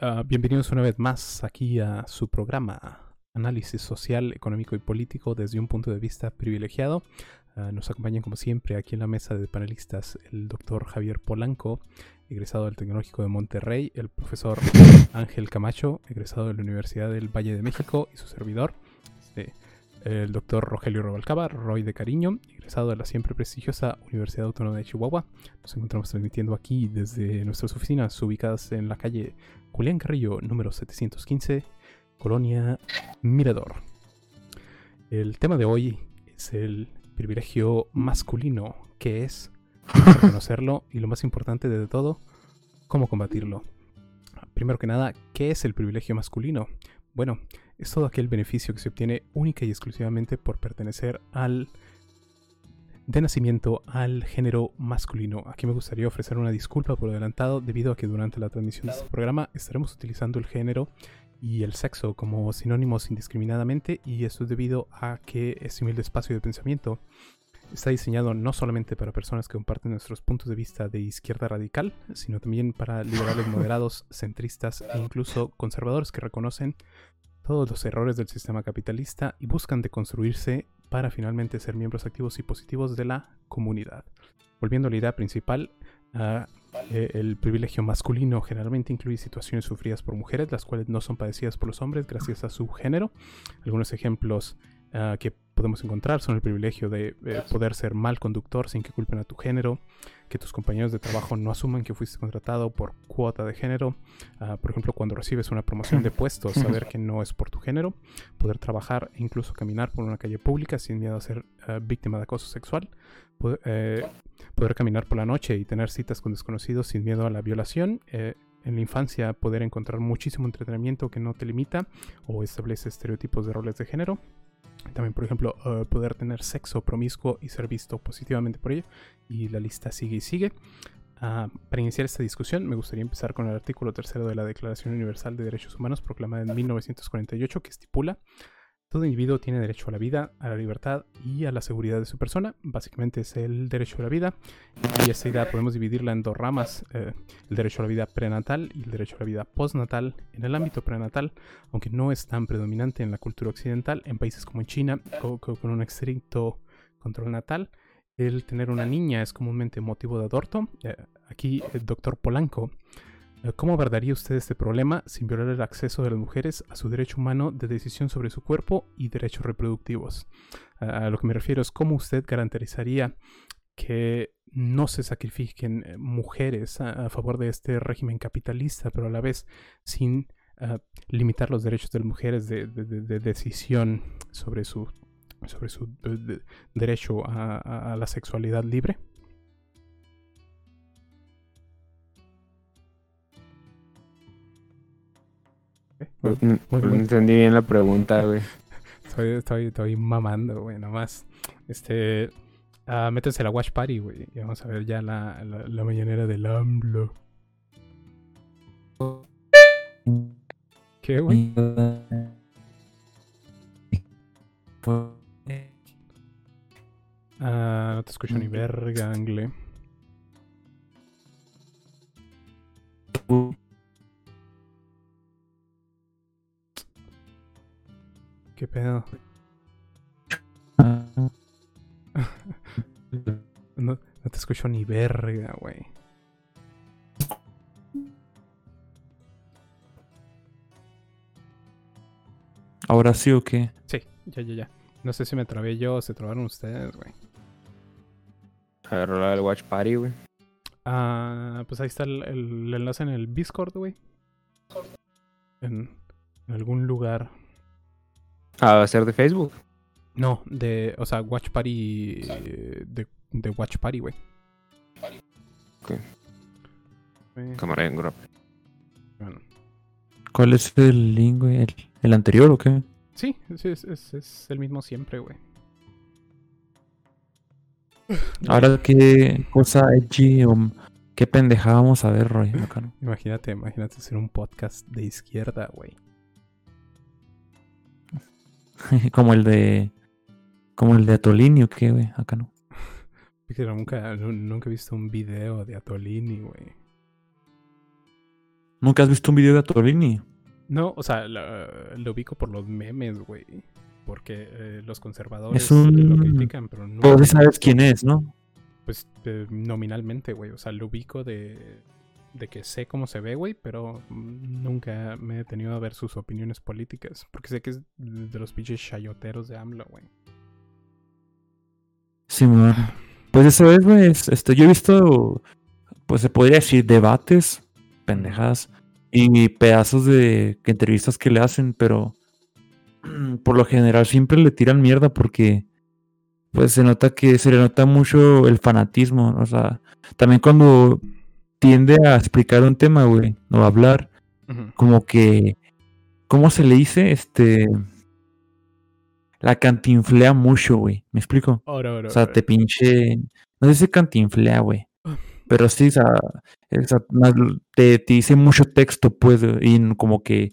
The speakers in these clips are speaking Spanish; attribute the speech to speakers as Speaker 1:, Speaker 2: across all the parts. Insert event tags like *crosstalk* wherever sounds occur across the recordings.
Speaker 1: Ah, bienvenidos una vez más aquí a su programa Análisis Social, Económico y Político desde un punto de vista privilegiado. Ah, nos acompañan como siempre aquí en la mesa de panelistas el doctor Javier Polanco, egresado del Tecnológico de Monterrey, el profesor Ángel Camacho, egresado de la Universidad del Valle de México y su servidor, este, el doctor Rogelio Robalcaba, Roy de Cariño, egresado de la siempre prestigiosa Universidad Autónoma de Chihuahua. Nos encontramos transmitiendo aquí desde nuestras oficinas ubicadas en la calle Julián Carrillo, número 715, Colonia Mirador. El tema de hoy es el privilegio masculino, que es reconocerlo y lo más importante de todo, cómo combatirlo. Primero que nada, ¿qué es el privilegio masculino? Bueno, es todo aquel beneficio que se obtiene única y exclusivamente por pertenecer al de nacimiento al género masculino. Aquí me gustaría ofrecer una disculpa por adelantado debido a que durante la transmisión de este programa estaremos utilizando el género y el sexo como sinónimos indiscriminadamente y esto es debido a que este humilde espacio de pensamiento está diseñado no solamente para personas que comparten nuestros puntos de vista de izquierda radical, sino también para liberales *laughs* moderados, centristas e incluso conservadores que reconocen todos los errores del sistema capitalista y buscan deconstruirse para finalmente ser miembros activos y positivos de la comunidad. Volviendo a la idea principal, uh, eh, el privilegio masculino generalmente incluye situaciones sufridas por mujeres, las cuales no son padecidas por los hombres gracias a su género. Algunos ejemplos uh, que podemos encontrar son el privilegio de eh, poder ser mal conductor sin que culpen a tu género, que tus compañeros de trabajo no asuman que fuiste contratado por cuota de género, uh, por ejemplo cuando recibes una promoción de puesto, *laughs* saber que no es por tu género, poder trabajar e incluso caminar por una calle pública sin miedo a ser uh, víctima de acoso sexual, poder, eh, poder, caminar por la noche y tener citas con desconocidos sin miedo a la violación. Eh, en la infancia poder encontrar muchísimo entretenimiento que no te limita o establece estereotipos de roles de género. También, por ejemplo, uh, poder tener sexo promiscuo y ser visto positivamente por ello. Y la lista sigue y sigue. Uh, para iniciar esta discusión, me gustaría empezar con el artículo tercero de la Declaración Universal de Derechos Humanos proclamada en 1948 que estipula todo individuo tiene derecho a la vida, a la libertad y a la seguridad de su persona. Básicamente es el derecho a la vida. Y esta idea podemos dividirla en dos ramas. Eh, el derecho a la vida prenatal y el derecho a la vida postnatal. En el ámbito prenatal, aunque no es tan predominante en la cultura occidental, en países como China, con, un estricto control natal, el tener una niña es comúnmente motivo de adorto. Eh, aquí el doctor Polanco ¿Cómo abordaría usted este problema sin violar el acceso de las mujeres a su derecho humano de decisión sobre su cuerpo y derechos reproductivos? A lo que me refiero es cómo usted garantizaría que no se sacrifiquen eh, mujeres a, favor de este régimen capitalista, pero a la vez sin uh, limitar los derechos de las mujeres de, de, de, de decisión sobre su, sobre su derecho a la sexualidad libre?
Speaker 2: Muy, muy, muy, no entendí bien la pregunta, *laughs* güey.
Speaker 1: Estoy, estoy, estoy mamando, güey, nomás. Este. Uh, métanse a la Watch Party, güey. Y vamos a ver ya la, la, la mañanera del AMLO. ¿Qué, güey? Uh, no te escucho ni verga, Angle. Pedo? no, no te escucho ni verga, güey.
Speaker 2: ¿Ahora sí o qué?
Speaker 1: Sí, ya, ya, ya. No sé si me trabé yo o se trabaron ustedes, güey.
Speaker 2: A ver, rola el Watch Party, güey.
Speaker 1: Ah, pues ahí está el, el, enlace en el Discord, güey. En, en algún lugar.
Speaker 2: Ah, ¿va a ser de Facebook?
Speaker 1: No, de, o sea, Watch Party, eh, de, de Watch Party, güey.
Speaker 2: Ok. Cámara en grab.
Speaker 1: Bueno.
Speaker 3: ¿Cuál es el link, güey? ¿El, ¿El, anterior o qué?
Speaker 1: Sí, sí es, es, es el mismo siempre, güey. *laughs*
Speaker 3: Ahora, ¿qué cosa edgy o qué pendejada vamos a ver, Roy?
Speaker 1: Imagínate, imagínate hacer un podcast de izquierda, güey. *laughs*
Speaker 3: como el de. Como el de Atolini o qué, güey. Acá no.
Speaker 1: Pero nunca, nunca he visto un video de Atolini, güey.
Speaker 3: ¿Nunca has visto un video de Atolini?
Speaker 1: No, o sea, lo, lo ubico por los memes, güey. Porque eh, los conservadores
Speaker 3: Es un-
Speaker 1: lo critican, pero no.
Speaker 3: Sí sabes quién es, ¿no?
Speaker 1: Pues eh, nominalmente, güey. O sea, lo ubico de, de que sé cómo se ve, güey, pero nunca me he detenido a ver sus opiniones políticas. Porque sé que es de los pinches chayoteros de AMLO, güey.
Speaker 3: Sí. Pues eso es, güey. es- Este, yo he visto, pues se podría decir, debates, pendejadas, y pedazos de entrevistas que le hacen, pero *clears throat* por lo general siempre le tiran mierda porque pues se nota que se le nota mucho el fanatismo. O sea, también cuando tiende a explicar un tema, güey, o a hablar, como que, ¿cómo se le dice? Este, la cantinflea mucho, güey. ¿Me explico? O sea, te pinche. No si cantinflea, güey. Pero sí, o sea, te, te dice mucho texto, pues, y como que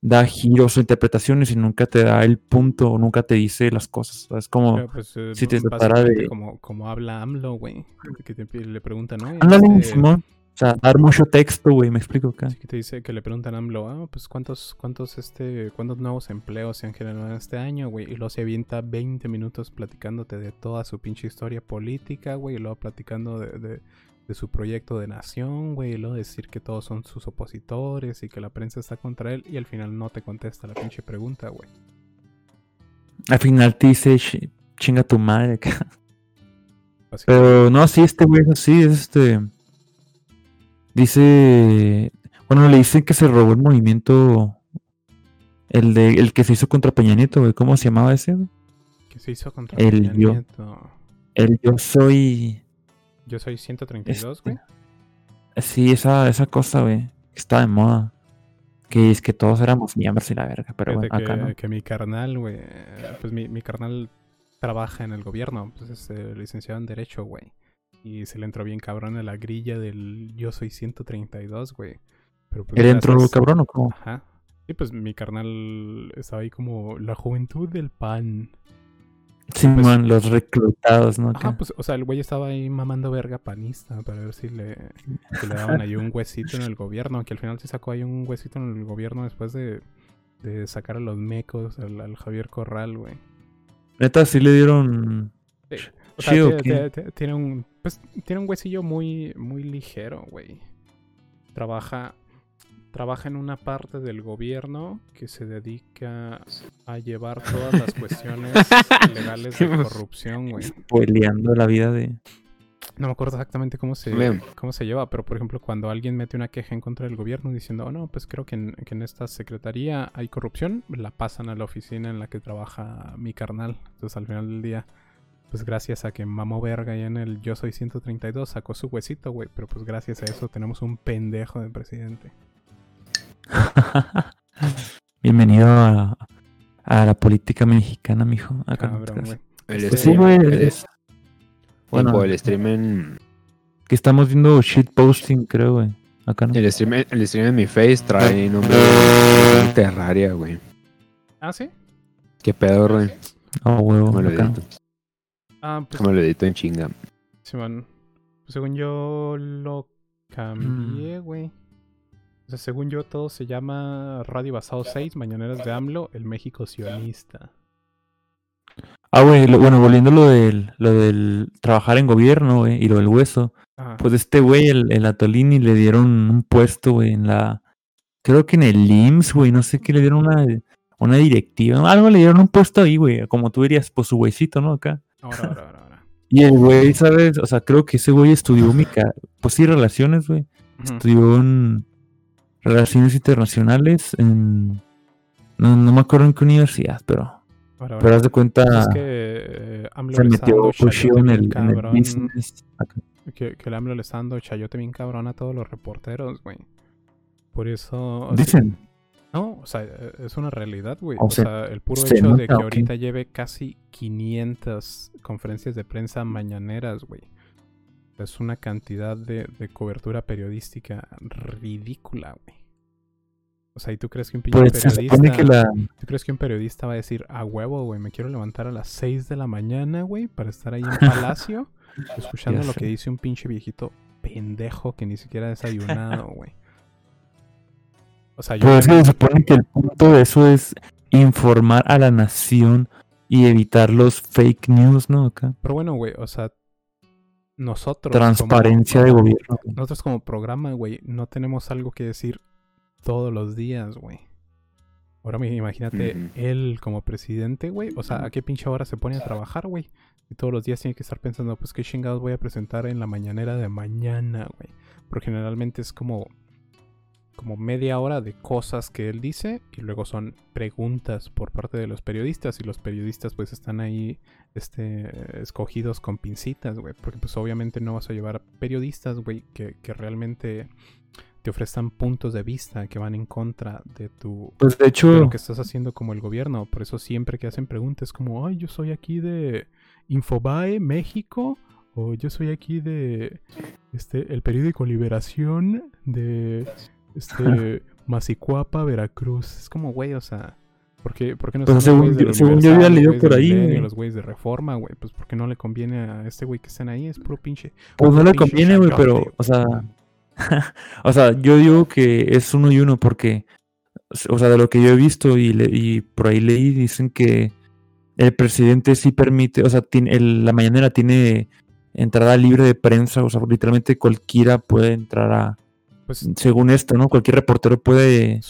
Speaker 3: da giros o interpretaciones y nunca te da el punto, o nunca te dice las cosas. Es como.
Speaker 1: Pues, eh,
Speaker 3: si te tratara de-
Speaker 1: como, como habla AMLO, güey. Que te, pi- le preguntan, ¿no?
Speaker 3: Ándale,
Speaker 1: Este,
Speaker 3: Simón. O sea, dar mucho texto, güey, me explico acá.
Speaker 1: Sí, que te dice que le preguntan a AMLO, ah, pues cuántos, cuántos, este, cuántos nuevos empleos se han generado este año, güey. Y luego se avienta 20 minutos platicándote de toda su pinche historia política, güey. Y luego platicando de, de, de su proyecto de nación, güey. Y luego decir que todos son sus opositores y que la prensa está contra él. Y al final no te contesta la pinche pregunta, güey.
Speaker 3: Al final te dice, "Chi- chinga tu madre acá. Pero no, sí, este güey es así, es este. Dice. Bueno, le dicen que se robó el movimiento. El de el que se hizo contra Peña Nieto, güey. ¿Cómo se llamaba ese, güey?
Speaker 1: Que se hizo contra
Speaker 3: el
Speaker 1: Peña
Speaker 3: yo.
Speaker 1: Nieto.
Speaker 3: El yo soy.
Speaker 1: Yo soy 132,
Speaker 3: Este,
Speaker 1: güey.
Speaker 3: Sí, esa, esa cosa, güey. Está de moda. Que es que todos éramos miembros y la verga, pero bueno, acá
Speaker 1: que,
Speaker 3: no.
Speaker 1: que mi carnal, güey, pues mi, mi carnal trabaja en el gobierno, pues es eh, licenciado en Derecho, güey. Y se le entró bien cabrón a la grilla del yo soy 132, güey. Pero pues
Speaker 3: ¿Él entró
Speaker 1: gracias-
Speaker 3: cabrón o cómo?
Speaker 1: Ajá. Sí, pues mi carnal estaba ahí como la juventud del pan.
Speaker 3: Sí, man, los reclutados, ¿no?
Speaker 1: Ajá, pues, o sea, el güey estaba ahí mamando verga panista para ver si le, si le daban ahí un huesito en el gobierno. Que al final sí sacó ahí un huesito en el gobierno después de, de sacar a los mecos, al, al Javier Corral, güey.
Speaker 3: Neta, sí le dieron.
Speaker 1: O sea, tiene,
Speaker 3: ¿qué?
Speaker 1: tiene- tiene- tiene un, pues, tiene un huesillo muy, muy ligero, güey. Trabaja, trabaja en una parte del gobierno que se dedica a llevar todas las cuestiones *laughs* legales de corrupción, güey.
Speaker 3: Spoileando la vida de.
Speaker 1: No me acuerdo exactamente cómo se,
Speaker 2: Bien.
Speaker 1: cómo se lleva, pero por ejemplo, cuando alguien mete una queja en contra del gobierno diciendo, oh no, pues creo que en, que en esta secretaría hay corrupción, la pasan a la oficina en la que trabaja mi carnal. Entonces al final del día, pues gracias a que mamó verga ahí en el Yo Soy 132 sacó su huesito, güey, pero pues gracias a eso tenemos un pendejo de presidente. *laughs*
Speaker 3: Bienvenido a, a la política mexicana, mijo. Acá no te
Speaker 1: Cabrón, güey.
Speaker 2: El
Speaker 3: Pues sí,
Speaker 2: stream,
Speaker 3: güey.
Speaker 2: el,
Speaker 3: es-
Speaker 2: bueno, el stream en,
Speaker 3: Que estamos viendo shitposting, creo, güey. Acá no.
Speaker 2: el stream, en- el stream en mi face trae nombre de Terraria, güey.
Speaker 1: Ah, sí.
Speaker 2: ¿Qué pedo, güey?
Speaker 3: Oh, huevo.
Speaker 1: Ah, pues
Speaker 2: ¿Cómo lo edito en chinga?
Speaker 1: Simón, pues según yo lo
Speaker 3: Mm.
Speaker 1: cambié, güey. O sea, según yo todo se llama Radio Basado 6, Mañaneras de AMLO, el México sionista.
Speaker 3: Ah, güey, bueno, volviendo a lo del, lo del trabajar en gobierno, güey, y lo del hueso.
Speaker 1: Ajá.
Speaker 3: Pues este güey, el, el Atolini, le dieron un puesto, güey, en la. Creo que en el IMSS, güey, no sé qué, le dieron una, una directiva. Algo le dieron un puesto ahí, güey, como tú dirías, pues su güeycito, ¿no? Acá.
Speaker 1: Ahora, ahora, ahora, ahora.
Speaker 3: Y el güey, ¿sabes? O sea, creo que ese güey estudió mica. Pues sí, relaciones, güey. Estudió en Relaciones Internacionales en. No, no me acuerdo en qué universidad, pero.
Speaker 1: Ahora,
Speaker 3: Pero haz de cuenta.
Speaker 1: Es que eh,
Speaker 3: se metió en
Speaker 1: bien
Speaker 3: el, en el
Speaker 1: cabrón.
Speaker 3: business. Acá.
Speaker 1: Que, que el AMLO le está dando chayote bien cabrón a todos los reporteros, güey. Por eso...
Speaker 3: Dicen.
Speaker 1: No, o sea, eh, es una realidad, güey.
Speaker 3: O
Speaker 1: O
Speaker 3: sea,
Speaker 1: sea, el puro
Speaker 3: se
Speaker 1: hecho de que ahorita lleve casi 500 conferencias de prensa mañaneras, güey. Es una cantidad de, de cobertura periodística ridícula, güey. O sea, ¿y tú crees que un pinche
Speaker 3: Pues
Speaker 1: periodista...
Speaker 3: que la.
Speaker 1: ¿Tú crees que un periodista va a decir, a huevo, güey, me quiero levantar a las 6 de la mañana, güey, para estar ahí en Palacio, *laughs* escuchando lo que dice un pinche viejito pendejo que ni siquiera ha desayunado, güey? O sea, yo
Speaker 3: Pero es que se supone que el punto de eso es informar a la nación y evitar los fake news, ¿no? Acá.
Speaker 1: Pero bueno, güey, o sea, nosotros.
Speaker 3: Transparencia de gobierno.
Speaker 1: Nosotros como programa, güey, no tenemos algo que decir todos los días, güey. Ahora imagínate él como presidente, güey. O sea, ¿a qué pinche hora se pone a trabajar, güey? Y todos los días tiene que estar pensando, pues qué chingados voy a presentar en la mañanera de mañana, güey. Porque generalmente es como como media hora de cosas que él dice y luego son preguntas por parte de los periodistas y los periodistas pues están ahí este escogidos con pincitas, güey, porque pues obviamente no vas a llevar periodistas, güey, que, que realmente te ofrezcan puntos de vista que van en contra de tu
Speaker 3: Pues de
Speaker 1: de
Speaker 3: hecho,
Speaker 1: lo que estás haciendo como el gobierno. Por eso siempre que hacen preguntas como, ay, yo soy aquí de Infobae, México, o yo soy aquí de este el periódico Liberación de este Macicuapa, Veracruz. Es como, güey, o sea, ¿por qué, por qué no
Speaker 3: Pues según yo- según yo había leído por ahí,
Speaker 1: los güeyes de Reforma, güey? Pues porque no le conviene a este güey que estén ahí, es puro pinche.
Speaker 3: pues no le conviene, güey, pero, o sea, *laughs* o sea, yo digo que es uno y uno porque, o sea, de lo que yo he visto y, le- y por ahí leí, dicen que el presidente sí permite, o sea, tiene, el- la mañanera tiene entrada libre de prensa, o sea, literalmente cualquiera puede entrar a,
Speaker 1: Pues
Speaker 3: según esto, ¿no? Cualquier reportero puede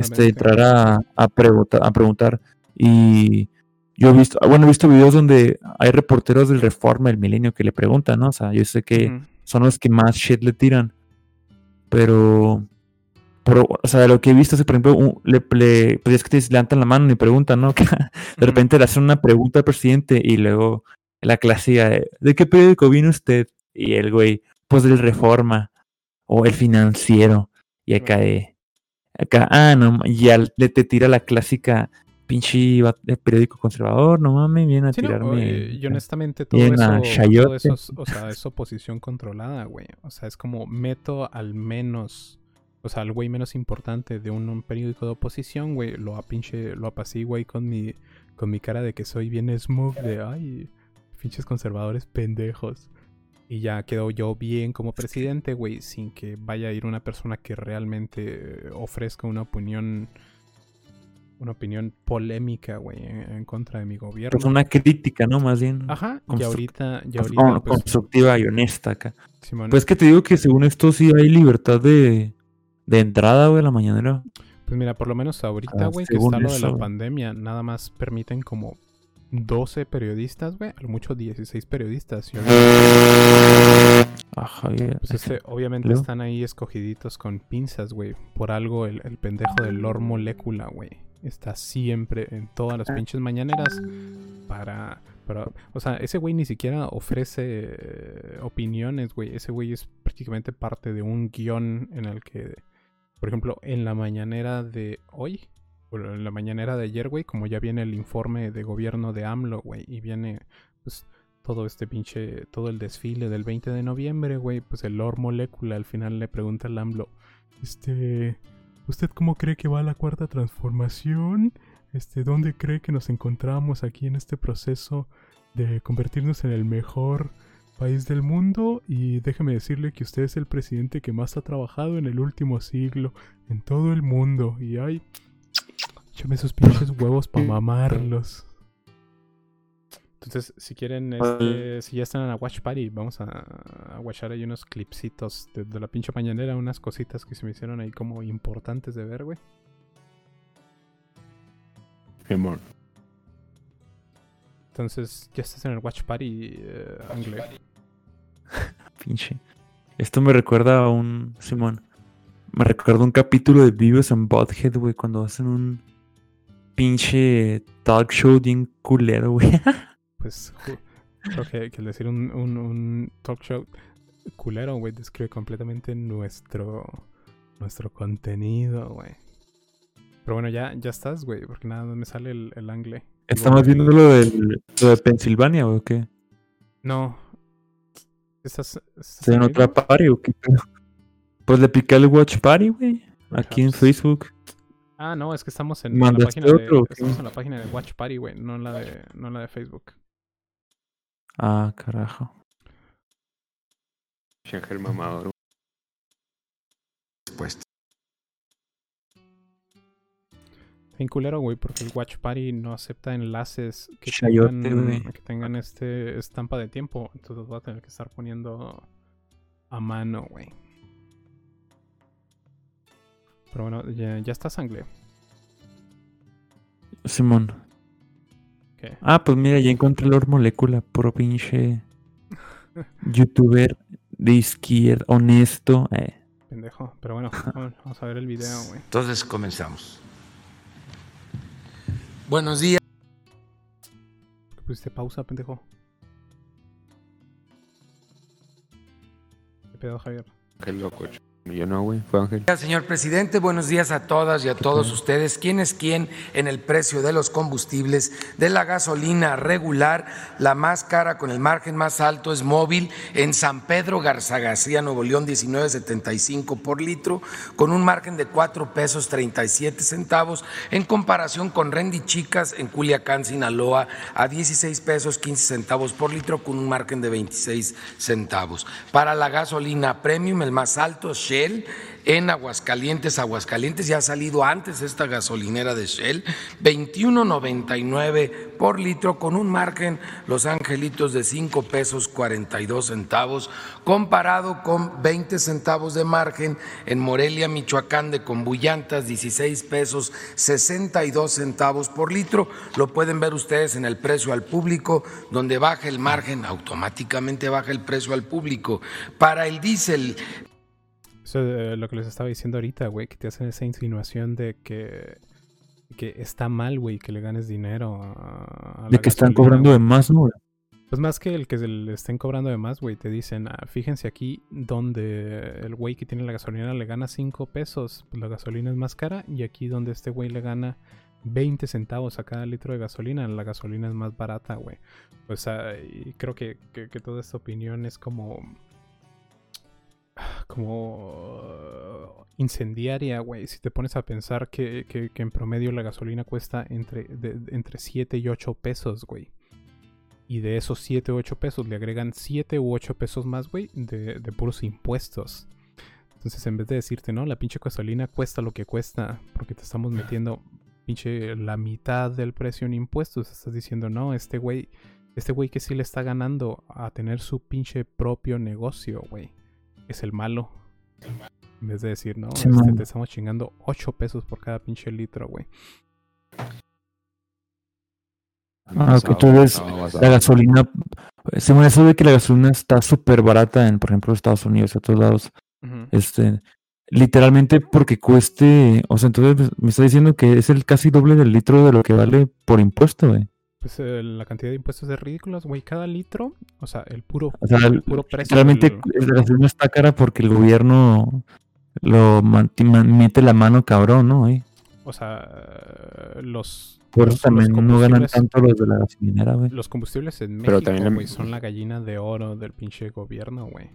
Speaker 3: este, entrar a, a, pregunta- a preguntar. Y yo he visto, bueno, he visto videos donde hay reporteros del Reforma, el Milenio, que le preguntan, ¿no? O sea, yo sé que son los que más shit le tiran. Pero, pero, o sea, de lo que he visto es que, por ejemplo, un- le, le- pues es que te levantan la mano y preguntan, ¿no? *laughs* Que de repente le hacen una pregunta al presidente y luego la clásica de, ¿de qué periódico viene usted? Y el güey, pues del Reforma o el financiero. Y acá de, acá, ah, no, ya le te tira la clásica pinche de periódico conservador, no mames, viene a
Speaker 1: Sí, no,
Speaker 3: tirarme.
Speaker 1: eh, y honestamente todo eso, todo eso es, o sea, es oposición controlada, güey. O sea, es como meto al menos, o sea, al güey menos importante de un, un periódico de oposición, güey, lo a pinche, lo apaciguo güey, con mi, con mi cara de que soy bien smooth, de ay, pinches conservadores pendejos. Y ya quedo yo bien como presidente, güey, sin que vaya a ir una persona que realmente ofrezca una opinión, una opinión polémica, güey, en, en contra de mi gobierno.
Speaker 3: Pues una crítica, ¿no? Más bien.
Speaker 1: Ajá, y ahorita, y ahorita, pues,
Speaker 3: constructiva y honesta acá.
Speaker 1: Simón,
Speaker 3: Pues que te digo que según esto sí hay libertad de, de entrada, güey, a la mañanera.
Speaker 1: pues mira, por lo menos ahorita,
Speaker 3: Ah,
Speaker 1: güey, que
Speaker 3: según
Speaker 1: está lo de la pandemia, nada más permiten como 12 periodistas, güey, al mucho 16 periodistas. Y *laughs* obviamente,
Speaker 3: Ajá, ya.
Speaker 1: pues este, obviamente están ahí escogiditos con pinzas, güey. Por algo el, el pendejo del Lord Molécula, güey, está siempre en todas las pinches mañaneras para... Pero, o sea, ese güey ni siquiera ofrece eh, opiniones, güey. Ese güey es prácticamente parte de un guion en el que, por ejemplo, en la mañanera de hoy, en la mañanera de ayer, güey, como ya viene el informe de gobierno de AMLO, güey, y viene, pues, todo este pinche, todo el desfile del 20 de noviembre, güey, pues el Lord Molécula al final le pregunta al AMLO, este, ¿usted cómo cree que va la cuarta transformación? Este, ¿dónde cree que nos encontramos aquí en este proceso de convertirnos en el mejor país del mundo? Y déjeme decirle que usted es el presidente que más ha trabajado en el último siglo en todo el mundo. Y ay, échame esos pinches *laughs* huevos para mamarlos. Entonces, si quieren, este, si ya están en la Watch Party, vamos a, a watchar ahí unos clipsitos de, de la pinche mañanera, unas cositas que se me hicieron ahí como importantes de ver, güey.
Speaker 2: Simón.
Speaker 1: Entonces, ya estás en el Watch Party, eh, Angle. *laughs*
Speaker 3: Pinche. Esto me recuerda a un. Simón. Me recuerda a un capítulo de Beavis and Butthead, güey, cuando hacen un pinche talk show bien culero, güey. *laughs*
Speaker 1: Pues, creo que, que al decir un, un, un talk show culero, güey, describe completamente nuestro, nuestro contenido, güey. Pero bueno, ya, ya estás, güey, porque nada más me sale el, el angle.
Speaker 3: Estamos viendo lo, del, lo de Pensilvania, ¿o qué?
Speaker 1: No. ¿Estás, estás
Speaker 3: ¿Está en otra party o qué? Pues le piqué el Watch Party, güey. Aquí en
Speaker 1: Perhaps.
Speaker 3: Facebook.
Speaker 1: Ah, no, es que estamos en, en la
Speaker 3: ¿Mandaste
Speaker 1: página de,
Speaker 3: otro
Speaker 1: estamos en la página de Watch Party, güey, no en la de, no en la de Facebook.
Speaker 3: Ah, carajo.
Speaker 2: Ángel mamador.
Speaker 4: Respuesta.
Speaker 1: bien culero, güey, porque el Watch Party no acepta enlaces que
Speaker 3: Chayote,
Speaker 1: tengan, que tengan este estampa de tiempo. Entonces voy a tener que estar poniendo a mano, güey. Pero bueno, ya, ya está sangre.
Speaker 3: Simón.
Speaker 1: ¿Qué?
Speaker 3: Ah, pues mira, ya encontré Lord Molecula, puro pinche *laughs* youtuber de izquierda, honesto. Eh.
Speaker 1: Pendejo. Pero bueno, *laughs* vamos a ver el video, güey.
Speaker 4: Entonces comenzamos. Buenos días.
Speaker 1: ¿Qué pusiste pausa, pendejo? ¿Qué pedo, Javier?
Speaker 2: Qué loco. ch- Yo no, güey. Fue Ángel.
Speaker 4: Señor presidente, buenos días a todas y a todos ustedes. ¿Quién es quién en el precio de los combustibles? De la gasolina regular, la más cara con el margen más alto es móvil en San Pedro Garza García, Nuevo León, 19.75 por litro, con un margen de 4 pesos 37 centavos, en comparación con Rendi Chicas en Culiacán, Sinaloa, a 16 pesos 15 centavos por litro, con un margen de 26 centavos. Para la gasolina premium, el más alto, Shell, en Aguascalientes. Aguascalientes ya ha salido antes esta gasolinera de Shell, 21.99 por litro con un margen Los Angelitos de 5 pesos 42 centavos, comparado con 20 centavos de margen en Morelia, Michoacán de Combullantas, 16 pesos 62 centavos por litro. Lo pueden ver ustedes en el precio al público, donde baja el margen, automáticamente baja el precio al público. Para el diésel,
Speaker 1: Eso es lo que les estaba diciendo ahorita, güey, que te hacen esa insinuación de que, que está mal, güey, que le ganes dinero a, a
Speaker 3: De que están cobrando de más, ¿no?
Speaker 1: Pues más que el que se le estén cobrando de más, güey, te dicen, ah, fíjense aquí donde el güey que tiene la gasolina le gana 5 pesos, pues la gasolina es más cara, y aquí donde este güey le gana 20 centavos a cada litro de gasolina, la gasolina es más barata, güey. O sea, y creo que, que, que toda esta opinión es como... *sighs* como incendiaria, güey. Si te pones a pensar que, que- que en promedio la gasolina cuesta entre, de- entre 7 y 8 pesos, güey. Y de esos 7 u 8 pesos le agregan 7 u 8 pesos más, güey, de, de puros impuestos. Entonces, en vez de decirte, no, la pinche gasolina cuesta lo que cuesta, porque te estamos *laughs* metiendo pinche la mitad del precio en impuestos, estás diciendo, no, este güey, este güey que sí le está ganando a tener su pinche propio negocio, güey, es el malo. En vez de decir, no,
Speaker 3: Sí,
Speaker 1: este, te estamos chingando 8 pesos por cada pinche litro, güey.
Speaker 3: Ah, ok, tú ves La gasolina, según eso de que la gasolina está súper barata en, por ejemplo, Estados Unidos y otros lados, este, literalmente porque cueste, o sea, entonces pues, me está diciendo que es el casi doble del litro de lo que vale por impuesto, güey.
Speaker 1: Pues eh, la cantidad de impuestos es ridícula, güey. Cada litro, o sea, el puro,
Speaker 3: O sea,
Speaker 1: el puro precio.
Speaker 3: Realmente la gasolina está cara porque el gobierno lo mete la mano cabrón, ¿no? güey?
Speaker 1: o sea, eh, los.
Speaker 3: Por
Speaker 1: los-
Speaker 3: eso también
Speaker 1: los
Speaker 3: no ganan tanto los de la gasolinera, güey.
Speaker 1: Los combustibles en
Speaker 2: Pero
Speaker 1: México,
Speaker 2: también
Speaker 1: güey, son la gallina de oro del pinche gobierno, güey.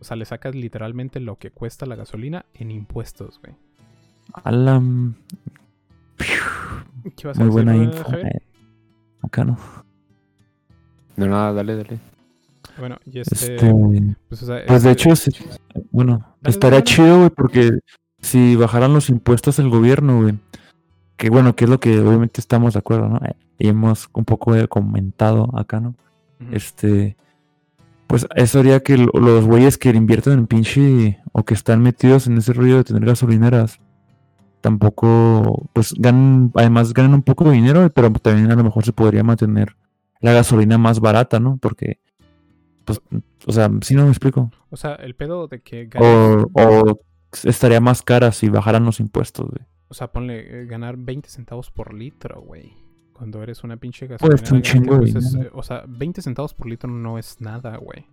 Speaker 1: O sea, le sacas literalmente lo que cuesta la gasolina en impuestos, güey.
Speaker 3: A la...
Speaker 1: ¿Qué vas a
Speaker 3: Muy buena
Speaker 1: eh,
Speaker 3: info.
Speaker 1: Javier?
Speaker 3: Eh. Acá no.
Speaker 2: No, nada, dale, dale.
Speaker 1: Bueno, y este.
Speaker 3: Este,
Speaker 1: Pues, o sea,
Speaker 3: Pues de
Speaker 1: este-
Speaker 3: hecho, bueno,
Speaker 1: Dale,
Speaker 3: estaría
Speaker 1: dale,
Speaker 3: chido, güey, porque si bajaran los impuestos el gobierno, güey, que bueno, que es lo que obviamente estamos de acuerdo, ¿no? Eh, Y hemos un poco eh, comentado acá, ¿no? Este, pues eso haría que lo- los güeyes que invierten en pinche o que están metidos en ese rollo de tener gasolineras, tampoco, pues ganan, además ganan un poco de dinero, pero también a lo mejor se podría mantener la gasolina más barata, ¿no? Porque, pues, o sea, si no me explico.
Speaker 1: O sea, el pedo de que ganes-
Speaker 3: O, o estaría más cara si bajaran los impuestos, güey.
Speaker 1: O sea, ponle eh, ganar 20 centavos por litro, güey. Cuando eres una pinche
Speaker 3: Pues,
Speaker 1: gasolinera.
Speaker 3: un chingo
Speaker 1: pues, es, eh, o sea, 20 centavos por litro no es nada, güey.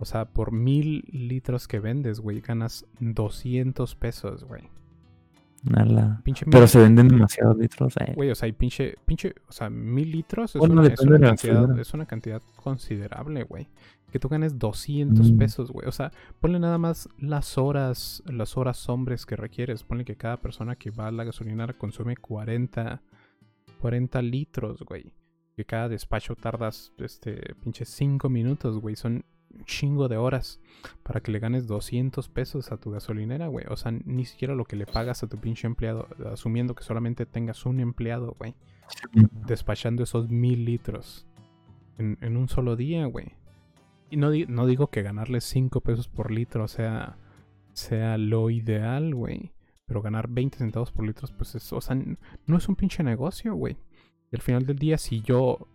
Speaker 1: O sea, por mil litros que vendes, güey, ganas 200 pesos, güey.
Speaker 3: Nada.
Speaker 1: Pinche
Speaker 3: Pero
Speaker 1: mil-
Speaker 3: se venden demasiados litros, eh.
Speaker 1: Güey, o sea, hay pinche, pinche, o sea, mil litros es,
Speaker 3: Bueno,
Speaker 1: una, es,
Speaker 3: depende
Speaker 1: una
Speaker 3: de la
Speaker 1: cantidad,
Speaker 3: gasolinera.
Speaker 1: es una cantidad considerable, güey. Que tú ganes 200
Speaker 3: Mm.
Speaker 1: pesos, güey. O sea, ponle nada más las horas, las horas hombres que requieres. Ponle que cada persona que va a la gasolinera consume 40, 40 litros, güey. Que cada despacho tardas, este, pinche 5 minutos, güey. Son chingo de horas para que le ganes 200 pesos a tu gasolinera, güey. O sea, ni siquiera lo que le pagas a tu pinche empleado, asumiendo que solamente tengas un empleado, güey. Despachando esos mil litros en, un solo día, güey. Y no, di- no digo que ganarle 5 pesos por litro sea, sea lo ideal, güey. Pero ganar 20 centavos por litro, pues es, o sea, no es un pinche negocio, güey. Y al final del día, si yo.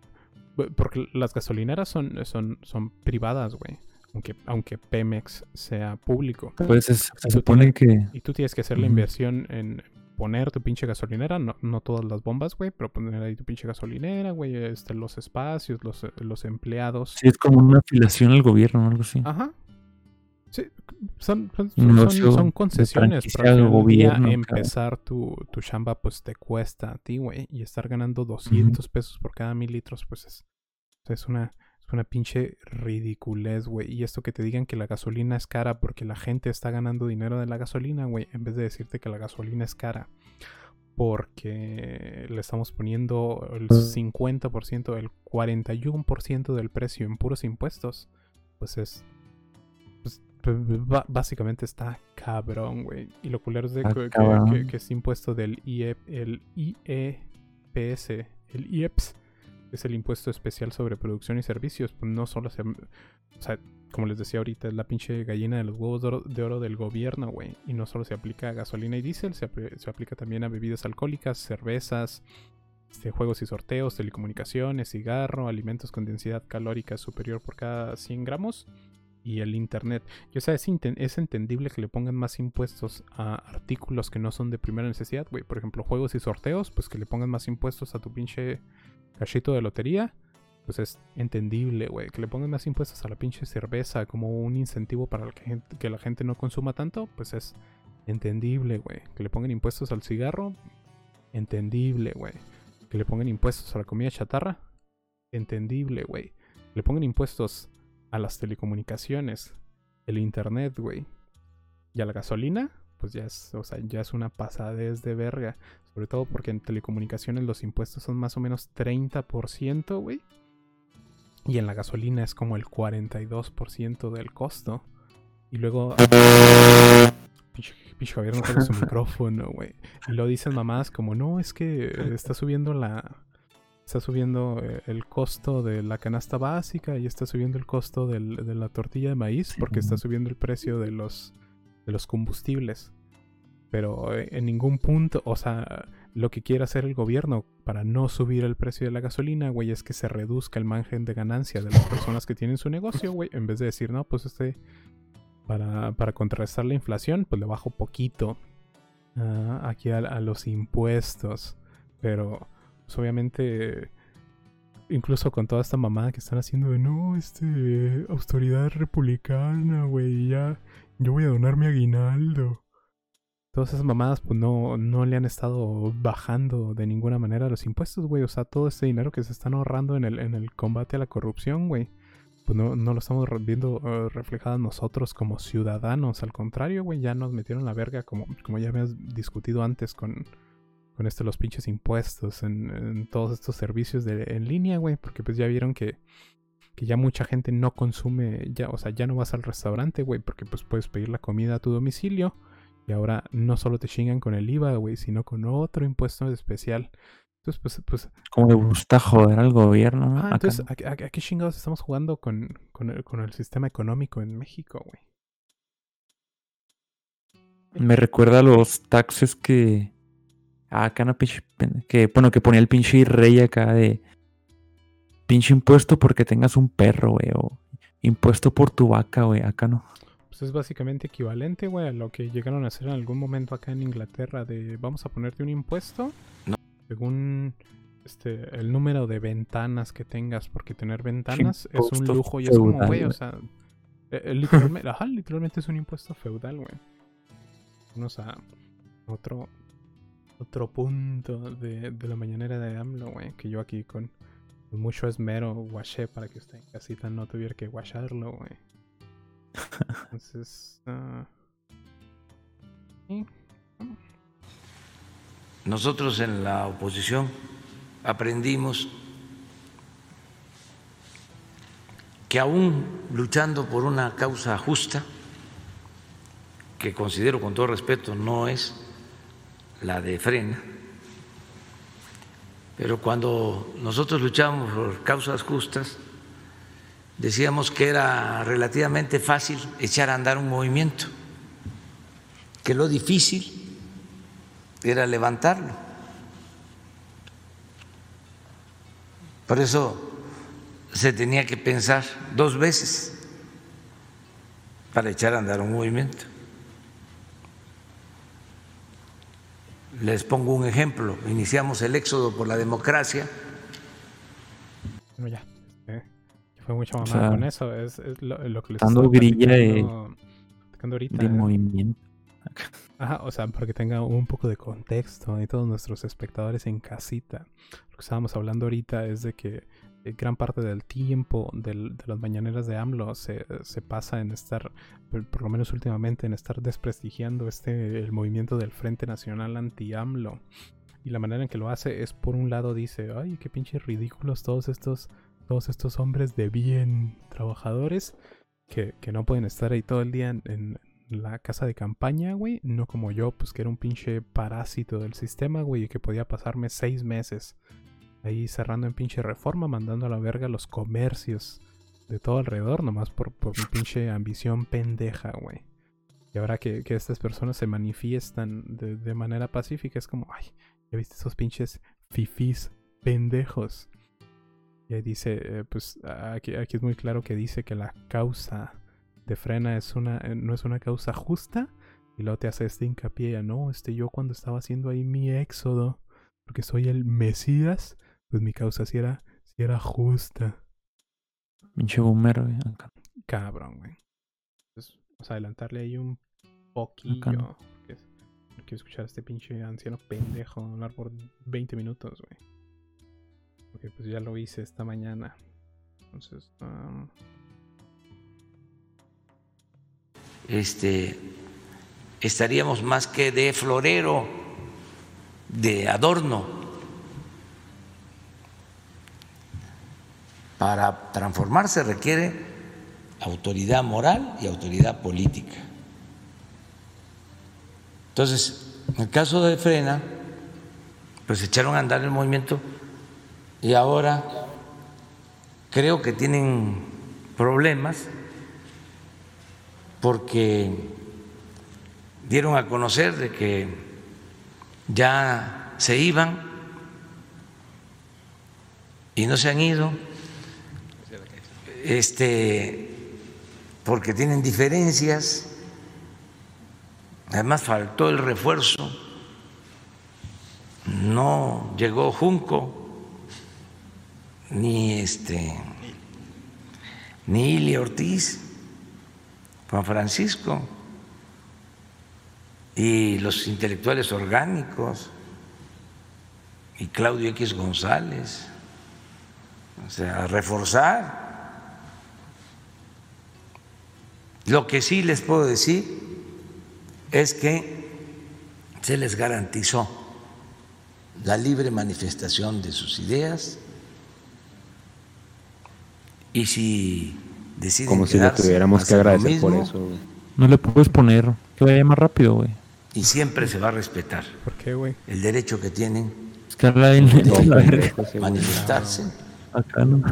Speaker 1: Porque las gasolineras son, son, son privadas, güey. Aunque, aunque Pemex sea público.
Speaker 3: Pues es- se supone que.
Speaker 1: Y tú tienes que hacer la inversión en poner tu pinche gasolinera, no, no todas las bombas, güey, pero poner ahí tu pinche gasolinera, güey, este, los espacios, los, los empleados.
Speaker 3: Sí, es como una afiliación al gobierno o algo así.
Speaker 1: Ajá. Son, son,
Speaker 3: Un
Speaker 1: son- son concesiones, pero al
Speaker 3: gobierno,
Speaker 1: empezar tu, tu chamba pues te cuesta a ti, güey, y estar ganando 200 pesos por cada mil litros, pues es, es una, es una pinche ridiculez, güey. Y esto que te digan que la gasolina es cara porque la gente está ganando dinero de la gasolina, güey, en vez de decirte que la gasolina es cara porque le estamos poniendo el 50%, el 41% del precio en puros impuestos, pues es básicamente está cabrón, güey. Y lo culero es de
Speaker 3: Está
Speaker 1: que, este impuesto del IE, el IEPS, el IEPS, es el impuesto especial sobre producción y servicios. Pues no solo se. O sea, como les decía ahorita, es la pinche gallina de los huevos de oro, de oro del gobierno, güey. Y no solo se aplica a gasolina y diésel, se, se aplica también a bebidas alcohólicas, cervezas, este, juegos y sorteos, telecomunicaciones, cigarro, alimentos con densidad calórica superior por cada 100 gramos y el internet. Y o sea, es, entendible que le pongan más impuestos a artículos que no son de primera necesidad, güey. Por ejemplo, juegos y sorteos, pues que le pongan más impuestos a tu pinche cachito de lotería. Pues es entendible, güey. Que le pongan más impuestos a la pinche cerveza como un incentivo para que, que la gente no consuma tanto, pues es entendible, güey. Que le pongan impuestos al cigarro, entendible, güey. Que le pongan impuestos a la comida chatarra, entendible, güey. Le pongan impuestos a las telecomunicaciones, el internet, güey. Y a la gasolina, pues ya es, o sea, ya es una pasadez de verga. Sobre todo porque en telecomunicaciones los impuestos son más o menos 30%, güey. Y en la gasolina es como el 42% del costo. Y luego... Pinche Javier no tiene su *laughs* micrófono, güey. Y lo dicen mamás como, no, es que está subiendo la... Está subiendo eh, el costo de la canasta básica y está subiendo el costo del- de la tortilla de maíz porque está subiendo el precio de los, de los combustibles. Pero eh, en ningún punto, o sea, lo que quiere hacer el gobierno para no subir el precio de la gasolina, güey, es que se reduzca el margen de ganancia de las personas que tienen su negocio, güey, en vez de decir, no, pues este, para, para contrarrestar la inflación, pues le bajo poquito ah, aquí a, a los impuestos. Pero, pues obviamente, incluso con toda esta mamada que están haciendo de, no, este, autoridad republicana, güey, ya, yo voy a donar mi aguinaldo. Todas esas mamadas, pues no, no le han estado bajando de ninguna manera los impuestos, güey. O sea, todo este dinero que se están ahorrando en el, en el combate a la corrupción, güey. Pues no, no lo estamos viendo eh, reflejado nosotros como ciudadanos. Al contrario, güey, ya nos metieron la verga, como, como ya habías discutido antes con, con este, los pinches impuestos en, en todos estos servicios de, en línea, güey. Porque pues ya vieron que, que ya mucha gente no consume, ya, o sea, ya no vas al restaurante, güey, porque pues puedes pedir la comida a tu domicilio. Y ahora no solo te chingan con el IVA, güey, sino con otro impuesto especial. Entonces, pues, pues
Speaker 3: Como le gusta joder al gobierno. ¿no?
Speaker 1: ah,
Speaker 3: Acá
Speaker 1: entonces,
Speaker 3: no.
Speaker 1: ¿a, a- a qué chingados estamos jugando con, con, el, con el sistema económico en México, güey?
Speaker 3: Me recuerda a los taxes que. Ah, acá no pinche. Que, bueno, que ponía el pinche rey acá de. Pinche impuesto porque tengas un perro, güey. O impuesto por tu vaca, güey. Acá no.
Speaker 1: Pues es básicamente equivalente, güey, a lo que llegaron a hacer en algún momento acá en Inglaterra de vamos a ponerte un impuesto
Speaker 4: No.
Speaker 1: según este el número de ventanas que tengas, porque tener ventanas es un lujo y es como, güey, o sea, eh, eh, literalmente, *laughs* ajá, literalmente es un impuesto feudal, güey. Vamos a otro otro punto de, la mañanera de AMLO, güey, que yo aquí con, mucho esmero guaché para que usted en casita no tuviera que guacharlo, güey. Entonces, *laughs* ah.
Speaker 4: Nosotros en la oposición aprendimos
Speaker 5: que aún luchando por una causa justa, que considero con todo respeto no es la de frena, pero cuando nosotros luchamos por causas justas, decíamos que era relativamente fácil echar a andar un movimiento, que lo difícil era levantarlo. Por eso se tenía que pensar dos veces para echar a andar un movimiento. Les pongo un ejemplo. Iniciamos el éxodo por la democracia.
Speaker 1: Bueno, ya. este, fue mucha mamada
Speaker 3: O sea,
Speaker 1: con eso. Es, es lo, lo que les
Speaker 3: dando grilla de-
Speaker 1: platicando- ahorita.
Speaker 3: De movimiento.
Speaker 1: Ajá, o sea, para que tenga un poco de contexto y todos nuestros espectadores en casita. Lo que estábamos hablando ahorita es de que eh, gran parte del tiempo de las mañaneras de AMLO se, se pasa en estar, por lo menos últimamente, en estar desprestigiando este el movimiento del Frente Nacional Anti-AMLO. Y la manera en que lo hace es, por un lado, dice, ay, qué pinches ridículos todos estos, todos estos hombres de bien trabajadores que, que no pueden estar ahí todo el día en, en la casa de campaña, güey. No como yo, pues que era un pinche parásito del sistema, güey, y que podía pasarme seis meses ahí cerrando en pinche reforma, mandando a la verga los comercios de todo alrededor, nomás por, por mi pinche ambición pendeja, güey. Y ahora que, que estas personas se manifiestan de, de manera pacífica, es como, ay, ya viste esos pinches fifís pendejos. Y ahí dice, eh, pues aquí, aquí es muy claro que dice que la causa de frena es una, eh, no es una causa justa. Y luego te hace este hincapié, no, este yo cuando estaba haciendo ahí mi éxodo, porque soy el Mesías, pues mi causa sí era, sí era justa.
Speaker 3: Pinche boomer, güey. acá.
Speaker 1: Cabrón, güey. Entonces, vamos a adelantarle ahí un poquillo.
Speaker 3: Bacano.
Speaker 1: Porque es- no quiero escuchar a este pinche anciano pendejo hablar por 20 minutos, güey. Porque pues ya lo hice esta mañana. Entonces, um,
Speaker 5: este, estaríamos más que de florero, de adorno. Para transformarse requiere autoridad moral y autoridad política. Entonces, en el caso de Frena, pues echaron a andar el movimiento y ahora creo que tienen problemas porque dieron a conocer de que ya se iban y no se han ido, este, porque tienen diferencias. Además faltó el refuerzo, no llegó Junco ni este ni Ilia Ortiz. Juan Francisco y los intelectuales orgánicos y Claudio X González. O sea, reforzar. Lo que sí les puedo decir es que se les garantizó la libre manifestación de sus ideas y si deciden
Speaker 2: Como si le tuviéramos que agradecer por eso.
Speaker 3: No le puedes poner que vaya más rápido, güey.
Speaker 5: y siempre se va a respetar
Speaker 1: ¿por qué, güey?
Speaker 5: el derecho que tienen
Speaker 3: Es que habla *laughs*
Speaker 2: güey.
Speaker 5: manifestarse,
Speaker 3: Acá, ¿no?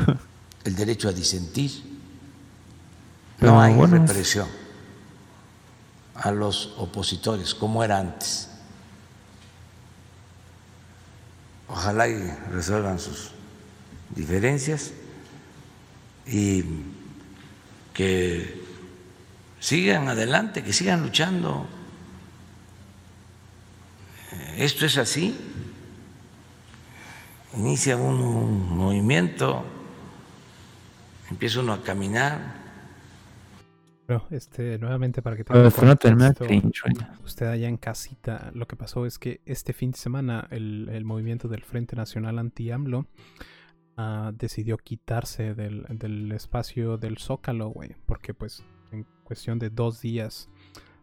Speaker 5: el derecho a disentir. No hay
Speaker 3: bueno,
Speaker 5: represión a los opositores como era antes. Ojalá y resuelvan sus diferencias y que sigan adelante, que sigan luchando. Eh, Esto es así. Inicia uno un movimiento, empieza uno a caminar,
Speaker 1: Bueno, este, nuevamente para que tengan contexto,
Speaker 3: güey.
Speaker 1: usted allá en casita, lo que pasó es que este fin de semana el, el movimiento del Frente Nacional Anti-AMLO ah, decidió quitarse del, del espacio del Zócalo, güey, porque pues en cuestión de dos días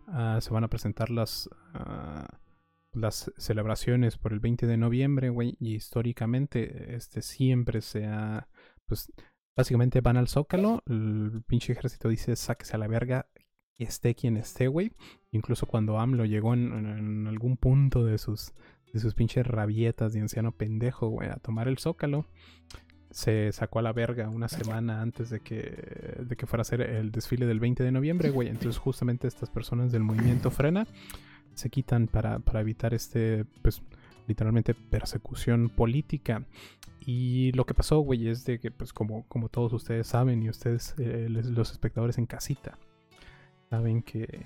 Speaker 1: ah, se van a presentar las, ah, las celebraciones por el 20 de noviembre, güey, y históricamente este siempre se ha, pues Básicamente van al Zócalo, el pinche ejército dice sáquese a la verga, esté quien esté, güey. Incluso cuando AMLO llegó en, en algún punto de sus, de sus pinches rabietas de anciano pendejo, güey, a tomar el Zócalo, se sacó a la verga una semana antes de que, de que fuera a ser el desfile del 20 de noviembre, güey. Entonces justamente estas personas del movimiento Frena se quitan para, para evitar este, pues, literalmente persecución política. Y lo que pasó, güey, es de que, pues, como, como todos ustedes saben y ustedes, eh, los espectadores en casita, saben que,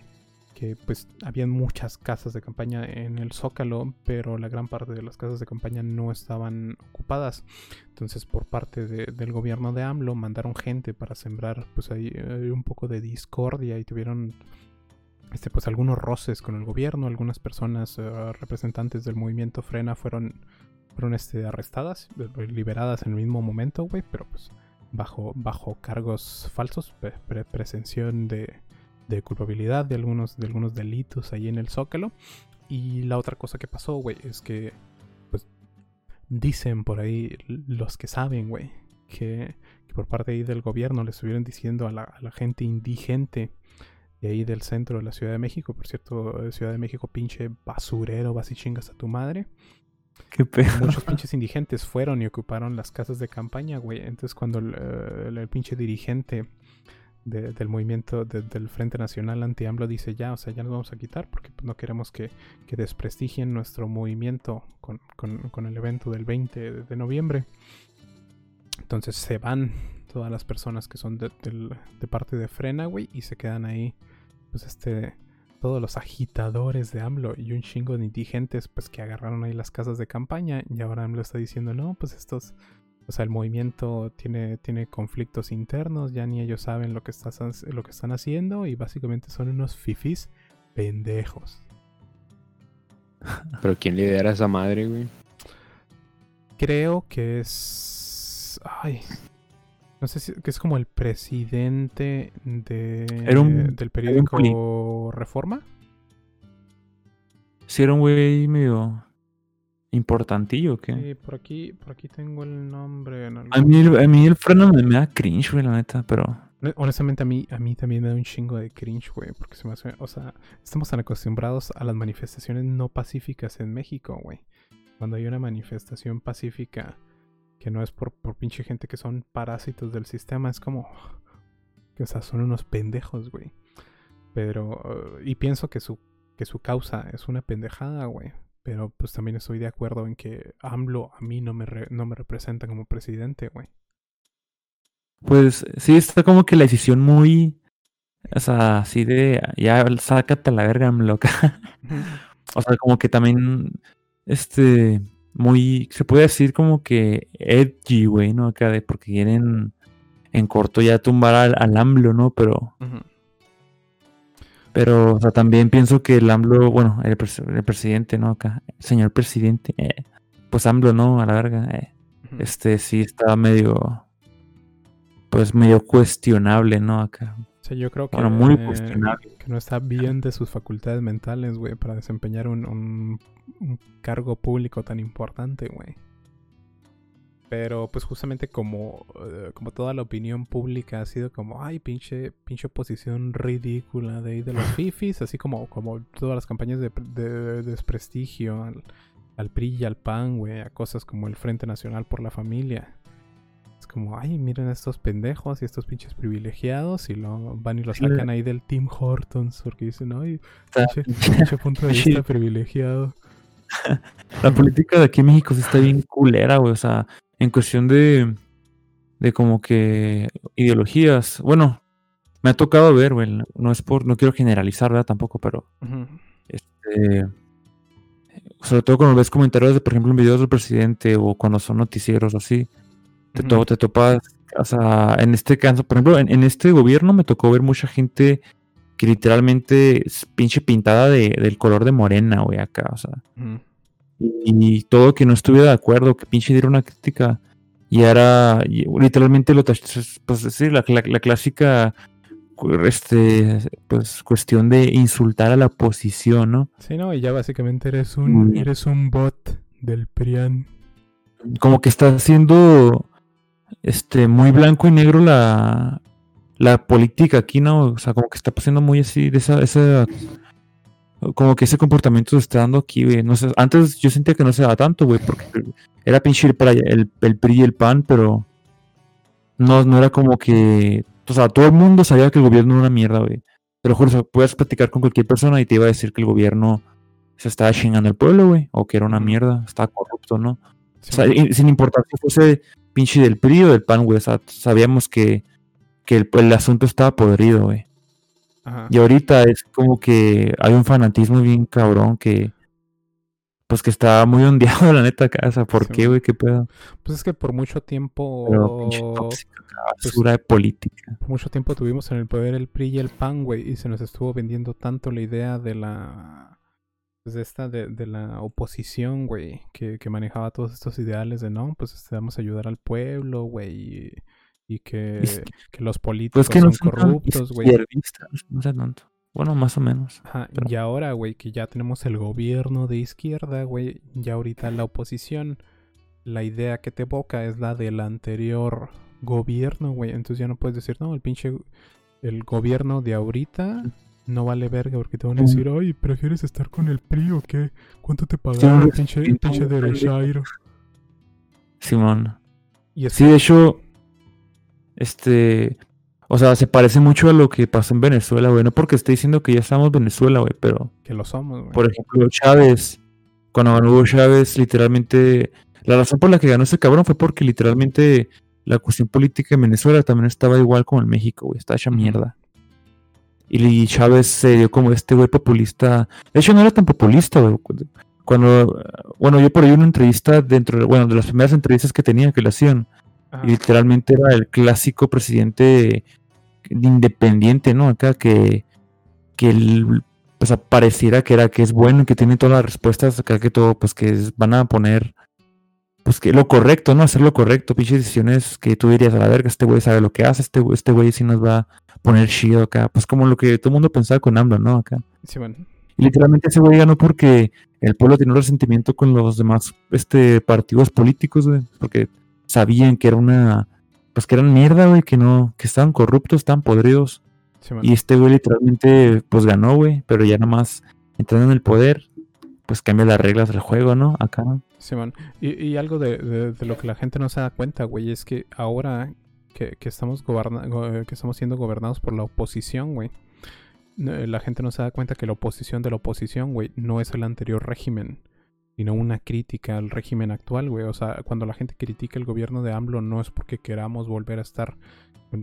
Speaker 1: que, pues, habían muchas casas de campaña en el Zócalo, pero la gran parte de las casas de campaña no estaban ocupadas. Entonces, por parte de- del gobierno de AMLO, mandaron gente para sembrar, pues, ahí eh, un poco de discordia y tuvieron este, pues algunos roces con el gobierno, algunas personas eh, representantes del movimiento Frena fueron, fueron este, arrestadas, eh, liberadas en el mismo momento, güey, pero pues bajo, bajo cargos falsos, pre- pre- presención de, de culpabilidad de algunos, de algunos delitos ahí en el Zócalo. Y la otra cosa que pasó, güey, es que, pues, dicen por ahí los que saben, güey, que, que por parte ahí del gobierno le estuvieron diciendo a la, a la gente indigente de ahí del centro de la Ciudad de México. Por cierto, eh, Ciudad de México, pinche basurero, vas y chingas a tu madre.
Speaker 3: Qué pedo.
Speaker 1: Muchos *laughs* pinches indigentes fueron y ocuparon las casas de campaña, güey. Entonces, cuando el, eh, el- el pinche dirigente de- del movimiento de- del Frente Nacional Anti-AMLO dice ya, o sea, ya nos vamos a quitar porque pues, no queremos que, que desprestigien nuestro movimiento con, con- con el evento del 20 de, de noviembre. Entonces se van todas las personas que son de parte de Frena, güey, y se quedan ahí, pues este, todos los agitadores de AMLO y un chingo de indigentes, pues que agarraron ahí las casas de campaña y ahora AMLO está diciendo, no, pues estos, o sea, el movimiento tiene, tiene conflictos internos, ya ni ellos saben lo que, lo que están haciendo y básicamente son unos fifis pendejos.
Speaker 2: Pero ¿quién lidera esa madre, güey?
Speaker 1: Creo que es... Ay. No sé si que es como el presidente de,
Speaker 3: Era un-
Speaker 1: del
Speaker 3: era un
Speaker 1: periódico Reforma.
Speaker 3: Si era un güey medio importantillo, ¿o ¿qué?
Speaker 1: Sí, por aquí, por aquí tengo el nombre. en algún-
Speaker 3: A mí, el- a mí el freno me, me da cringe, güey, la neta, pero...
Speaker 1: Honestamente a mí, a mí también me da un chingo de cringe, güey, porque se me hace, o sea, estamos tan acostumbrados a las manifestaciones no pacíficas en México, güey. Cuando hay una manifestación pacífica que no es por, por pinche gente que son parásitos del sistema, es como, que, o sea, son unos pendejos, güey. Pero, uh, y pienso que su, que su causa es una pendejada, güey. Pero pues también estoy de acuerdo en que AMLO a mí no me, re- no me representa como presidente, güey.
Speaker 3: Pues sí, está como que la decisión muy... O sea, así de... Ya, sácate a la verga, loca. *laughs* O sea, como que también... Este... Muy... Se puede decir como que edgy, güey, ¿no? Acá de... Porque quieren en corto ya tumbar al, al AMLO, ¿no? Pero... Pero, o sea, también pienso que el AMLO, bueno, el, pres- el presidente, ¿no? Acá, señor presidente, eh, pues AMLO, ¿no? A la verga, eh, este sí está medio, pues medio cuestionable, ¿no? Acá.
Speaker 1: O sea, yo creo que,
Speaker 3: Bueno, muy
Speaker 1: eh, que no está bien de sus facultades mentales, güey, para desempeñar un, un- un cargo público tan importante, güey. Pero pues justamente como, eh, como toda la opinión pública ha sido como, ay, pinche, pinche oposición ridícula de ahí de los *laughs* fifis, así como, como todas las campañas de, de- de desprestigio al, al PRI y al PAN, güey, a cosas como el Frente Nacional por la Familia. Como, ay, miren a estos pendejos y estos pinches privilegiados y lo van y lo sacan ahí del Team Hortons porque dicen, ay, pinche, pinche punto de *laughs* vista privilegiado. *laughs*
Speaker 3: La política de aquí en México sí está bien culera, güey. O sea, en cuestión de, de como que ideologías. Bueno, me ha tocado ver, güey. No es por, no quiero generalizar, ¿verdad? Tampoco, pero este, sobre todo cuando ves comentarios de, por ejemplo, en videos del presidente o cuando son noticieros así, te, to- te topas, o sea, en este caso, por ejemplo, en, en este gobierno me tocó ver mucha gente que literalmente es pinche pintada de, del color de morena, güey, acá, o sea, y, todo que no estuviera de acuerdo, que pinche diera una crítica, y era, y literalmente lo, pues sí, la, la, la clásica, este, pues cuestión de insultar a la oposición, ¿no?
Speaker 1: Sí, no, y ya básicamente eres un,
Speaker 3: Mm.
Speaker 1: eres un bot del PRIAN.
Speaker 3: como que está haciendo este, muy blanco y negro la, la política aquí, ¿no? O sea, como que está pasando muy así, de esa, esa como que ese comportamiento se está dando aquí, güey. No sé, antes yo sentía que no se daba tanto, güey, porque era pinche para el, el PRI y el PAN, pero no, no era como que, o sea, todo el mundo sabía que el gobierno era una mierda, güey. Pero juro, puedes platicar con cualquier persona y te iba a decir que el gobierno se estaba chingando el pueblo, güey, o que era una mierda, estaba corrupto, ¿no?
Speaker 1: Sí,
Speaker 3: O sea, y- sin importar si fuese pinche del PRI o del PAN, güey. O sea, sabíamos que, que el, el asunto estaba podrido, güey.
Speaker 1: ajá.
Speaker 3: Y ahorita es como que hay un fanatismo bien cabrón que. Pues que está muy ondeado, *laughs* la neta, sea, ¿por
Speaker 1: Sí,
Speaker 3: qué, güey? ¿Qué pedo?
Speaker 1: Pues es que por mucho tiempo.
Speaker 3: Pero pinche tóxica,
Speaker 1: pues
Speaker 3: basura de política.
Speaker 1: Por mucho tiempo tuvimos en el poder el PRI y el PAN, güey, y se nos estuvo vendiendo tanto la idea de la. Pues de esta, de, de la oposición, güey, que, que manejaba todos estos ideales de no, pues este, vamos a ayudar al pueblo, güey, y, y que,
Speaker 3: Es-
Speaker 1: que los políticos
Speaker 3: Pues que no
Speaker 1: son corruptos, güey.
Speaker 3: no sé tanto. Bueno, más o menos.
Speaker 1: Ajá,
Speaker 3: pero-
Speaker 1: Y ahora, güey, que ya tenemos el gobierno de izquierda, güey, ya ahorita la oposición, la idea que te evoca es la del anterior gobierno, güey. Entonces ya no puedes decir, no, el pinche, el gobierno de ahorita no vale verga porque te van a decir, ay, ¿prefieres estar con el PRI o qué? ¿Cuánto te pagaron,
Speaker 3: un
Speaker 1: pinche, pinche derechairo?
Speaker 3: Simón.
Speaker 1: Y es
Speaker 3: Sí, de hecho, este, o sea, se parece mucho a lo que pasó en Venezuela, güey. No porque esté diciendo que ya estamos en Venezuela, güey, pero,
Speaker 1: que lo somos, güey.
Speaker 3: por ejemplo, Chávez, cuando ganó Hugo Chávez, literalmente, la razón por la que ganó ese cabrón fue porque literalmente la cuestión política en Venezuela también estaba igual como en México, güey, está hecha mierda. Y Chávez se dio como este güey populista. De hecho, no era tan populista, güey. Cuando, bueno, yo por ahí una entrevista dentro, de- bueno, de las primeras entrevistas que tenía que le hacían,
Speaker 1: Ajá.
Speaker 3: y literalmente era el clásico presidente independiente, ¿no? Acá que, que el- pues pareciera que era que es bueno, que tiene todas las respuestas, acá que todo, pues que es- van a poner, pues que lo correcto, ¿no? Hacer lo correcto, pinches decisiones que tú dirías a la verga, este güey sabe lo que hace, este, güey- este güey sí nos va a poner chido acá, pues como lo que todo el mundo pensaba con AMLO, ¿no? Acá.
Speaker 1: Sí, bueno.
Speaker 3: Y literalmente ese güey ganó porque el pueblo tenía un resentimiento con los demás este, partidos políticos, güey. Porque sabían que era una. Pues que eran mierda, güey, que no. que estaban corruptos, estaban podridos.
Speaker 1: Sí.
Speaker 3: Y este güey literalmente, pues ganó, güey. Pero ya nomás entrando en el poder, pues cambia las reglas del juego, ¿no? Acá.
Speaker 1: Simón. Y, y algo de, de- de lo que la gente no se da cuenta, güey, es que ahora que, estamos eh, que estamos siendo gobernados por la oposición, güey. eh, La gente no se da cuenta que la oposición de la oposición, güey, no es el anterior régimen, sino una crítica al régimen actual, güey. O sea, cuando la gente critica el gobierno de AMLO, no es porque queramos volver a estar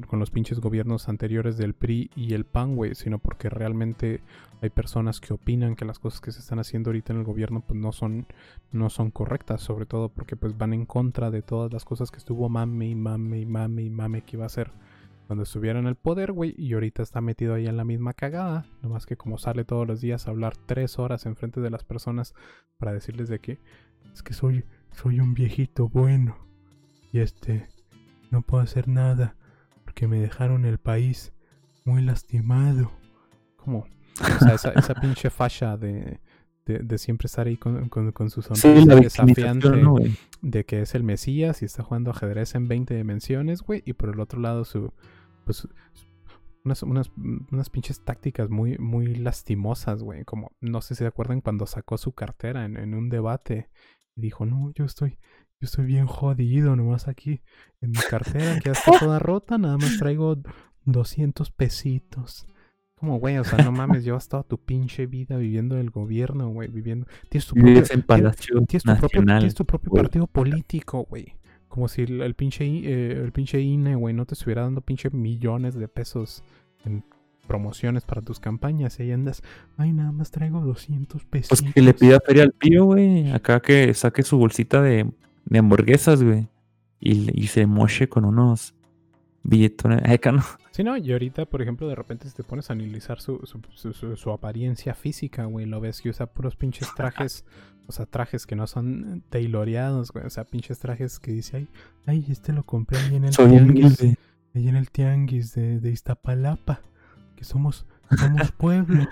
Speaker 1: con, los pinches gobiernos anteriores del PRI y el PAN, güey, sino porque realmente hay personas que opinan que las cosas que se están haciendo ahorita en el gobierno, pues no son no son correctas, sobre todo porque pues van en contra de todas las cosas que estuvo mame y mame y mame y mame que iba a hacer cuando estuviera en el poder, güey, y ahorita está metido ahí en la misma cagada, nomás que como sale todos los días a hablar tres horas enfrente de las personas para decirles de que es que soy, soy un viejito bueno y este no puedo hacer nada porque me dejaron el país muy lastimado. Como, o sea, esa, esa pinche facha de, de, de siempre estar ahí con, con, con su sonrisa desafiante de que es el Mesías y está jugando ajedrez en 20 dimensiones, güey, y por el otro lado su pues unas, unas, unas pinches tácticas muy, muy lastimosas, güey. Como, no sé si se acuerdan cuando sacó su cartera en, en un debate y dijo, no, yo estoy, yo estoy bien jodido, nomás aquí en mi cartera que ya está toda rota, nada más traigo 200 pesitos. Como, güey, o sea, no mames, llevas toda tu pinche vida viviendo del gobierno, güey, viviendo... Tienes tu propio, tienes- Tienes tu, propio,
Speaker 3: Nacional.
Speaker 1: tienes tu propio
Speaker 3: güey.
Speaker 1: partido político, güey. Como si el, el pinche, eh, el pinche INE, güey, no te estuviera dando pinche millones de pesos en promociones para tus campañas. Y ahí andas, ay, nada más traigo 200 pesos.
Speaker 3: Pues que le pida feria al pío, güey. Acá que saque su bolsita de, de hamburguesas, güey. Y, y se moche con unos billetones. Ay, no.
Speaker 1: Sí, no, y ahorita, por ejemplo, de repente si te pones a analizar su, su, su- su- su apariencia física, güey, lo ves que usa puros pinches trajes, *laughs* o sea, trajes que no son tailoreados, güey, o sea, pinches trajes que dice, ay, ay, este lo compré ahí en el
Speaker 3: Soy
Speaker 1: tianguis. ahí en el tianguis de, de Iztapalapa, que somos, somos pueblo.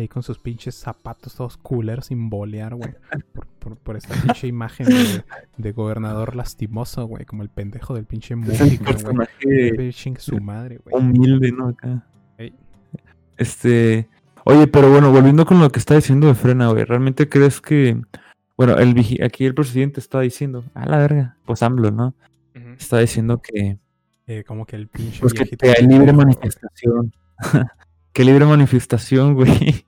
Speaker 1: Ahí con sus pinches zapatos todos coolers sin bolear, güey. Por, por, por esta pinche imagen de, de gobernador lastimoso, güey. Como el pendejo del pinche músico, güey. su madre, güey.
Speaker 3: humilde, ¿no? Acá.
Speaker 1: Ey.
Speaker 3: Este. Oye, pero bueno, volviendo con lo que está diciendo de Frena, güey. ¿Realmente crees que. Bueno, el vigi- aquí el presidente está diciendo. A la verga. Pues AMLO, ¿no?
Speaker 1: Ujú.
Speaker 3: Está diciendo que.
Speaker 1: Eh, como que el pinche
Speaker 3: Pues que, hay libre manifestación. *laughs* que libre manifestación, *laughs* güey.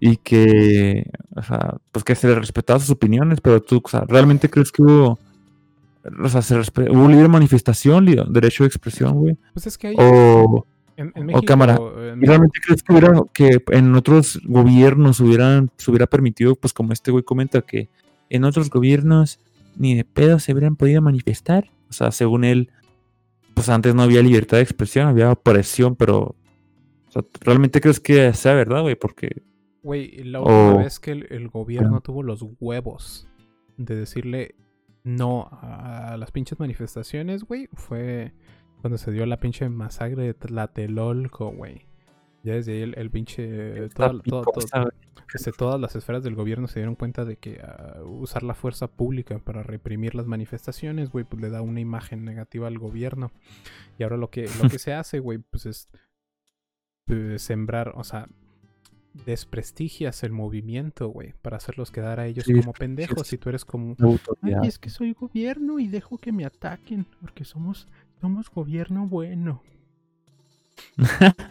Speaker 3: Y que, o sea, pues que se le respetaba sus opiniones, pero tú, o sea, ¿realmente crees que hubo, o sea, se hubo libre manifestación, li- derecho de expresión, güey?
Speaker 1: Pues es que hay
Speaker 3: O,
Speaker 1: en, en
Speaker 3: o cámara.
Speaker 1: en
Speaker 3: ¿y realmente crees que hubiera, que en otros gobiernos hubieran, se hubiera permitido, pues como este güey comenta, que en otros gobiernos ni de pedo se hubieran podido manifestar? O sea, según él, pues antes no había libertad de expresión, había opresión, pero, sea, ¿realmente crees que sea verdad, güey? Porque
Speaker 1: Güey, la última vez que el, el gobierno tuvo los huevos de decirle no a, las pinches manifestaciones, güey, fue cuando se dio la pinche masacre de Tlatelolco, güey. Ya desde ahí el, el pinche... Toda- desde todas las esferas del gobierno se dieron cuenta de que ah, usar la fuerza pública para reprimir las manifestaciones, güey, pues le da una imagen negativa al gobierno. Y ahora lo que, lo que se hace, güey, pues es sembrar, o sea, desprestigias el movimiento, güey, para hacerlos quedar a ellos
Speaker 3: Sí,
Speaker 1: como pendejos. Y tú eres como, ay, es que soy gobierno y dejo que me ataquen, porque somos, somos gobierno bueno.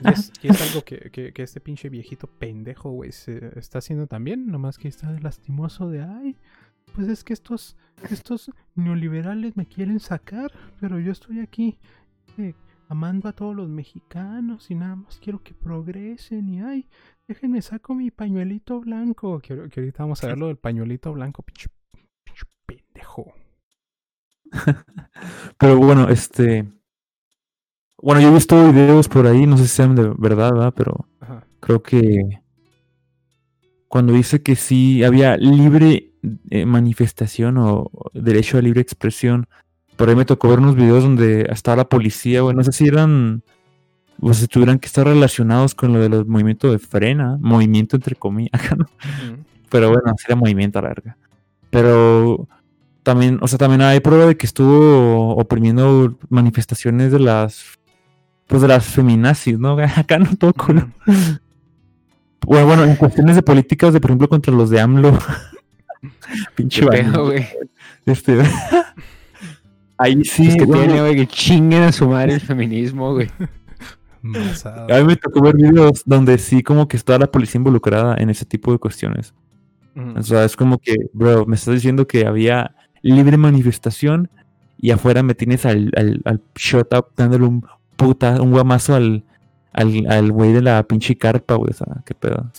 Speaker 1: Y es, y es algo que, que- que este pinche viejito pendejo, güey, se está haciendo también, nomás que está lastimoso de, ay, pues es que estos, estos neoliberales me quieren sacar, pero yo estoy aquí eh, amando a todos los mexicanos y nada más quiero que progresen y, ay, déjenme saco mi pañuelito blanco, que, ahor- que ahorita vamos a ver lo del pañuelito blanco, pinche, pinche pendejo. *laughs*
Speaker 3: Pero bueno, este. Bueno, yo he visto videos por ahí, no sé si sean de verdad, ¿verdad? Pero
Speaker 1: Ajá.
Speaker 3: creo que cuando dice que sí había libre eh, manifestación o o derecho a libre expresión, por ahí me tocó ver unos videos donde estaba la policía, güey, no sé si eran, o si tuvieran que estar relacionados con lo de los movimientos de frena, movimiento entre comillas, *laughs* ¿no? Pero bueno, sería movimiento a la verga. Pero también, o sea, también hay prueba de que estuvo oprimiendo manifestaciones de las, pues de las feminazis, ¿no? *laughs* Acá no todo culo. Bueno, bueno, en cuestiones de políticas, de por ejemplo, contra los de AMLO. *laughs* Pinche
Speaker 2: ¿Qué
Speaker 3: vaina.
Speaker 2: pedo, güey?
Speaker 3: Este, ahí sí,
Speaker 2: Es que
Speaker 3: bueno,
Speaker 2: tiene, güey, que chinguen a su madre el feminismo, güey. *laughs*
Speaker 1: Masado.
Speaker 3: a mí me tocó ver videos donde sí como que está la policía involucrada en ese tipo de cuestiones.
Speaker 1: Ujú.
Speaker 3: O sea, es como que, bro, me estás diciendo que había libre manifestación y afuera me tienes al, al, al shut up dándole un puta, un guamazo al al al güey de la pinche carpa, güey. O sea, qué pedo.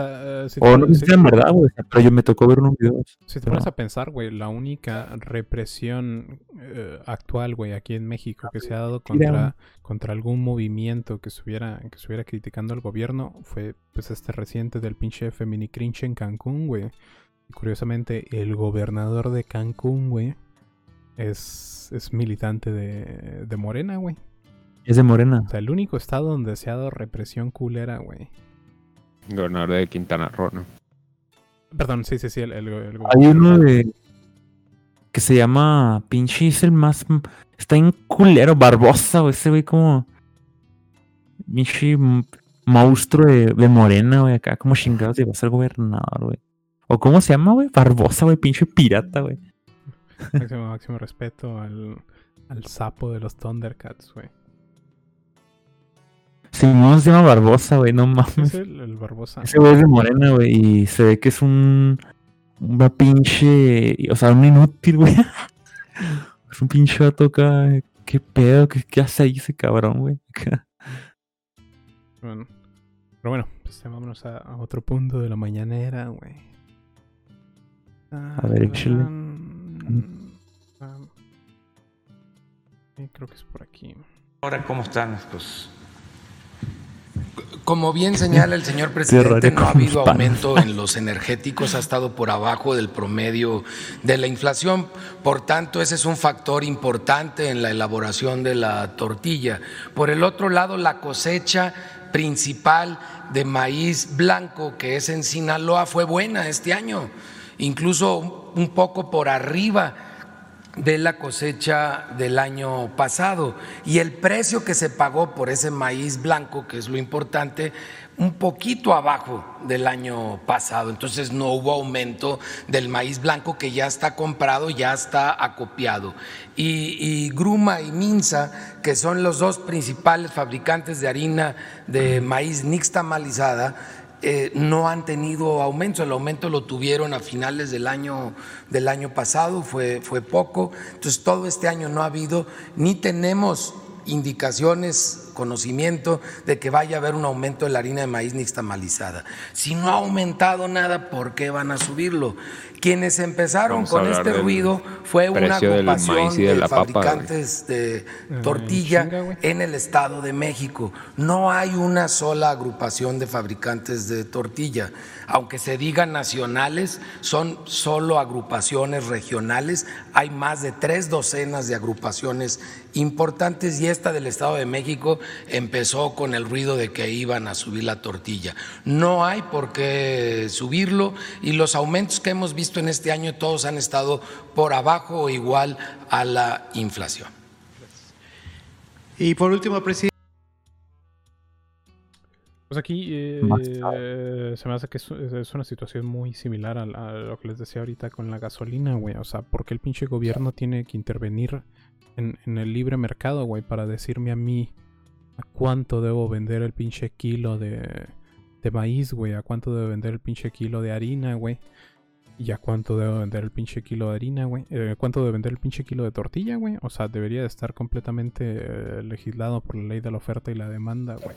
Speaker 1: Sea, eh, si
Speaker 3: O
Speaker 1: te-
Speaker 3: no sé
Speaker 1: si-
Speaker 3: en verdad, güey. Pero yo me tocó ver unos videos.
Speaker 1: Si te pones a pensar, güey, la única represión eh, actual, güey, aquí en México que se ha dado contra, contra algún movimiento que estuviera, que estuviera criticando al gobierno fue, pues, este reciente del pinche Feminicrinche en Cancún, güey. Y curiosamente, el gobernador de Cancún, güey, es, es militante de, de Morena, güey.
Speaker 3: Es de Morena.
Speaker 1: O sea, el único estado donde se ha dado represión culera, güey.
Speaker 2: Gobernador de Quintana Roo, ¿no?
Speaker 1: Perdón, sí, sí, sí, el, el, el
Speaker 3: Hay uno de. que se llama. Pinche, es el más. Está en culero, Barbosa, güey. Ese güey como. Pinche monstruo de, de Morena, güey. Acá como chingados llegó a ser gobernador, güey. ¿O cómo se llama, güey? Barbosa, güey. Pinche pirata, güey.
Speaker 1: Máximo, máximo respeto al, al sapo de los Thundercats, güey.
Speaker 3: Simón se llama Barbosa, güey. No mames.
Speaker 1: Es el, el Barbosa.
Speaker 3: Ese güey es de Morena, güey. Y se ve que es un. Una pinche. O sea, un inútil, güey. *laughs* Es un pinche vato acá. ¿Qué pedo? ¿Qué, qué hace ahí ese cabrón, güey? *laughs*
Speaker 1: Bueno, pero bueno, pues vámonos a, a otro punto de la mañanera, güey.
Speaker 3: A ver, échale.
Speaker 1: Ah, sí, creo que es por aquí.
Speaker 5: Ahora, ¿cómo están? Pues
Speaker 4: Como bien señala el señor presidente, no ha habido aumento en los energéticos, ha estado por abajo del promedio de la inflación. Por tanto, ese es un factor importante en la elaboración de la tortilla. Por el otro lado, la cosecha principal de maíz blanco, que es en Sinaloa, fue buena este año, incluso un poco por arriba de la cosecha del año pasado. Y el precio que se pagó por ese maíz blanco, que es lo importante, un poquito abajo del año pasado. Entonces no hubo aumento del maíz blanco que ya está comprado, ya está acopiado. Y, Gruma y Minza, que son los dos principales fabricantes de harina de maíz nixtamalizada, eh, no han tenido aumento. El aumento lo tuvieron a finales del año, del año pasado, fue, fue poco. Entonces todo este año no ha habido, ni tenemos indicaciones conocimiento de que vaya a haber un aumento de la harina de maíz nixtamalizada. Si no ha aumentado nada, ¿por qué van a subirlo? Quienes empezaron con este ruido fue una agrupación de, fabricantes de tortilla en el Estado de México. No hay una sola agrupación de fabricantes de tortilla. Aunque se digan nacionales, son solo agrupaciones regionales. Hay más de tres docenas de agrupaciones importantes y esta del Estado de México empezó con el ruido de que iban a subir la tortilla. No hay por qué subirlo y los aumentos que hemos visto en este año todos han estado por abajo o igual a la inflación.
Speaker 6: Y por último, presidente.
Speaker 1: Pues aquí eh, se me hace que es, una situación muy similar a, lo que les decía ahorita con la gasolina, güey. O sea, ¿por qué el pinche gobierno tiene que intervenir en, en el libre mercado, güey? Para decirme a mí a cuánto debo vender el pinche kilo de, de maíz, güey. A cuánto debo vender el pinche kilo de harina, güey. ¿Y a cuánto debo vender el pinche kilo de harina, güey? Eh, ¿Cuánto debo vender el pinche kilo de tortilla, güey? O sea, debería de estar completamente eh, legislado por la ley de la oferta y la demanda, güey.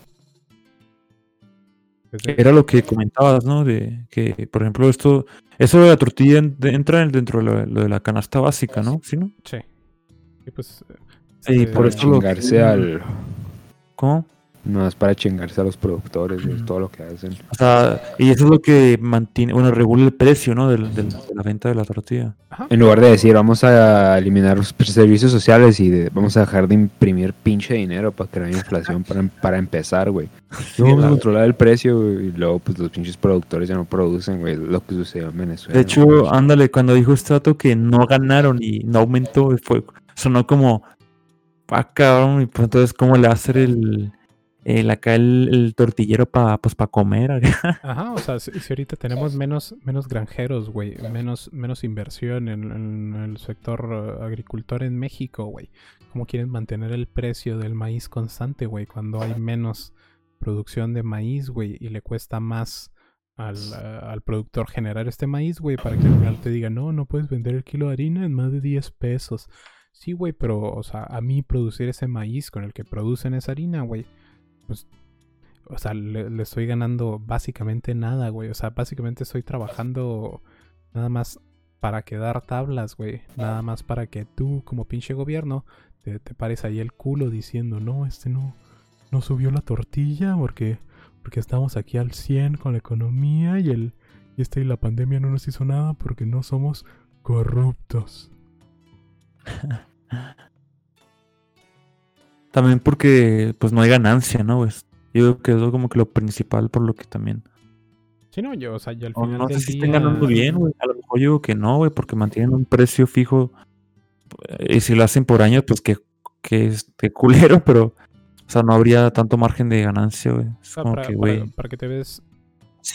Speaker 3: Era lo que comentabas, ¿no? De que, por ejemplo, esto, eso de la tortilla entra dentro de lo, de la canasta básica, ¿no? ¿Sí, no?
Speaker 1: Sí. Y pues.
Speaker 2: Sí, por eso chingarse al.
Speaker 3: ¿Cómo?
Speaker 2: No, es para chingarse a los productores, de todo lo que hacen.
Speaker 3: O sea, y eso es lo que mantiene, bueno, regula el precio, ¿no? de la venta de la tortilla.
Speaker 2: En lugar de decir, vamos a eliminar los servicios sociales y vamos a dejar de imprimir pinche dinero para crear inflación para, para empezar, güey. *laughs* vamos a controlar el precio y luego, pues, los pinches productores ya no producen, güey, lo que sucedió en Venezuela.
Speaker 3: De hecho, ándale, cuando dijo este dato que no ganaron y no aumentó, fue, sonó como, ah, cabrón, y pues entonces, ¿cómo le va a hacer el el, acá el, tortillero para pues, pa comer. *laughs*
Speaker 1: Ajá, o sea, si, ahorita tenemos menos, menos granjeros, güey, menos, menos inversión en, el sector eh, agricultor en México, güey. ¿Cómo quieren mantener el precio del maíz constante, güey? Cuando hay menos producción de maíz, güey, y le cuesta más al, eh, al productor generar este maíz, güey, para que al final te diga, no, no puedes vender el kilo de harina en más de 10 pesos. Sí, güey, pero, o sea, a mí producir ese maíz con el que producen esa harina, güey, pues, o sea, le, estoy ganando básicamente nada, güey. O sea, básicamente estoy trabajando nada más para quedar tablas, güey. Nada más para que tú, como pinche gobierno, te, pares ahí el culo diciendo, no, este no, no subió la tortilla porque, porque estamos aquí al 100 con la economía y el, y este y la pandemia no nos hizo nada porque no somos corruptos. *laughs*
Speaker 3: También porque pues no hay ganancia, ¿no? Pues, yo creo que es como que lo principal por lo que también.
Speaker 1: Sí, no, yo, o sea, ya al final.
Speaker 3: No, sé si estén ganando bien, güey. A lo mejor yo digo que no, güey, porque mantienen un precio fijo. Y si lo hacen por año, pues que, que, es, que culero, *laughs* pero. O sea, no habría tanto margen de ganancia, güey.
Speaker 1: para, que, güey. Para, que te ves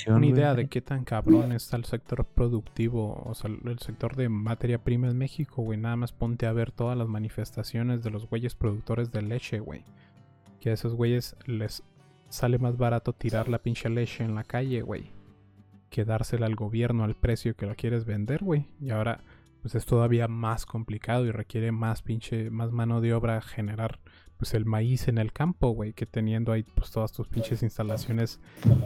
Speaker 1: una idea de qué tan cabrón está el sector productivo, o sea, el sector de materia prima en México, güey. Nada más ponte a ver todas las manifestaciones de los güeyes productores de leche, güey. Que a esos güeyes les sale más barato tirar la pinche leche en la calle, güey. Que dársela al gobierno al precio que la quieres vender, güey. Y ahora, pues es todavía más complicado y requiere más pinche, más mano de obra generar pues el maíz en el campo, güey, que teniendo ahí pues todas tus pinches instalaciones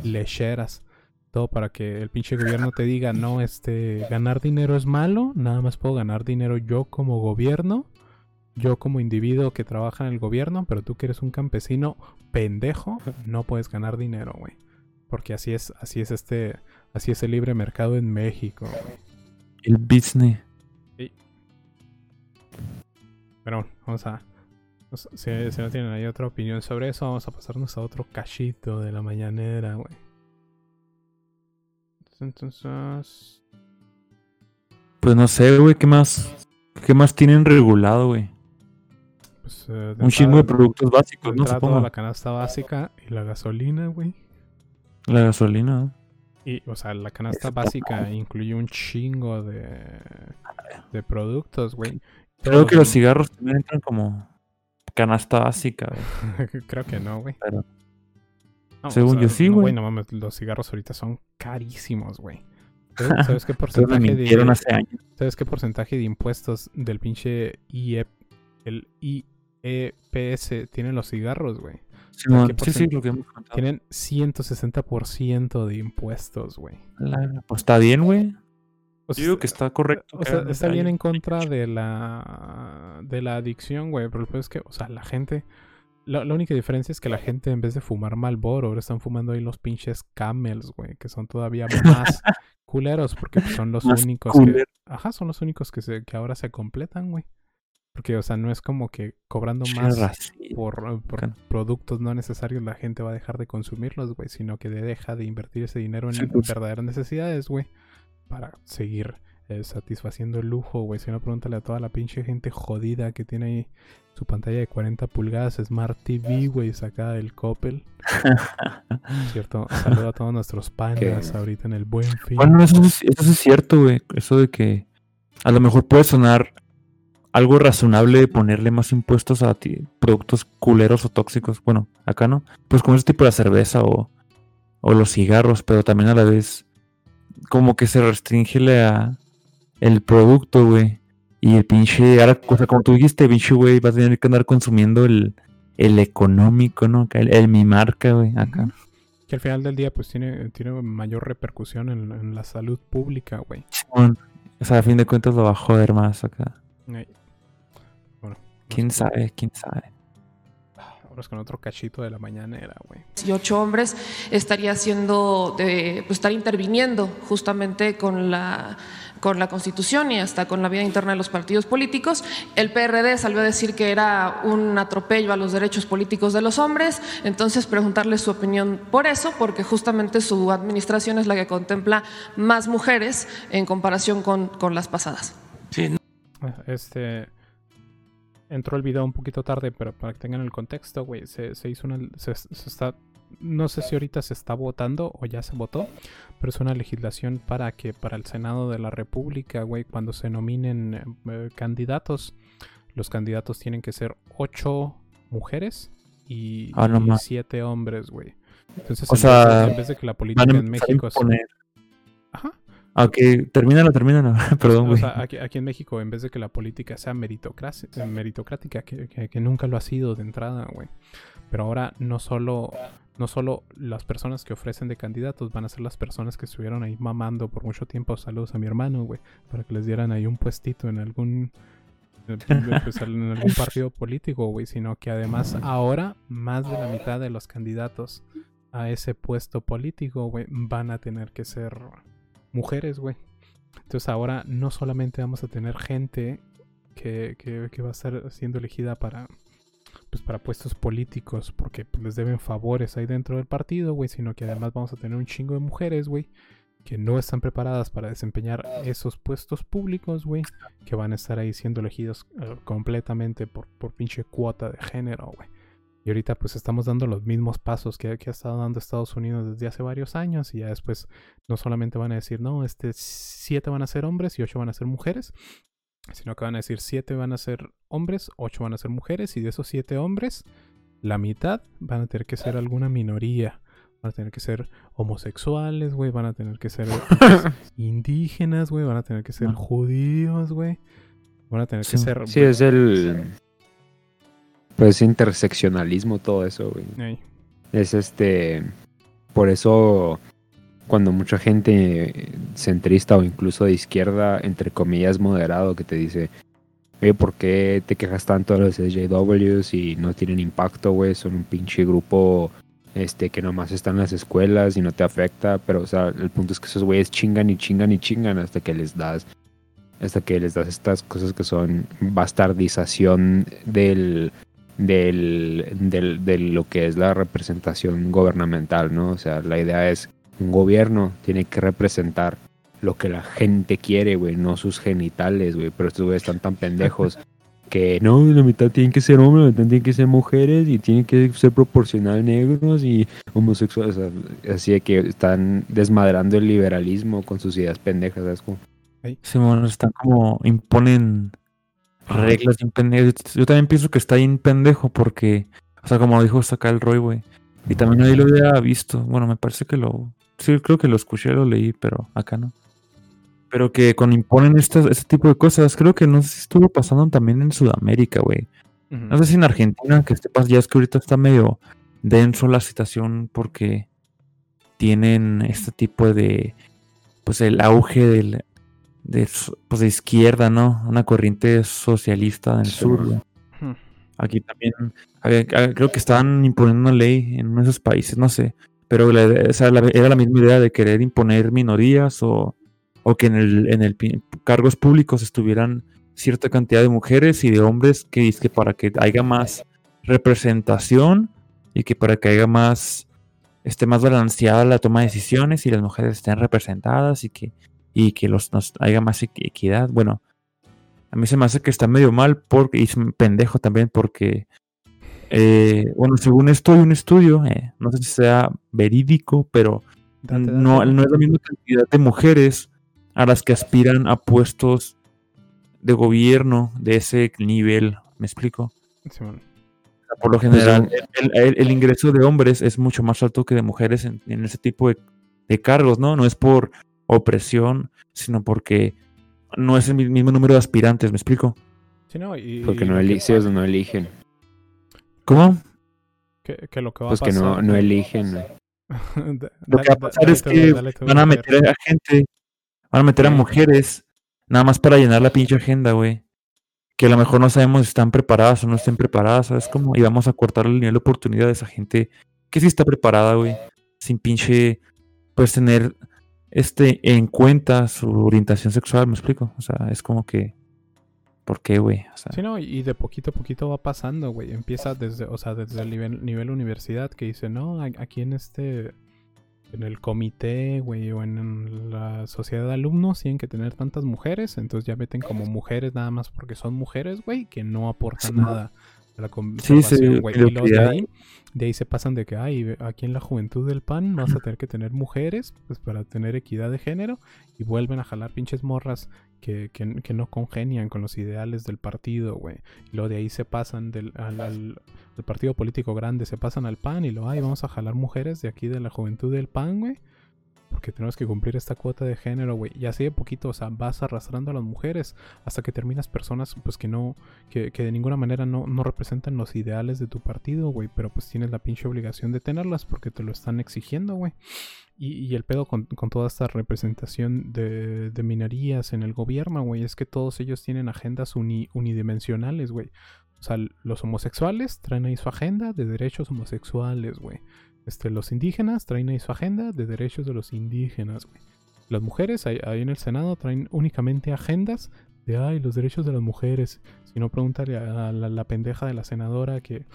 Speaker 1: lecheras todo para que el pinche gobierno te diga, no, este, ganar dinero es malo, nada más puedo ganar dinero yo como gobierno, yo como individuo que trabaja en el gobierno, pero tú que eres un campesino pendejo, no puedes ganar dinero, güey. Porque así es, así es este, así es el libre mercado en México, güey.
Speaker 3: El business.
Speaker 1: Sí. Pero vamos a Si, si no tienen ahí otra opinión sobre eso, vamos a pasarnos a otro cachito de la mañanera, güey. Entonces,
Speaker 3: Pues no sé, güey, ¿qué más? ¿Qué más tienen regulado, güey?
Speaker 1: pues, eh,
Speaker 3: Un chingo de productos básicos, ¿no? Supongo.
Speaker 1: la canasta básica y la gasolina, güey.
Speaker 3: La gasolina. ¿no?
Speaker 1: Y, o sea, la canasta básica incluye un chingo de, de productos, güey.
Speaker 3: Creo
Speaker 1: Todos
Speaker 3: que los cigarros también entran como canasta básica, güey. *laughs*
Speaker 1: Creo que no, güey.
Speaker 3: Pero-
Speaker 1: No,
Speaker 3: Según yo sí, güey.
Speaker 1: No mames, los cigarros ahorita son carísimos, güey. ¿Sabes, *laughs* sabes qué porcentaje de,
Speaker 3: hace años.
Speaker 1: ¿Sabes qué porcentaje de impuestos del pinche IE, el IEPS tienen los cigarros, güey?
Speaker 3: Simón,
Speaker 1: ¿qué
Speaker 3: sí, sí, lo que hemos contado.
Speaker 1: Tienen 160% de impuestos, güey.
Speaker 3: Pues está bien, güey.
Speaker 1: O
Speaker 3: Yo
Speaker 1: sea,
Speaker 3: digo que está correcto.
Speaker 1: O sea, está bien en contra de la de la adicción, güey. Pero el peor es que, o sea, la gente. La, la única diferencia es que la gente, en vez de fumar Malboro, ahora están fumando ahí los pinches camels, güey. Que son todavía *laughs* más culeros, porque pues, son los
Speaker 3: Más
Speaker 1: únicos que. Ajá, son los únicos que, se, que ahora se completan, güey. Porque, o sea, no es como que cobrando más por, por
Speaker 3: Can-
Speaker 1: productos no necesarios la gente va a dejar de consumirlos, güey, sino que deja de invertir ese dinero en
Speaker 3: Sí, pues.
Speaker 1: verdaderas necesidades, güey, para seguir eh, satisfaciendo el lujo, güey. Si no, pregúntale a toda la pinche gente jodida que tiene ahí su pantalla de 40 pulgadas, Smart TV, güey, sacada del Coppel. *laughs* ¿Cierto? Saludo a todos nuestros panas ahorita en el buen fin.
Speaker 3: Bueno, eso es, eso sí es cierto, güey. Eso de que a lo mejor puede sonar algo razonable de ponerle más impuestos a ti, productos culeros o tóxicos. Bueno, acá no. Pues como ese tipo de cerveza o, o los cigarros, pero también a la vez como que se restringe la, el producto, güey. Y el pinche, ahora, o sea, como tú dijiste, pinche, güey, va a tener que andar consumiendo el, el económico, ¿no? El, el mi marca, güey, acá.
Speaker 1: Que al final del día, pues tiene, tiene mayor repercusión en, en la salud pública, güey.
Speaker 3: O sea, a fin de cuentas lo va a joder más acá.
Speaker 1: Bueno.
Speaker 3: ¿Quién sabe? ¿Quién sabe?
Speaker 1: Ahora es con otro cachito de la mañanera, güey.
Speaker 7: 18 hombres estaría haciendo, de, pues estar interviniendo justamente con la, con la Constitución y hasta con la vida interna de los partidos políticos. El PRD salió a decir que era un atropello a los derechos políticos de los hombres, entonces preguntarle su opinión por eso, porque justamente su administración es la que contempla más mujeres en comparación con, con las pasadas.
Speaker 5: Sí,
Speaker 1: Este. Entró el video un poquito tarde, pero para que tengan el contexto, güey, se, se hizo una. Se, se está. No sé si ahorita se está votando o ya se votó, pero es una legislación para que para el Senado de la República, güey, cuando se nominen eh, candidatos, los candidatos tienen que ser ocho mujeres y,
Speaker 3: Ah, no
Speaker 1: y
Speaker 3: más.
Speaker 1: siete hombres, güey. Entonces,
Speaker 3: O
Speaker 1: en, vez de, en vez de que la política en México es.
Speaker 3: imponer.
Speaker 1: Ajá.
Speaker 3: Ah, Ok, termínalo, termínalo. *laughs* Perdón,
Speaker 1: O
Speaker 3: güey.
Speaker 1: sea, aquí, aquí en México, en vez de que la política sea eh, meritocrática, que, que- que nunca lo ha sido de entrada, güey. Pero ahora no solo, no solo las personas que ofrecen de candidatos van a ser las personas que estuvieron ahí mamando por mucho tiempo. Saludos a mi hermano, güey. Para que les dieran ahí un puestito en algún, eh, *laughs* pues, en algún partido político, güey. Sino que además ahora más de la mitad de los candidatos a ese puesto político, güey, van a tener que ser mujeres, güey. Entonces ahora no solamente vamos a tener gente que, que- que va a estar siendo elegida para, pues, para puestos políticos porque pues, les deben favores ahí dentro del partido, güey, sino que además vamos a tener un chingo de mujeres, güey, que no están preparadas para desempeñar esos puestos públicos, güey, que van a estar ahí siendo elegidos eh, completamente por, por pinche cuota de género, güey. Y ahorita pues estamos dando los mismos pasos que, que ha estado dando Estados Unidos desde hace varios años y ya después no solamente van a decir, no, este, siete van a ser hombres y ocho van a ser mujeres, sino que van a decir, siete van a ser hombres, ocho van a ser mujeres, y de esos siete hombres, la mitad van a tener que ser alguna minoría. Van a tener que ser homosexuales, güey, van a tener que ser *laughs* indígenas, güey, van a tener que ser judíos, güey. Van a tener que ser...
Speaker 2: Sí, es el. Pues interseccionalismo, todo eso, güey.
Speaker 1: Ey,
Speaker 2: Es este. Por eso, cuando mucha gente centrista o incluso de izquierda, entre comillas, moderado, que te dice, oye, ¿por qué te quejas tanto de los SJWs y no tienen impacto, güey? Son un pinche grupo este que nomás está en las escuelas y no te afecta, pero, o sea, el punto es que esos güeyes chingan y chingan y chingan hasta que les das. Hasta que les das estas cosas que son bastardización del del, del- de lo que es la representación gubernamental, ¿no? O sea, la idea es un gobierno tiene que representar lo que la gente quiere, güey, no sus genitales, güey. Pero estos güeyes están tan pendejos *laughs* que no, la mitad tienen que ser hombres, la mitad tienen que ser mujeres y tienen que ser proporcional negros y homosexuales. o sea, así de que están desmadrando el liberalismo con sus ideas pendejas, ¿sabes?
Speaker 3: Simón, están como imponen reglas bien pendejas. Yo también pienso que está bien pendejo porque, o sea, como dijo acá el Roy, güey. Y también ahí lo había visto. Bueno, me parece que lo. Sí, creo que lo escuché, lo leí, pero acá no. Pero que cuando imponen estas, este tipo de cosas, creo que no sé si estuvo pasando también en Sudamérica, güey. No sé si en Argentina, que este ya es que ahorita está medio denso la situación porque tienen este tipo de, pues el auge del, de, pues de izquierda, ¿no? Una corriente socialista en el
Speaker 2: Sí,
Speaker 3: sur. güey. Aquí también, ah, creo que estaban imponiendo una ley en esos países, no sé. Pero la era la misma idea de querer imponer minorías o, o que en el, en el cargos públicos estuvieran cierta cantidad de mujeres y de hombres que, es que para que haya más representación y que para que haya más esté más balanceada la toma de decisiones y las mujeres estén representadas y que y que los nos haya más equi- equidad. Bueno, a mí se me hace que está medio mal porque y es un pendejo también porque eh, bueno, según esto hay un estudio, eh, no sé si sea verídico, pero
Speaker 1: Date, date.
Speaker 3: no, no es la misma cantidad de mujeres a las que aspiran a puestos de gobierno de ese nivel. ¿Me explico? Sea, Por lo general, el, el- el ingreso de hombres es mucho más alto que de mujeres en, en ese tipo de, de cargos, ¿no? No es por opresión, sino porque no es el mi- mismo número de aspirantes, ¿me explico?
Speaker 1: Sí, no, y,
Speaker 2: porque no,
Speaker 1: que
Speaker 2: no eligen.
Speaker 3: ¿Cómo?
Speaker 1: que, que lo que va
Speaker 2: Pues
Speaker 1: a
Speaker 2: que
Speaker 1: pasar.
Speaker 2: no, no eligen. *laughs* güey.
Speaker 1: Da-
Speaker 3: Lo que va a pasar
Speaker 1: dale
Speaker 3: es que van a meter a gente, van a meter a mujeres, nada más para llenar la pinche agenda, güey. Que a lo mejor no sabemos si están preparadas o no estén preparadas, ¿sabes cómo? Y vamos a cortar el nivel de oportunidad de esa gente que sí está preparada, güey. Sin pinche, pues tener este en cuenta su orientación sexual, ¿me explico? O sea, es como que, ¿por qué, güey? O sea,
Speaker 1: Sí, no, y de poquito a poquito va pasando, güey. Empieza desde, o sea, desde el nivel, nivel universidad que dice, no, aquí en este, en el comité, güey, o en la sociedad de alumnos tienen que tener tantas mujeres, entonces ya meten como mujeres nada más porque son mujeres, güey, que no aportan
Speaker 3: Sí.
Speaker 1: nada a la
Speaker 3: Sí,
Speaker 1: conversación,
Speaker 3: sí,
Speaker 1: güey. Y luego de
Speaker 3: que
Speaker 1: ahí, de ahí se pasan de que, ay, aquí en la juventud del PAN vas a tener que tener mujeres, pues para tener equidad de género, y vuelven a jalar pinches morras que, que, que no congenian con los ideales del partido, güey. Y luego de ahí se pasan del, al, al- al partido político grande, se pasan al PAN y lo, ay, vamos a jalar mujeres de aquí de la juventud del PAN, güey. Porque tenemos que cumplir esta cuota de género, güey. Y así de poquito, o sea, vas arrastrando a las mujeres hasta que terminas personas, pues que no, que, que de ninguna manera no, no representan los ideales de tu partido, güey. Pero pues tienes la pinche obligación de tenerlas porque te lo están exigiendo, güey. Y, y el pedo con, con toda esta representación de, de minorías en el gobierno, güey, es que todos ellos tienen agendas uni- unidimensionales, güey. O sea, los homosexuales traen ahí su agenda de derechos homosexuales, güey. Este, los indígenas traen ahí su agenda de derechos de los indígenas, güey. Las mujeres ahí, en el Senado traen únicamente agendas de, ay, los derechos de las mujeres. Si no, pregúntale a la, pendeja de la senadora que,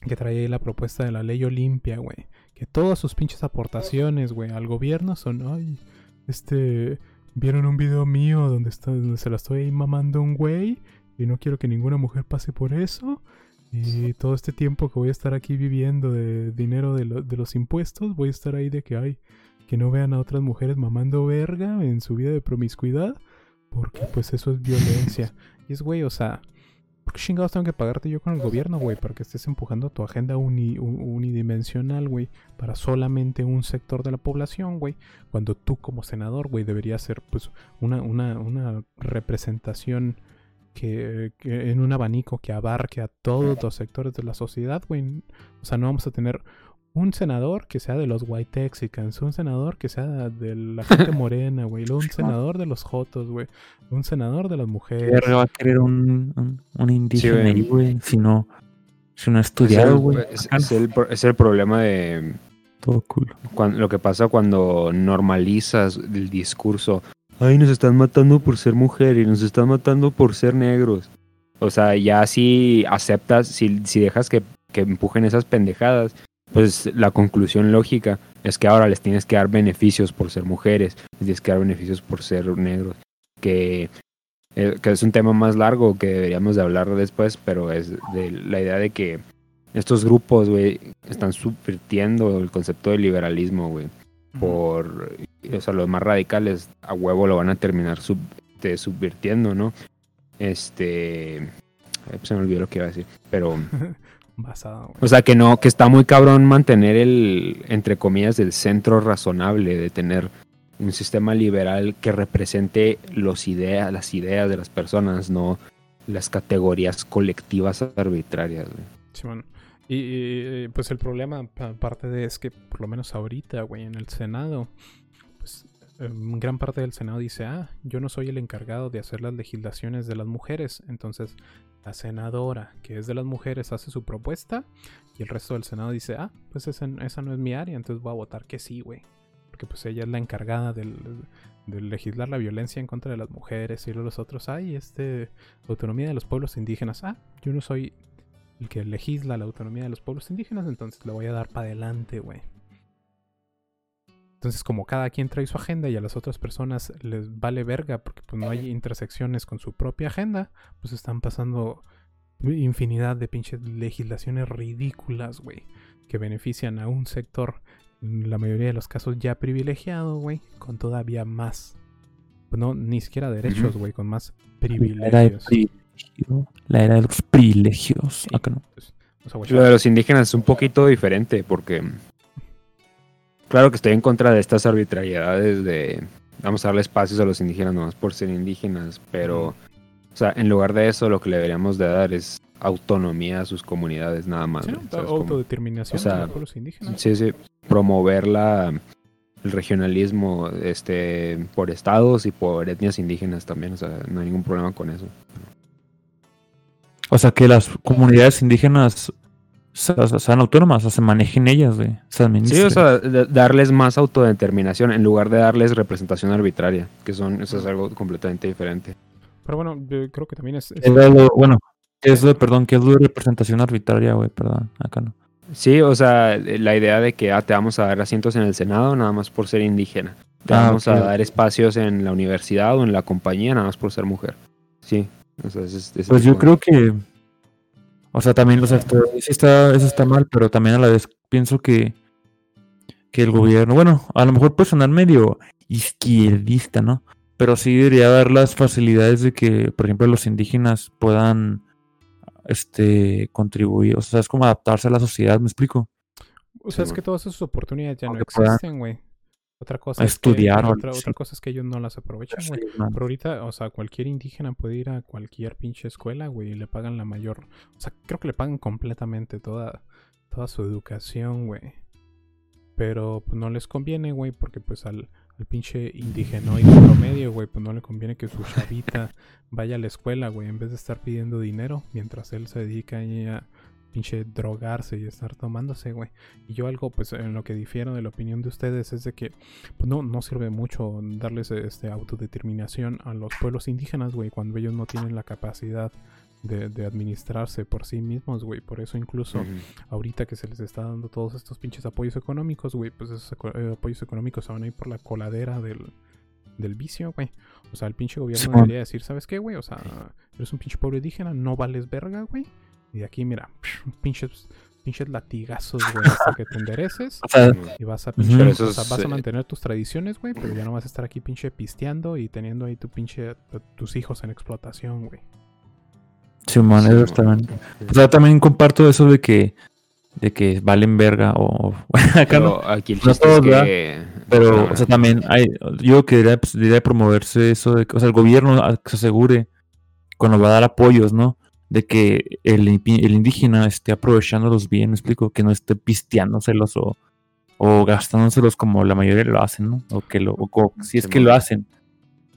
Speaker 1: que trae la propuesta de la ley Olimpia, güey. Que todas sus pinches aportaciones, güey, al gobierno son, ay, este, vieron un video mío donde, está, donde se la estoy mamando un güey y no quiero que ninguna mujer pase por eso. Y todo este tiempo que voy a estar aquí viviendo de dinero de, lo- de los impuestos, voy a estar ahí de que hay que no vean a otras mujeres mamando verga en su vida de promiscuidad, porque pues eso es violencia. Y es, güey, o sea, ¿por qué chingados tengo que pagarte yo con el gobierno, güey? Para que estés empujando tu agenda unidimensional, güey, para solamente un sector de la población, güey. Cuando tú como senador, güey, deberías ser pues una, una, una representación que, que en un abanico que abarque a todos los sectores de la sociedad, güey. O sea, no vamos a tener un senador que sea de los white Texicans, un senador que sea de la gente *laughs* morena, güey, un senador de los jotos, güey, un senador de las
Speaker 3: ¿qué
Speaker 1: mujeres.
Speaker 3: va a querer un, un, un indígena
Speaker 2: güey.
Speaker 3: ahí, güey? Si no, si no ha
Speaker 2: Es
Speaker 3: estudiado,
Speaker 2: el,
Speaker 3: güey.
Speaker 2: es- el es el problema de
Speaker 3: Todo culo.
Speaker 2: cuan- lo que pasa cuando normalizas el discurso. Ay, nos están matando por ser mujer y nos están matando por ser negros. O sea, ya si aceptas, si, si dejas que, que empujen esas pendejadas, pues la conclusión lógica es que ahora les tienes que dar beneficios por ser mujeres, les tienes que dar beneficios por ser negros, que, eh, que es un tema más largo que deberíamos de hablar después, pero es de la idea de que estos grupos, güey, están subvirtiendo el concepto de liberalismo, güey. Por, o sea, los más radicales a huevo lo van a terminar sub, este, subvirtiendo, ¿no? Este, eh, se me olvidó lo que iba a decir, pero *laughs*
Speaker 1: Basado,
Speaker 2: o sea, que no, que está muy cabrón mantener el, entre comillas, el centro razonable de tener un sistema liberal que represente los ideas, las ideas de las personas, no las categorías colectivas arbitrarias. güey.
Speaker 1: Y, pues el problema, pa- aparte de es que por lo menos ahorita, güey, en el Senado, pues em, gran parte del Senado dice, ah, yo no soy el encargado de hacer las legislaciones de las mujeres. Entonces, la senadora, que es de las mujeres, hace su propuesta y el resto del Senado dice, ah, pues esa, esa no es mi área, entonces voy a votar que sí, güey. Porque pues ella es la encargada del, de legislar la violencia en contra de las mujeres y los otros, ay, este, autonomía de los pueblos indígenas. Ah, yo no soy el que legisla la autonomía de los pueblos indígenas, entonces le voy a dar para adelante, güey. Entonces, como cada quien trae su agenda y a las otras personas les vale verga porque pues no hay intersecciones con su propia agenda, pues están pasando infinidad de pinches legislaciones ridículas, güey, que benefician a un sector, en la mayoría de los casos ya privilegiado, güey, con todavía más, pues no, ni siquiera derechos, güey, con más privilegios.
Speaker 3: La era de los privilegios. Acá no.
Speaker 1: Pues,
Speaker 2: Lo de los indígenas es un poquito diferente porque claro que estoy en contra de estas arbitrariedades de vamos a darle espacios a los indígenas nomás por ser indígenas, pero o sea, en lugar de eso lo que le deberíamos de dar es autonomía a sus comunidades nada más.
Speaker 1: sí, autodeterminación
Speaker 2: O sea,
Speaker 1: de los pueblos indígenas.
Speaker 2: Sí, sí, promover la el regionalismo este por estados y por etnias indígenas también, o sea, no hay ningún problema con eso.
Speaker 3: O sea, que las comunidades indígenas sean autónomas, o se manejen ellas, güey. Se
Speaker 2: Sí, o sea, darles más autodeterminación en lugar de darles representación arbitraria, que son, eso es algo completamente diferente.
Speaker 1: Pero bueno, yo creo que también es... es-
Speaker 3: Es lo- bueno, ¿qué es lo, perdón, qué es lo de representación arbitraria, güey? Perdón, acá no.
Speaker 2: Sí, o sea, la idea de que ah, te vamos a dar asientos en el Senado nada más por ser indígena. Te
Speaker 3: Ah,
Speaker 2: vamos a dar espacios en la universidad o en la compañía nada más por ser mujer. Sí, o sea, ese- ese
Speaker 3: Pues yo creo que. O sea, también, o sea, esto- sí está, eso está mal, pero también a la vez pienso que. Que el gobierno, bueno, a lo mejor puede sonar medio izquierdista, ¿no? Pero sí debería dar las facilidades de que, por ejemplo, los indígenas puedan este contribuir, o sea, es como adaptarse a la sociedad, ¿me explico?
Speaker 1: o sea, es que todas esas oportunidades ya no existen, güey. Otra cosa
Speaker 3: a
Speaker 1: es que-
Speaker 3: estudiar algo
Speaker 1: otra, otra cosa es que ellos no las aprovechan, güey.
Speaker 3: Sí.
Speaker 1: Pero ahorita, o sea, cualquier indígena puede ir a cualquier pinche escuela, güey, y le pagan la mayor... O sea, creo que le pagan completamente toda, toda su educación, güey. Pero pues no les conviene, güey, porque pues al, al pinche indigenoide promedio, güey, pues no le conviene que su chavita vaya a la escuela, güey, en vez de estar pidiendo dinero, mientras él se dedica a pinche drogarse y estar tomándose, güey. Y yo algo, pues, en lo que difiero de la opinión de ustedes es de que pues no, no sirve mucho darles este autodeterminación a los pueblos indígenas, güey, cuando ellos no tienen la capacidad de, de administrarse por sí mismos, güey. Por eso incluso ahorita que se les está dando todos estos pinches apoyos económicos, güey, pues esos eh, apoyos económicos se van a ir por la coladera del, del vicio, güey. O sea, el pinche gobierno debería decir, ¿sabes qué, güey? O sea, eres un pinche pueblo indígena, no vales verga, güey. Y de aquí, mira, pinches, pinches latigazos, güey, hasta que te endereces. *laughs*
Speaker 3: O sea,
Speaker 1: Y vas a pinche, o sea, vas a
Speaker 2: eh,
Speaker 1: mantener tus tradiciones, güey, pero ya no vas a estar aquí pinche pisteando y teniendo ahí tu pinche tu- tus hijos en explotación, güey.
Speaker 2: Sí,
Speaker 3: eso
Speaker 2: man.
Speaker 3: bien. O sea, también comparto eso de que de que valen verga o *laughs* acá no.
Speaker 2: Pero aquí el
Speaker 3: no
Speaker 2: chiste es
Speaker 3: todos, ¿verdad?
Speaker 2: que...
Speaker 3: Pero, o sea, también hay, yo que debería, pues, debería promoverse eso de que, o sea, el gobierno se asegure cuando va a dar apoyos, ¿no? De que el, indígena esté aprovechándolos bien, me explico, que no esté pisteándoselos o, o gastándoselos como la mayoría lo hacen, ¿no? O que lo, o co- si es que lo hacen,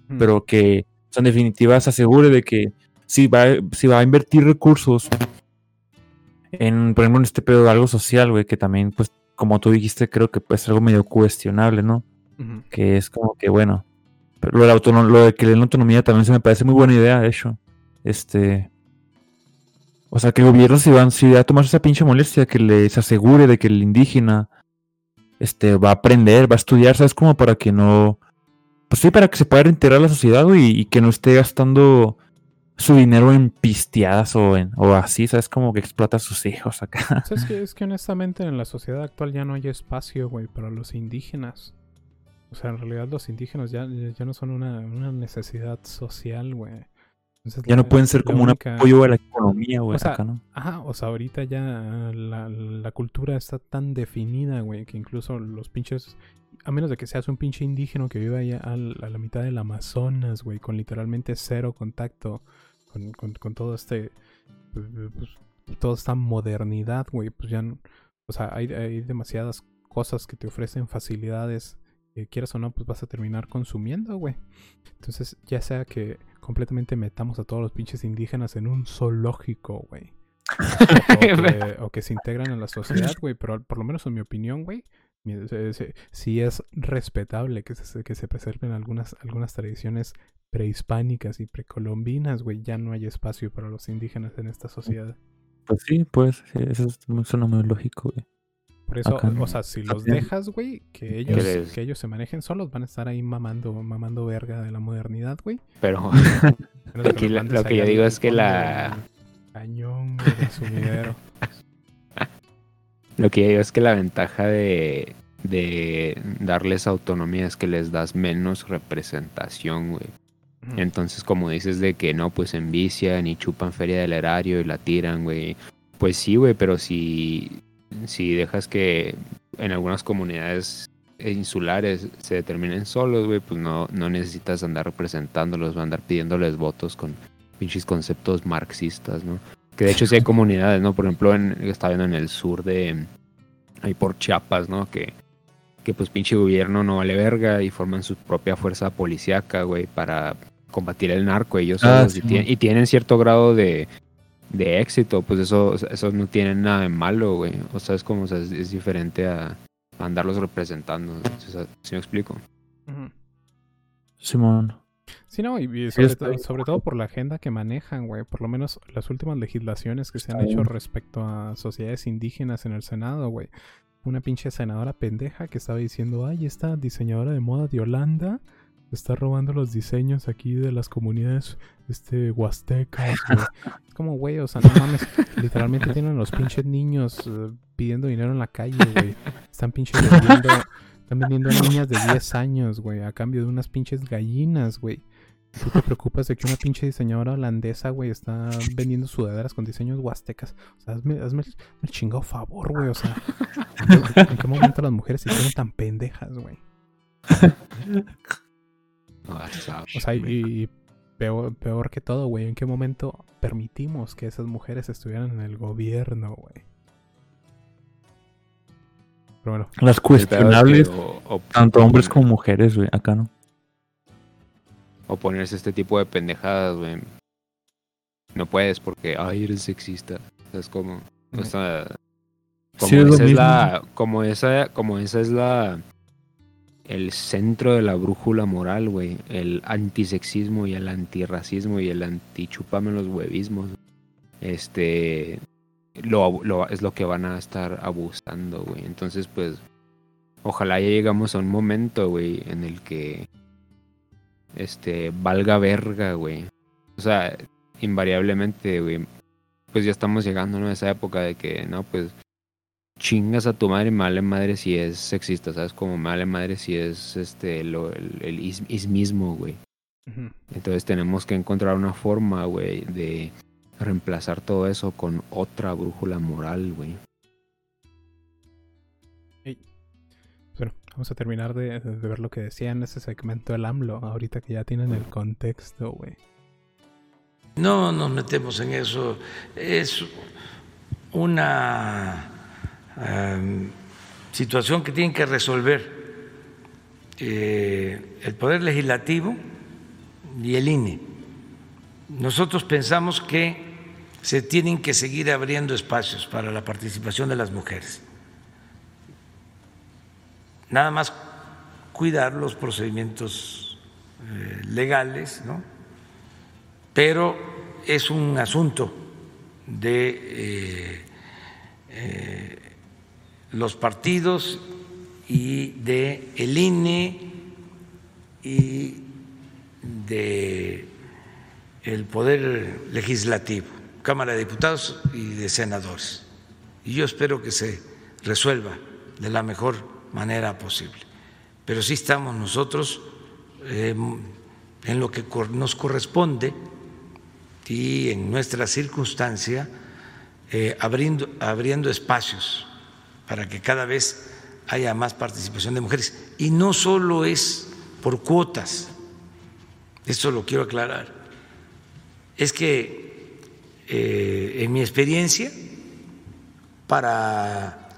Speaker 1: Mm.
Speaker 3: pero que, o sea, en definitiva se asegure de que si va, si va a invertir recursos en, por ejemplo, en este pedo de algo social, güey, que también, pues, como tú dijiste, creo que es algo medio cuestionable, ¿no? Que es como que bueno. Pero lo de, la lo de que le den autonomía también se me parece muy buena idea, de hecho. Este. O sea, que el gobierno si va, si va a tomar esa pinche molestia, que les asegure de que el indígena este, va a aprender, va a estudiar, ¿sabes? Como para que no... Pues sí, para que se pueda reintegrar a la sociedad, güey, y que no esté gastando su dinero en pisteadas o en o así, ¿sabes? Como que explota a sus hijos acá.
Speaker 1: O sea, es, que, es que *laughs* honestamente en la sociedad actual ya no hay espacio, güey, para los indígenas. O sea, en realidad los indígenas ya, ya no son una, una necesidad social, güey. Entonces,
Speaker 3: Ya
Speaker 1: la-
Speaker 3: no pueden ser como un
Speaker 1: única-
Speaker 3: apoyo a la economía, güey,
Speaker 1: O sea,
Speaker 3: acá, ¿no?
Speaker 1: Ajá, o sea, ahorita ya la, la cultura está tan definida, güey, que incluso los pinches, a menos de que seas un pinche indígena que vive allá al- a, la mitad del Amazonas, güey, con literalmente cero contacto con, con- con todo este, pues, toda esta modernidad, güey, pues ya, no- o sea, hay, hay demasiadas cosas que te ofrecen facilidades, que quieras o no, pues vas a terminar consumiendo, güey. Entonces, ya sea que completamente metamos a todos los pinches indígenas en un zoológico, güey. *laughs* o, que, o que se integran en la sociedad, güey. Pero por lo menos en mi opinión, güey, sí es respetable que se, que se preserven algunas, algunas tradiciones prehispánicas y precolombinas, güey. Ya no hay espacio para los indígenas en esta sociedad.
Speaker 3: Pues sí, pues, sí, eso es- suena muy lógico, güey.
Speaker 1: Por eso,
Speaker 3: Acá no.
Speaker 1: o sea, si los
Speaker 3: También.
Speaker 1: dejas, güey, que ellos, que ellos se manejen solos, van a estar ahí mamando, mamando verga de la modernidad, güey.
Speaker 2: Pero *laughs* Lo que lo yo digo es que la-
Speaker 1: Cañón, güey, del sumidero. *laughs*
Speaker 2: lo que yo digo es que la ventaja de, de darles autonomía es que les das menos representación, güey. Entonces, como dices de que no, pues envician y chupan feria del erario y la tiran, güey. Pues sí, güey, pero si, si dejas que en algunas comunidades insulares se determinen solos, güey, pues no, no necesitas andar representándolos, a andar pidiéndoles votos con pinches conceptos marxistas, ¿no? Que de hecho sí hay comunidades, ¿no? Por ejemplo, en, estaba viendo en el sur de, ahí por Chiapas, ¿no? Que, que pues pinche gobierno no vale verga y forman su propia fuerza policíaca, güey, para combatir el narco ellos
Speaker 3: Ah,
Speaker 2: y,
Speaker 3: sí,
Speaker 2: tien-
Speaker 3: mon.
Speaker 2: y tienen cierto grado de, de éxito, pues eso, eso no tiene nada de malo, güey. O sea, es como, o sea, es, es diferente a, a andarlos representando. O sea, ¿Sí me explico?
Speaker 3: Simón.
Speaker 1: Sí, no, y, sobre, sobre todo por la agenda que manejan, güey. Por lo menos las últimas legislaciones que se han hecho respecto a sociedades indígenas en el Senado, güey. Una pinche senadora pendeja que estaba diciendo, ay, esta diseñadora de moda de Holanda está robando los diseños aquí de las comunidades este, huastecas, güey. *laughs* Es como, güey, o sea, no mames. Literalmente tienen los pinches niños eh, pidiendo dinero en la calle, güey. Están pinches vendiendo, están vendiendo a niñas de 10 años, güey, a cambio de unas pinches gallinas, güey. Tú te preocupas de que una pinche diseñadora holandesa, güey, está vendiendo sudaderas con diseños huastecas. O sea, hazme, hazme el, el chingado favor, güey. O sea, ¿en qué momento las mujeres se hicieron tan pendejas, güey? *laughs* O sea, y, peor, peor que todo, güey, ¿en qué momento permitimos que esas mujeres estuvieran en el gobierno, güey? Pero bueno,
Speaker 3: Las cuestionables,
Speaker 2: o- o-
Speaker 3: tanto hombres como mujeres, güey, acá no.
Speaker 2: O ponerse este tipo de pendejadas, güey. No puedes porque, ay, eres sexista. O sea, es como, o sea, como
Speaker 3: Sí, es lo
Speaker 2: esa es la, como esa, como esa es la, el centro de la brújula moral, güey. El antisexismo y el antirracismo y el antichupame los huevismos. Este, lo, lo- es lo que van a estar abusando, güey. Entonces, pues, ojalá ya llegamos a un momento, güey, en el que este, valga verga, güey. O sea, invariablemente, güey, pues ya estamos llegando ¿no? a esa época de que, no, pues, chingas a tu madre, me vale madre si es sexista, ¿sabes? Como me vale madre si es, este, lo, el, el is- ismismo, güey. Entonces tenemos que encontrar una forma, güey, de reemplazar todo eso con otra brújula moral, güey.
Speaker 1: Bueno, vamos a terminar de, de ver lo que decía en ese segmento del AMLO, ahorita que ya tienen el contexto, güey.
Speaker 4: No nos metemos en eso. Es una situación que tienen que resolver eh, el Poder Legislativo y el INE. Nosotros pensamos que se tienen que seguir abriendo espacios para la participación de las mujeres. Nada más cuidar los procedimientos eh, legales, ¿no? pero es un asunto
Speaker 5: de eh, los partidos y de el INE y de el poder legislativo, Cámara de Diputados y de senadores. Y yo espero que se resuelva de la mejor manera posible. Pero sí estamos nosotros eh, en lo que nos corresponde y en nuestra circunstancia eh, abriendo, abriendo espacios para que cada vez haya más participación de mujeres. Y no solo es por cuotas, esto lo quiero aclarar, es que eh, en mi experiencia, para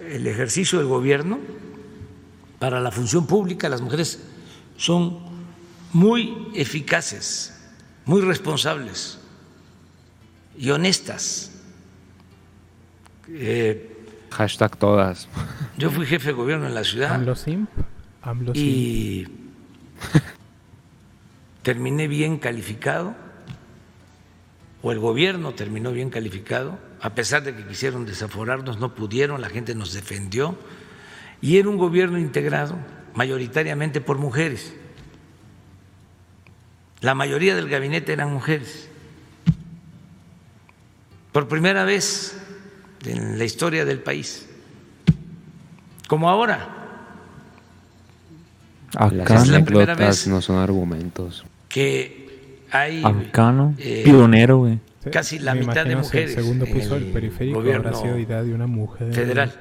Speaker 5: el ejercicio del gobierno, para la función pública, las mujeres son muy eficaces, muy responsables y honestas.
Speaker 2: Eh, Hashtag todas.
Speaker 5: Yo fui jefe de gobierno en la ciudad. y *laughs* terminé bien calificado, o el gobierno terminó bien calificado, a pesar de que quisieron desaforarnos, no pudieron, la gente nos defendió, y era un gobierno integrado mayoritariamente por mujeres. La mayoría del gabinete eran mujeres. Por primera vez en la historia del país, como ahora.
Speaker 2: Las anécdotas no son argumentos.
Speaker 5: Que hay
Speaker 3: eh, pionero, güey.
Speaker 5: Casi la mitad de mujeres.
Speaker 1: El segundo piso del periférico habrá sido de una mujer.
Speaker 5: Federal.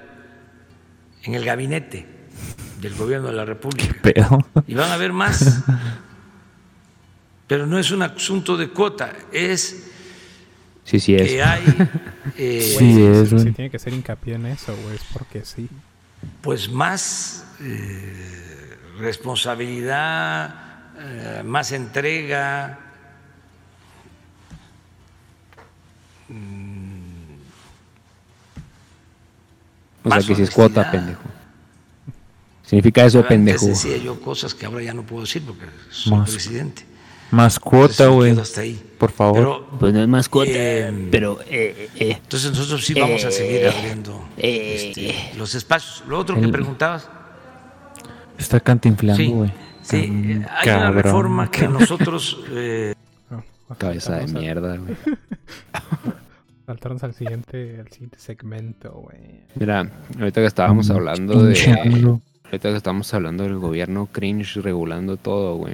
Speaker 5: En el gabinete del gobierno de la República. Y van a haber más. *laughs* Pero no es un asunto de cuota, es
Speaker 2: Sí, sí es.
Speaker 5: Que hay. *laughs*
Speaker 1: Eh, sí, es, sí, tiene que ser hincapié en eso, güey, es porque sí.
Speaker 5: Pues más eh, responsabilidad, eh, más entrega.
Speaker 2: Mm, o sea que si es cuota, pendejo. Significa eso, pendejo.
Speaker 5: Antes decía yo cosas que ahora ya no puedo decir porque soy presidente.
Speaker 3: Más cuota, güey. Por favor.
Speaker 2: pues no es más cuota, eh, pero...
Speaker 5: Eh, eh, entonces nosotros sí vamos a seguir abriendo este, los espacios. Lo otro que preguntabas...
Speaker 3: Está cantinflando, güey.
Speaker 5: Sí, hay una reforma que *laughs* nosotros...
Speaker 2: Cabeza de mierda, güey. *laughs*
Speaker 1: Saltarnos al siguiente, al siguiente segmento, güey.
Speaker 2: Mira, ahorita que estábamos hablando de... Ahorita que estamos hablando del gobierno cringe regulando todo, güey.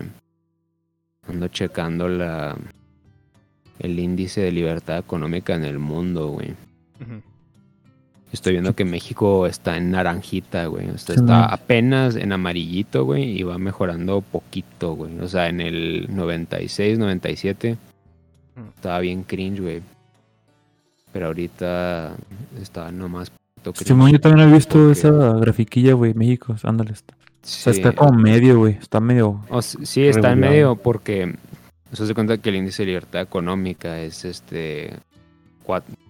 Speaker 2: Ando checando la el índice de libertad económica en el mundo, güey. Estoy viendo que México está en naranjita, güey. O sea, está apenas en amarillito, güey, y va mejorando poquito, güey. O sea, en el 96, 97 estaba bien cringe, güey. Pero ahorita está nomás
Speaker 3: Simón, yo también he visto esa grafiquilla, güey, México, ándale. Está está como medio, güey. Está medio.
Speaker 2: sí, está en medio porque se cuenta que el índice de libertad económica es este.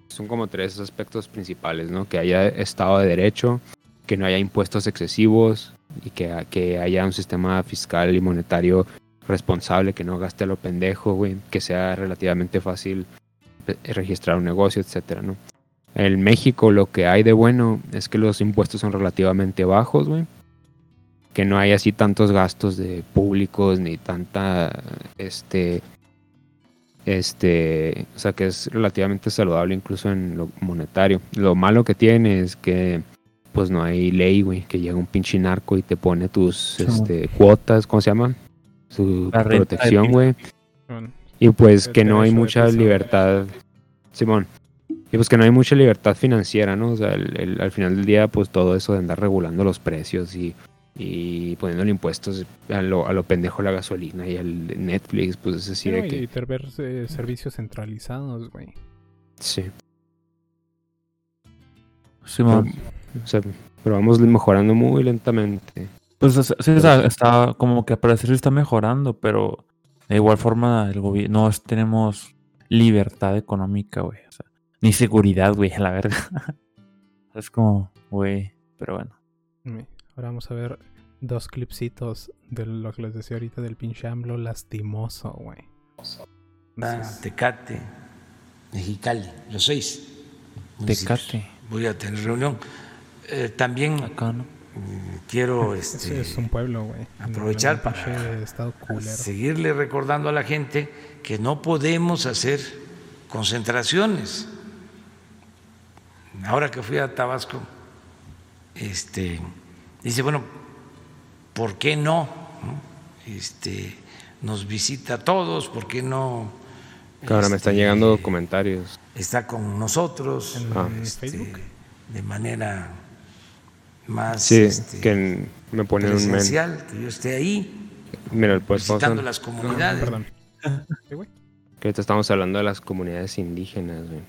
Speaker 2: son como tres aspectos principales, ¿no? Que haya Estado de Derecho, que no haya impuestos excesivos y que, que haya un sistema fiscal y monetario responsable, que no gaste a lo pendejo, güey, que sea relativamente fácil registrar un negocio, etcétera, ¿no? En México lo que hay de bueno es que los impuestos son relativamente bajos, güey que no hay así tantos gastos de públicos ni tanta este este o sea que es relativamente saludable incluso en lo monetario. Lo malo que tiene es que pues no hay ley güey que llega un pinche narco y te pone tus este, cuotas cómo se llama su protección güey. Y pues que no hay mucha libertad Simón. Y pues que no hay mucha libertad financiera no o sea al final del día pues todo eso de andar regulando los precios y y poniéndole impuestos a lo, a lo pendejo la gasolina y al Netflix, pues es decir
Speaker 1: que... Y eh, servicios centralizados, güey.
Speaker 2: Sí.
Speaker 3: Sí,
Speaker 2: pero, o sea, pero vamos mejorando muy lentamente.
Speaker 3: Pues sí, está, como que parecer está mejorando, pero de igual forma el gobierno no tenemos libertad económica, güey. O sea, ni seguridad, güey, a la verga. *laughs* es como, güey, pero bueno.
Speaker 1: Ahora vamos a ver dos clipsitos de lo que les decía ahorita del pinche AMLO lastimoso, güey.
Speaker 5: Tecate, Mexicali, los seis.
Speaker 3: Tecate.
Speaker 5: Voy a tener reunión. Eh, también
Speaker 3: Acá, ¿no?
Speaker 5: mm, quiero *laughs*
Speaker 1: Sí,
Speaker 5: este,
Speaker 1: es un pueblo, güey.
Speaker 5: aprovechar para seguirle recordando a la gente que no podemos hacer concentraciones. Ahora que fui a Tabasco, este, dice, bueno, ¿por qué no? Este, nos visita a todos, ¿por qué no?
Speaker 2: Ahora me están
Speaker 5: este,
Speaker 2: llegando comentarios.
Speaker 5: Está con nosotros
Speaker 1: En
Speaker 2: Ah.
Speaker 5: este,
Speaker 1: Facebook.
Speaker 5: de manera más
Speaker 2: Sí,
Speaker 5: este,
Speaker 2: que me ponen un men.
Speaker 5: presencial, que yo esté ahí
Speaker 2: Mira, pues
Speaker 5: visitando las comunidades.
Speaker 1: perdón.
Speaker 2: Que ahorita estamos hablando de las comunidades indígenas, güey.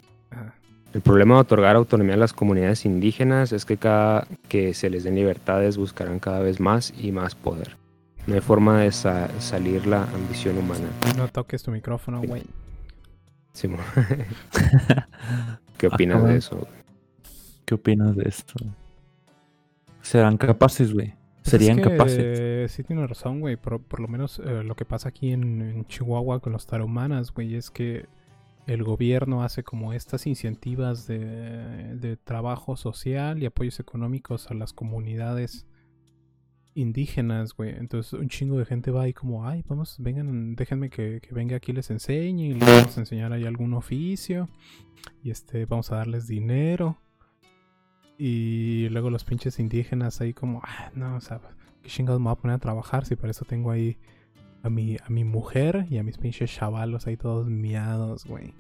Speaker 2: El problema de otorgar autonomía a las comunidades indígenas es que cada que se les den libertades buscarán cada vez más y más poder. No hay forma de sa- salir la ambición humana.
Speaker 1: No toques tu micrófono, güey.
Speaker 2: Simón. *laughs* ¿Qué opinas de eso? güey?
Speaker 3: ¿Qué opinas de esto? ¿Serán capaces, güey?
Speaker 1: Pues
Speaker 3: ¿Serían
Speaker 1: es que,
Speaker 3: capaces?
Speaker 1: eh, sí tiene razón, güey. Por, por lo menos eh, lo que pasa aquí en, en Chihuahua con los tarahumanas, güey, es que el gobierno hace como estas incentivas de, trabajo social y apoyos económicos a las comunidades indígenas, güey. Entonces un chingo de gente va ahí como, ay, vamos, vengan, déjenme que, venga aquí les enseñe y les vamos a enseñar ahí algún oficio y este, vamos a darles dinero. Y luego los pinches indígenas ahí como, ah, no, o sea, qué chingados me voy a poner a trabajar si para eso tengo ahí a mi, a mi mujer y a mis pinches chavalos ahí todos miados, güey.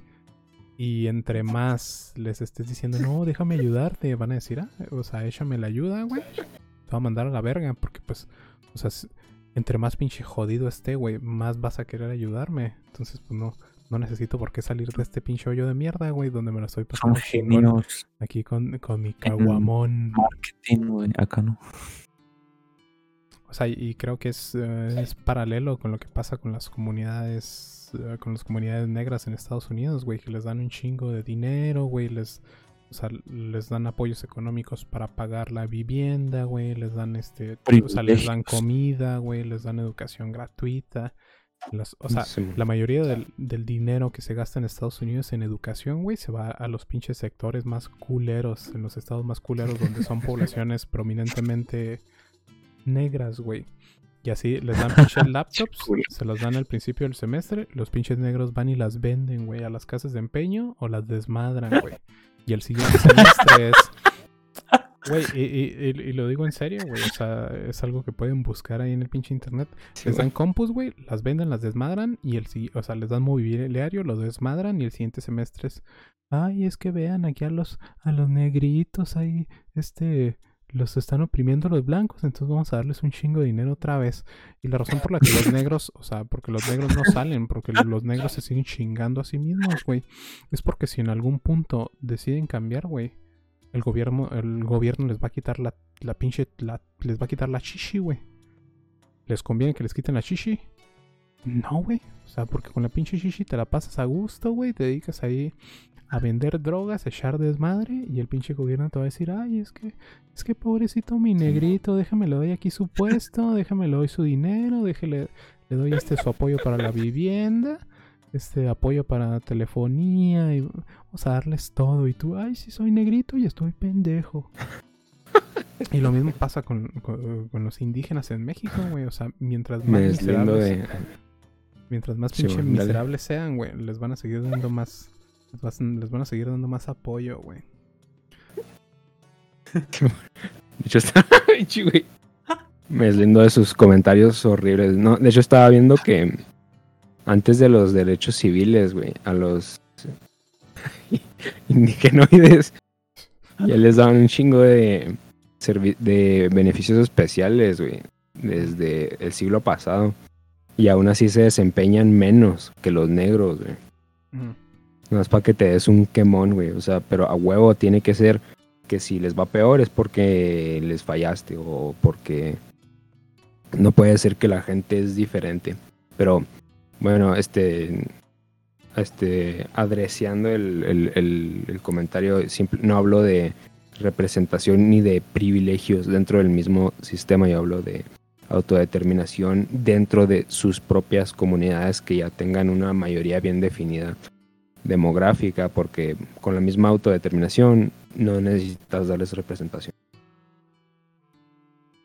Speaker 1: Y entre más les estés diciendo, no, déjame ayudarte, van a decir, ah, o sea, échame la ayuda, güey. Te voy a mandar a la verga, porque pues, o sea, entre más pinche jodido esté, güey, más vas a querer ayudarme. Entonces, pues no, no necesito por qué salir de este pinche hoyo de mierda, güey, donde me lo estoy
Speaker 3: Son
Speaker 1: pasando
Speaker 3: genios.
Speaker 1: aquí con, con mi caguamón.
Speaker 3: Marketing, güey. Acá no.
Speaker 1: O sea, y creo que es, eh, es paralelo con lo que pasa con las comunidades, eh, con las comunidades negras en Estados Unidos, güey, que les dan un chingo de dinero, güey, les, o sea, les dan apoyos económicos para pagar la vivienda, güey, les dan este, o sea, les dan comida, güey, les dan educación gratuita. Las- o sea, la mayoría del, del dinero que se gasta en Estados Unidos en educación, güey, se va a los pinches sectores más culeros, en los estados más culeros donde son *laughs* poblaciones prominentemente negras, güey. Y así les dan pinches *laughs* laptops, se los dan al principio del semestre, los pinches negros van y las venden, güey, a las casas de empeño o las desmadran, güey. Y el siguiente *laughs* semestre es... Güey, y, y- y- y lo digo en serio, güey, o sea, es algo que pueden buscar ahí en el pinche internet.
Speaker 2: Sí,
Speaker 1: Les dan compus, güey, las venden, las desmadran y el o sea, les dan mobiliario, lo desmadran y el siguiente semestre es, ay, es que vean aquí a los a los negritos ahí, este los están oprimiendo los blancos, entonces vamos a darles un chingo de dinero otra vez. Y la razón por la que los *laughs* negros, o sea, porque los negros no salen, porque lo- los negros se siguen chingando a sí mismos, güey, es porque si en algún punto deciden cambiar, güey, el gobierno el gobierno les va a quitar la la pinche la, les va a quitar la chichi, güey. ¿Les conviene que les quiten la chichi? No, güey. O sea, porque con la pinche chichi te la pasas a gusto, güey. Te dedicas ahí a vender drogas, a echar desmadre. Y el pinche gobierno te va a decir, ay, es que, es que pobrecito mi negrito, déjame le doy aquí su puesto, déjame le doy su dinero, déjale, le doy este su apoyo para la vivienda, este apoyo para telefonía, y vamos a darles todo. Y tú, ay, sí soy negrito y estoy pendejo. *laughs* Y lo mismo pasa con, con- con los indígenas en México, güey. O sea, mientras más
Speaker 2: Me deslindo
Speaker 1: miserables,
Speaker 2: de...
Speaker 1: mientras más pinche miserables sean, güey, les van a seguir dando más, les, vas- les van a seguir dando más apoyo, güey. *laughs*
Speaker 2: De hecho, está... *laughs* Güey. Me deslindo de sus comentarios horribles. No, de hecho, estaba viendo que antes de los derechos civiles, güey, a los *laughs* indigenoides ya les daban un chingo de, de beneficios especiales, güey, desde el siglo pasado. Y aún así se desempeñan menos que los negros, güey. No es para que te des un quemón, güey. O sea, pero a huevo tiene que ser que si les va peor es porque les fallaste o porque no puede ser que la gente es diferente. Pero bueno, este, este, adreciando el, el- el- el comentario, simple- no hablo de representación ni de privilegios dentro del mismo sistema, yo hablo de autodeterminación dentro de sus propias comunidades que ya tengan una mayoría bien definida demográfica, porque con la misma autodeterminación no necesitas darles representación.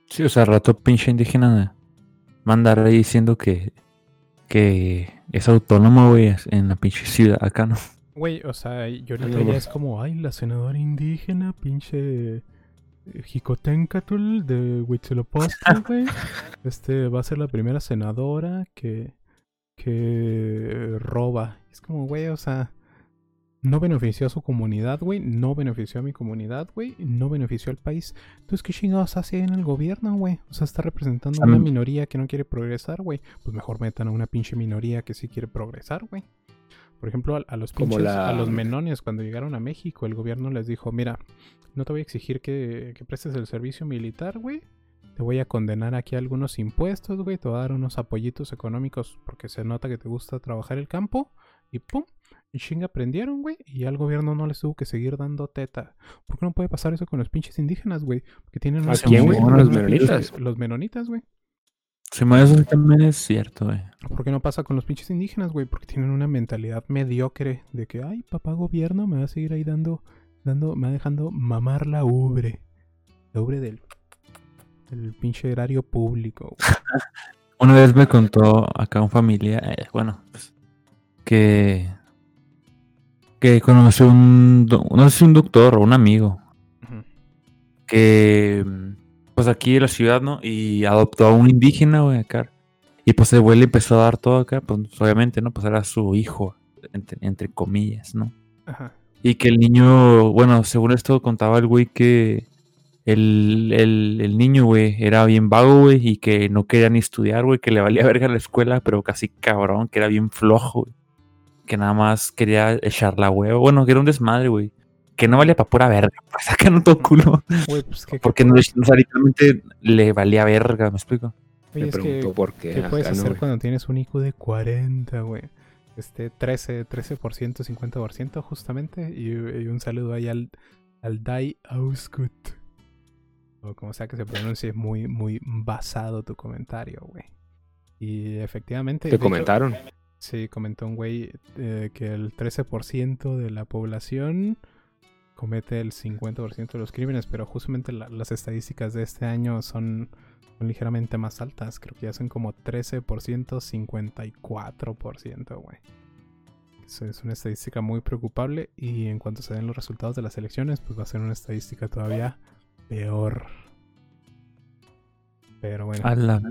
Speaker 3: Sí, o sea, rato pinche indígena mandar ahí diciendo que, que es autónomo, güey, en la pinche ciudad acá, ¿no?
Speaker 1: Güey, o sea, y ahorita ya es como, ay, la senadora indígena, pinche Jicotencatl de Huitzilopochtli, *laughs* güey. Este va a ser la primera senadora que, que roba. Es como, güey, o sea, no benefició a su comunidad, güey. No benefició a mi comunidad, güey. No benefició al país. Entonces, ¿qué chingados hace en el gobierno, güey? O sea, está representando a una minoría que no quiere progresar, güey. Pues mejor metan a una pinche minoría que sí quiere progresar, güey. Por ejemplo, a, a los pinches,
Speaker 2: la-
Speaker 1: a los menones cuando llegaron a México, el gobierno les dijo, mira, no te voy a exigir que, que prestes el servicio militar, güey. Te voy a condenar aquí algunos impuestos, güey. Te voy a dar unos apoyitos económicos porque se nota que te gusta trabajar el campo. Y pum, y chinga aprendieron, güey. Y ya el gobierno no les tuvo que seguir dando teta. ¿Por qué no puede pasar eso con los pinches indígenas, güey? Porque tienen
Speaker 2: ¿A quién,
Speaker 3: güey?
Speaker 2: ¿Los menonitas?
Speaker 1: Los menonitas, güey.
Speaker 3: Sí, eso también es cierto, güey.
Speaker 1: ¿Por qué no pasa con los pinches indígenas, güey? Porque tienen una mentalidad mediocre de que, ay, papá gobierno me va a seguir ahí dando, dando, me va dejando mamar la ubre. La ubre del, del pinche erario público. *laughs*
Speaker 3: Una vez me contó acá un familia, eh, bueno, pues, que que conoció un, no sé si un doctor o un amigo,
Speaker 1: Ujú.
Speaker 3: que pues aquí en la ciudad, ¿no? Y adoptó a un indígena, güey, acá. Y pues el güey le empezó a dar todo acá, pues obviamente, ¿no? Pues era su hijo, entre, entre comillas, ¿no?
Speaker 1: Ajá.
Speaker 3: Y que el niño, bueno, según esto contaba el güey que el, el, el niño, güey, era bien vago, güey, y que no quería ni estudiar, güey, que le valía *laughs* verga la escuela, pero casi cabrón, que era bien flojo, güey. Que nada más quería echar la huevo. Bueno, que era un desmadre, güey. Que no valía para pura verga, pues acá no todo culo.
Speaker 1: Güey, pues que,
Speaker 3: Porque no, o sea, literalmente le valía verga, ¿me explico?
Speaker 1: Oye,
Speaker 2: Me
Speaker 1: es que,
Speaker 2: preguntó por qué.
Speaker 1: ¿qué puedes
Speaker 2: acá, ¿no,
Speaker 1: hacer cuando tienes un IQ de 40, güey? Este, 13, 13%, 50% justamente. Y, y un saludo ahí al, al Dai Auskut. O como sea que se pronuncie, es muy, muy basado tu comentario, güey. Y efectivamente...
Speaker 2: Te
Speaker 1: hecho,
Speaker 2: comentaron.
Speaker 1: Sí, comentó un güey eh, que el 13% de la población comete el 50% de los crímenes, pero justamente la- las estadísticas de este año son, son ligeramente más altas. Creo que ya son como 13%, 54%, güey. Eso es una estadística muy preocupable y en cuanto se den los resultados de las elecciones, pues va a ser una estadística todavía peor. Pero bueno,
Speaker 3: A la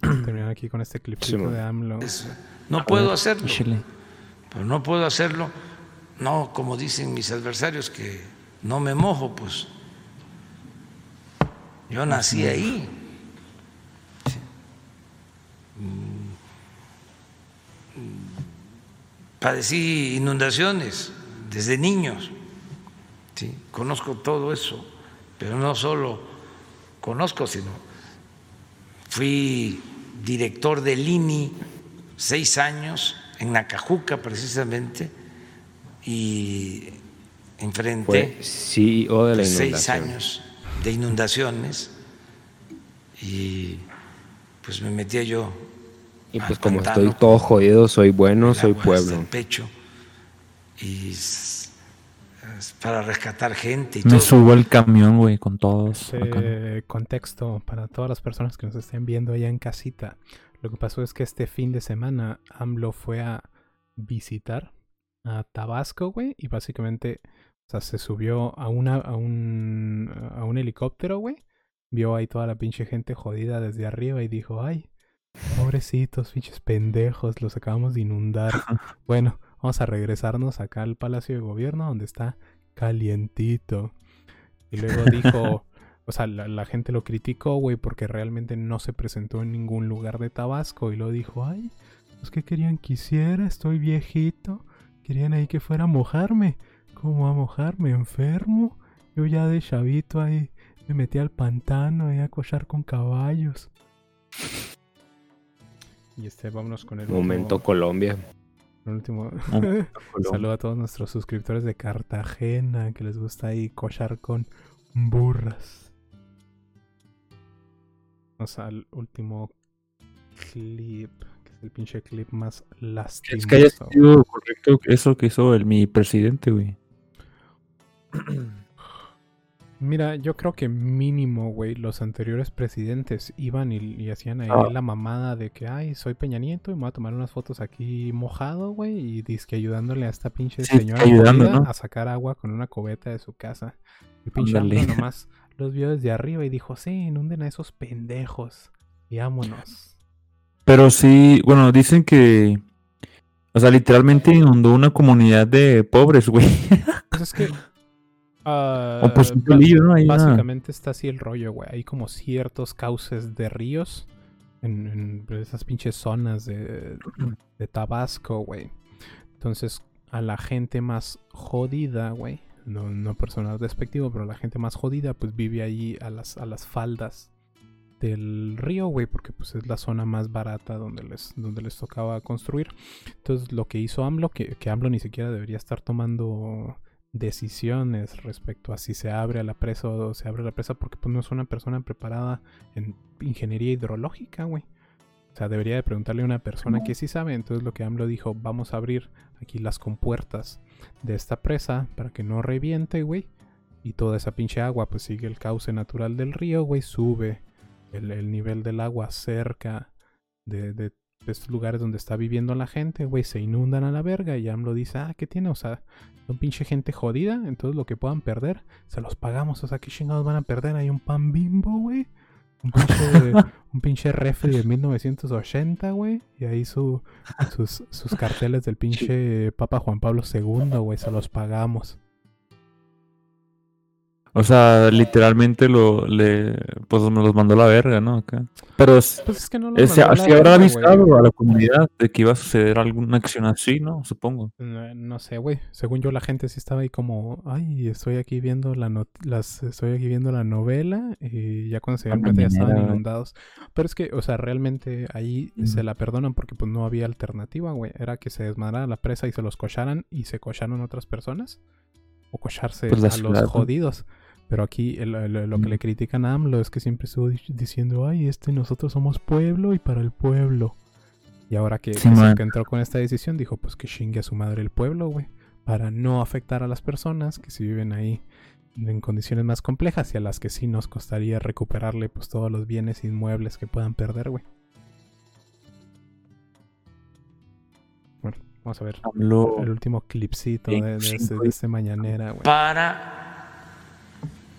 Speaker 1: terminar aquí con este
Speaker 2: Sí, man.
Speaker 1: de AMLO.
Speaker 5: Es- no puedo hacerlo,
Speaker 3: chile.
Speaker 5: pero no puedo hacerlo, no como dicen mis adversarios que no me mojo, pues yo nací ahí. Mm, mm, Padecí inundaciones desde niños, sí, conozco todo eso, pero no solo conozco, sino fui director del INI seis años en Nacajuca precisamente y enfrenté
Speaker 2: de la
Speaker 5: seis años de inundaciones y pues me metía yo
Speaker 2: Y pues como
Speaker 5: pantano
Speaker 2: estoy todo jodido, soy bueno,
Speaker 5: el
Speaker 2: soy
Speaker 5: agua hasta
Speaker 2: pueblo.
Speaker 5: el pecho y es para rescatar gente y
Speaker 3: Me
Speaker 5: todo.
Speaker 3: subo al camión, güey, con todos.
Speaker 1: Este contexto para todas las personas que nos estén viendo allá en casita. Lo que pasó es que este fin de semana AMLO fue a visitar a Tabasco, güey, y básicamente, o sea, se subió a una a un a un helicóptero, güey. Vio ahí toda la pinche gente jodida desde arriba y dijo, "Ay, pobrecitos, pinches pendejos, los acabamos de inundar." *laughs* bueno, vamos a regresarnos acá al Palacio de Gobierno donde está calientito. Y luego *laughs* dijo, o sea, la, la gente lo criticó, güey, porque realmente no se presentó en ningún lugar de Tabasco. Y luego dijo, ay, pues que querían que hiciera, estoy viejito. Querían ahí que fuera a mojarme. ¿Cómo a mojarme? ¿Enfermo? Yo ya de chavito ahí me metí al pantano ahí a cochar con caballos. Y este, vámonos con el
Speaker 2: Momento
Speaker 1: último,
Speaker 2: Colombia.
Speaker 1: el último. *laughs*
Speaker 3: Colombia.
Speaker 1: Saludo a todos nuestros suscriptores de Cartagena que les gusta ahí cochar con burras. Vamos al último clip que el pinche clip más lastimoso.
Speaker 3: Es que haya sido correcto eso que hizo el mi presidente, güey. *clears throat*
Speaker 1: Mira, yo creo que mínimo, güey, los anteriores presidentes iban y, y hacían ahí
Speaker 3: Ah.
Speaker 1: la mamada de que, ay, soy Peña Nieto y me voy a tomar unas fotos aquí mojado, güey, y dizque ayudándole a esta pinche
Speaker 3: Sí,
Speaker 1: señora
Speaker 3: ayudando,
Speaker 1: jodida
Speaker 3: ¿no?
Speaker 1: a sacar agua con una cubeta de su casa. Y pinche *laughs* nomás los vio desde arriba y dijo, sí, inunden a esos pendejos y vámonos.
Speaker 3: Pero sí, bueno, dicen que. O sea, literalmente inundó una comunidad de pobres, güey.
Speaker 1: Pues es que... ah,
Speaker 3: O pues un
Speaker 1: ba-
Speaker 3: pelillo, ¿no?
Speaker 1: Básicamente está así el rollo, güey. Hay como ciertos cauces de ríos en, en esas pinches zonas de, de Tabasco, güey. Entonces, a la gente más jodida, güey. No, no por sonar despectivo, pero la gente más jodida, pues vive ahí a las, a las faldas del río, güey, porque pues es la zona más barata donde les, donde les tocaba construir. Entonces, lo que hizo AMLO, que, que AMLO ni siquiera debería estar tomando decisiones respecto a si se abre a la presa o se abre la presa, porque pues no es una persona preparada en ingeniería hidrológica, güey. O sea, debería de preguntarle a una persona que sí sabe. Entonces lo que AMLO dijo, vamos a abrir aquí las compuertas de esta presa para que no reviente, güey. Y toda esa pinche agua pues sigue el cauce natural del río, güey. Sube el, el nivel del agua cerca de, de estos lugares donde está viviendo la gente, güey. Se inundan a la verga y AMLO dice, ah, ¿qué tiene? O sea, son pinche gente jodida. Entonces lo que puedan perder, se los pagamos. O sea, ¿qué chingados van a perder? Hay un pan bimbo, güey. Un pinche, *laughs* un pinche refri de 1980, güey. Y ahí su, sus, sus carteles del pinche Papa Juan Pablo II, güey. Se los pagamos.
Speaker 3: O sea, literalmente lo le pues me los mandó la verga, ¿no? Acá. Pero es,
Speaker 1: Pues es que no
Speaker 3: es- así habrá avisado a la comunidad de que iba a suceder alguna acción así, ¿no? Supongo.
Speaker 1: No, no sé, güey. Según yo, la gente sí estaba ahí como, ay, estoy aquí viendo la not- las, estoy aquí viendo la novela y ya cuando se dieron cuenta ya estaban inundados. Pero es que, o sea, realmente ahí se la perdonan porque pues no había alternativa, güey. Era que se desmadrara la presa y se los cocharan y se cocharon otras personas o cocharse
Speaker 3: Pues
Speaker 1: a
Speaker 3: ciudad,
Speaker 1: los
Speaker 3: ¿no?
Speaker 1: Pero aquí el- el- lo que le critican a AMLO es que siempre estuvo di- diciendo, ay, este nosotros somos pueblo y para el pueblo. Y ahora que,
Speaker 3: Sí,
Speaker 1: que entró con esta decisión, dijo, pues que chingue a su madre el pueblo, güey. Para no afectar a las personas que si viven ahí en condiciones más complejas y a las que sí nos costaría recuperarle pues todos los bienes inmuebles que puedan perder, güey. Bueno, vamos a ver el último clipcito de, de, este,
Speaker 3: 25.
Speaker 1: de este mañanera, güey.
Speaker 5: para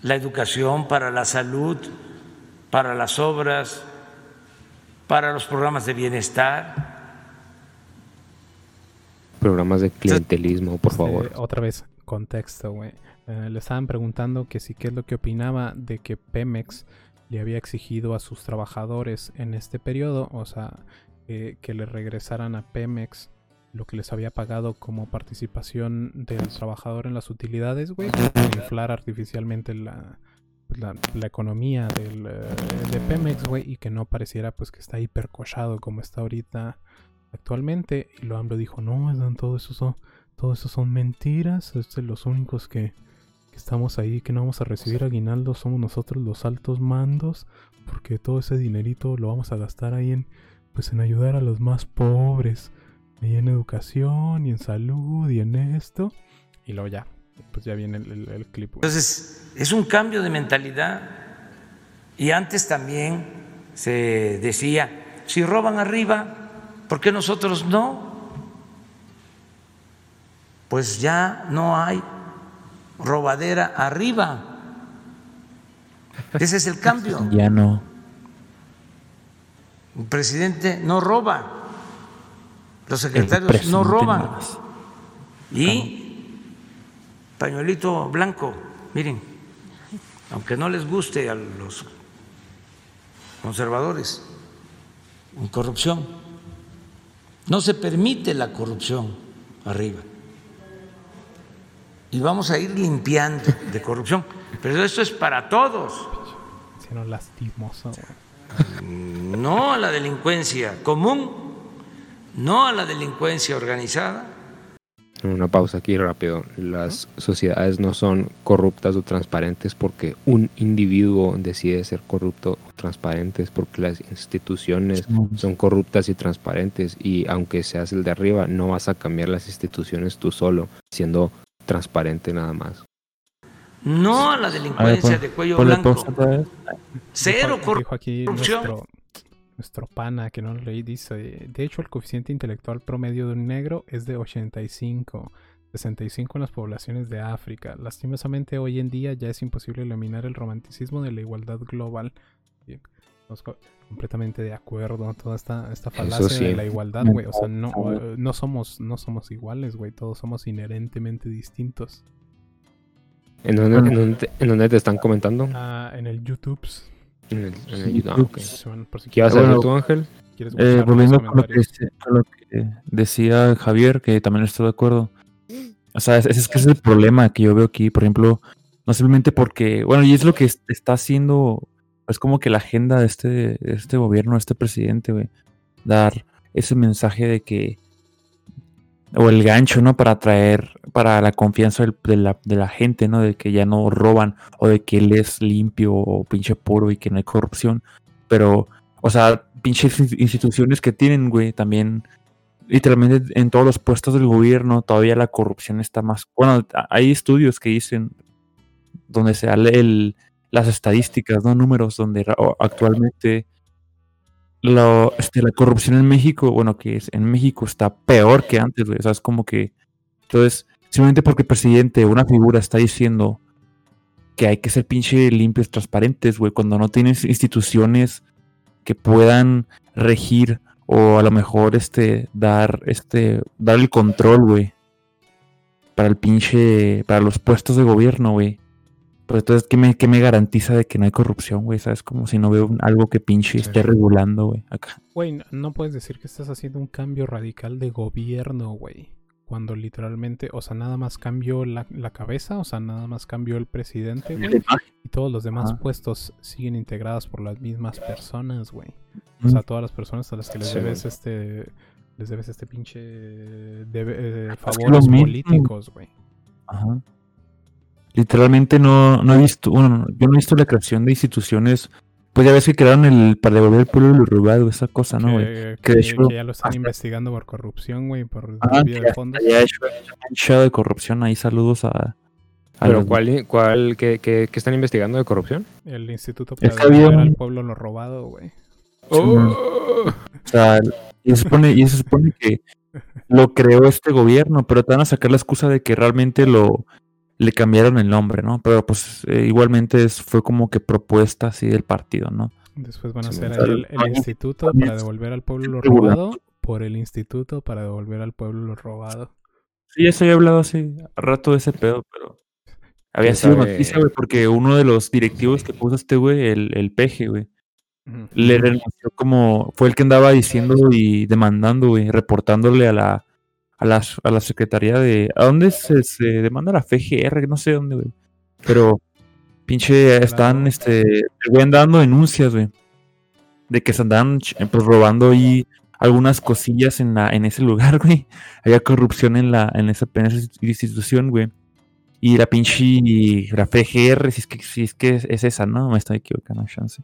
Speaker 5: la educación, para la salud, para las obras, para los programas de bienestar.
Speaker 2: Programas de clientelismo, por
Speaker 1: Este,
Speaker 2: favor.
Speaker 1: otra vez, contexto, güey. Eh, le estaban preguntando que sí, qué es lo que opinaba de que Pemex le había exigido a sus trabajadores en este periodo, o sea, eh, que le regresaran a Pemex lo que les había pagado como participación del trabajador en las utilidades, güey, para inflar artificialmente la, pues, la, la economía del, eh, de Pemex, güey, y que no pareciera pues que está hipercochado como está ahorita actualmente. Y lo AMLO dijo, no, todo eso son, todo eso son mentiras, este, los únicos que, que estamos ahí, que no vamos a recibir aguinaldo, somos nosotros los altos mandos, porque todo ese dinerito lo vamos a gastar ahí en, pues en ayudar a los más pobres, ahí en educación y en salud y en esto. Y luego ya, pues ya viene el, el- el clip.
Speaker 5: Entonces, es un cambio de mentalidad. Y antes también se decía, si roban arriba, ¿por qué nosotros no? Pues ya no hay robadera arriba. Ese es el cambio. *laughs*
Speaker 3: ya no.
Speaker 5: El presidente no roba. Los secretarios no roban. Y pañuelito blanco, miren, aunque no les guste a los conservadores, en corrupción, no se permite la corrupción arriba. Y vamos a ir limpiando de corrupción. Pero esto es para todos,
Speaker 1: güey.
Speaker 5: no a la delincuencia común, no a la delincuencia organizada,
Speaker 2: Una pausa aquí rápido. Las sociedades no son corruptas o transparentes porque un individuo decide ser corrupto o transparente, es porque las instituciones son corruptas y transparentes y aunque seas el de arriba, no vas a cambiar las instituciones tú solo, siendo transparente nada más.
Speaker 5: No a la delincuencia de cuello blanco. Cero
Speaker 1: Dijo aquí
Speaker 5: corrupción.
Speaker 1: nuestro, nuestro pana, que no lo leí, dice, de hecho el coeficiente intelectual promedio de un negro es de 85, 65 en las poblaciones de África. Lastimosamente hoy en día ya es imposible eliminar el romanticismo de la igualdad global. Bien, completamente de acuerdo, toda esta, esta falacia
Speaker 2: sí.
Speaker 1: de la igualdad, güey. O sea, no, eh, no somos, no somos iguales, güey. Todos somos inherentemente distintos.
Speaker 2: ¿En dónde, en dónde te, en dónde te están comentando?
Speaker 1: Ah, en el YouTube.
Speaker 2: En el, en el YouTube. Ah, ok.
Speaker 1: Simón, por si
Speaker 2: ¿Qué vas a
Speaker 3: Bueno,
Speaker 2: tú, Ángel?
Speaker 1: quieres
Speaker 3: Eh, volviendo con lo, que,
Speaker 1: comentarios.
Speaker 3: dice- con lo que decía Javier, que también estoy de acuerdo. O sea, ese es que ese es el problema que yo veo aquí, por ejemplo, no simplemente porque, bueno, y es lo que es- está haciendo, es como que la agenda de este, de este gobierno, de este presidente, güey, dar ese mensaje de que, o el gancho, ¿no? Para atraer, para la confianza del- de, la, de la gente, ¿no? De que ya no roban, o de que él es limpio o pinche puro y que no hay corrupción. Pero, o sea, pinches in- instituciones que tienen, güey, también literalmente en todos los puestos del gobierno todavía la corrupción está más... Bueno, hay estudios que dicen donde se da el, las estadísticas, ¿no? Números donde actualmente lo, este, la corrupción en México, bueno, que es, en México está peor que antes, güey. O sea, es como que... Entonces, simplemente porque el presidente, una figura, está diciendo que hay que ser pinche limpios, transparentes, güey, cuando no tienes instituciones que puedan regir o a lo mejor este dar este dar el control, güey, para el pinche para los puestos de gobierno, güey. Pues entonces ¿qué me, qué me garantiza de que no hay corrupción, güey? ¿Sabes? Como si no veo un- algo que pinche esté regulando, güey, acá.
Speaker 1: Güey, no- puedes decir que estás haciendo un cambio radical de gobierno, güey. Cuando literalmente, o sea, nada más cambió la, la cabeza, o sea, nada más cambió el presidente, güey. Y todos los demás
Speaker 3: Ajá.
Speaker 1: puestos siguen integrados por las mismas personas, güey. O sea, todas las personas a las que les
Speaker 2: Sí,
Speaker 1: debes este. Les debes este pinche. debe- eh, favores políticos, güey.
Speaker 3: Ajá. Literalmente no, no he visto, bueno, yo no he visto la creación de instituciones, pues ya ves que crearon el para devolver el pueblo lo robado, esa cosa, ¿no, güey?
Speaker 1: que,
Speaker 3: Que
Speaker 1: que-
Speaker 3: de hecho,
Speaker 1: que ya lo están
Speaker 3: hasta-
Speaker 1: investigando por corrupción, güey, por
Speaker 3: Ah,
Speaker 1: desvío de fondos.
Speaker 3: ya hecho de corrupción ahí, saludos a... a
Speaker 2: ¿Pero
Speaker 3: los-
Speaker 2: cuál, cuál qué, qué- qué están investigando de corrupción?
Speaker 1: El Instituto para devolver al pueblo lo robado, güey.
Speaker 3: O sea, y se supone, y se supone que lo creó este gobierno, pero te van a sacar la excusa de que realmente lo le cambiaron el nombre, ¿no? Pero pues eh, igualmente es- fue como que propuesta así del partido, ¿no?
Speaker 1: Después van a hacer el, instituto para devolver al pueblo lo robado por el instituto para devolver al pueblo lo robado.
Speaker 3: Sí, ya se había hablado hace rato de ese pedo, pero había
Speaker 2: ¿Quién
Speaker 3: sido
Speaker 2: sabe?
Speaker 3: noticia, güey, porque uno de los directivos que puso este güey, el, el peje, güey, le renunció como, fue el que andaba diciendo y demandando, güey, reportándole a la, a las, a la secretaría de, ¿a dónde se, se demanda la FGR? No sé dónde, güey, pero pinche están, este, el güey andando denuncias, güey, de que se andaban ch- pues robando ahí algunas cosillas en la, en ese lugar, *laughs* güey, había corrupción en la, en esa, en esa institución, güey. Y la pinche, la FGR, si es que, si es, que es, es esa, ¿no? Me estoy equivocando, chance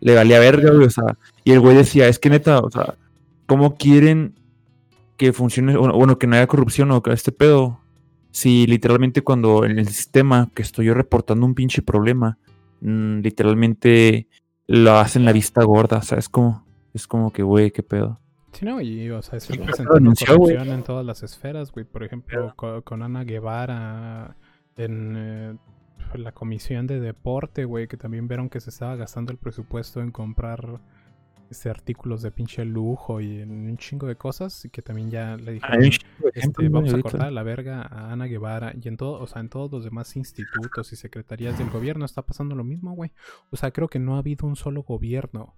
Speaker 3: le valía verga, güey, o sea, y el güey decía, es que neta, o sea, ¿cómo quieren que funcione, bueno, bueno, que no haya corrupción o que este pedo? Si literalmente cuando en el sistema que estoy yo reportando un pinche problema, mm, literalmente lo hacen la vista gorda, o sea, es como, es como que, güey, qué pedo.
Speaker 1: Sí, no, y o sea, estoy
Speaker 3: Sí, güey.
Speaker 1: corrupción en todas las esferas, güey. Por ejemplo, co- con, Ana Guevara en eh, la comisión de deporte, güey, que también vieron que se estaba gastando el presupuesto en comprar este artículos de pinche lujo y un chingo de cosas y que también ya le dijeron este, vamos a cortar a la verga a Ana Guevara y en todo, o sea, en todos los demás institutos y secretarías del gobierno está pasando lo mismo, güey. O sea, creo que no ha habido un solo gobierno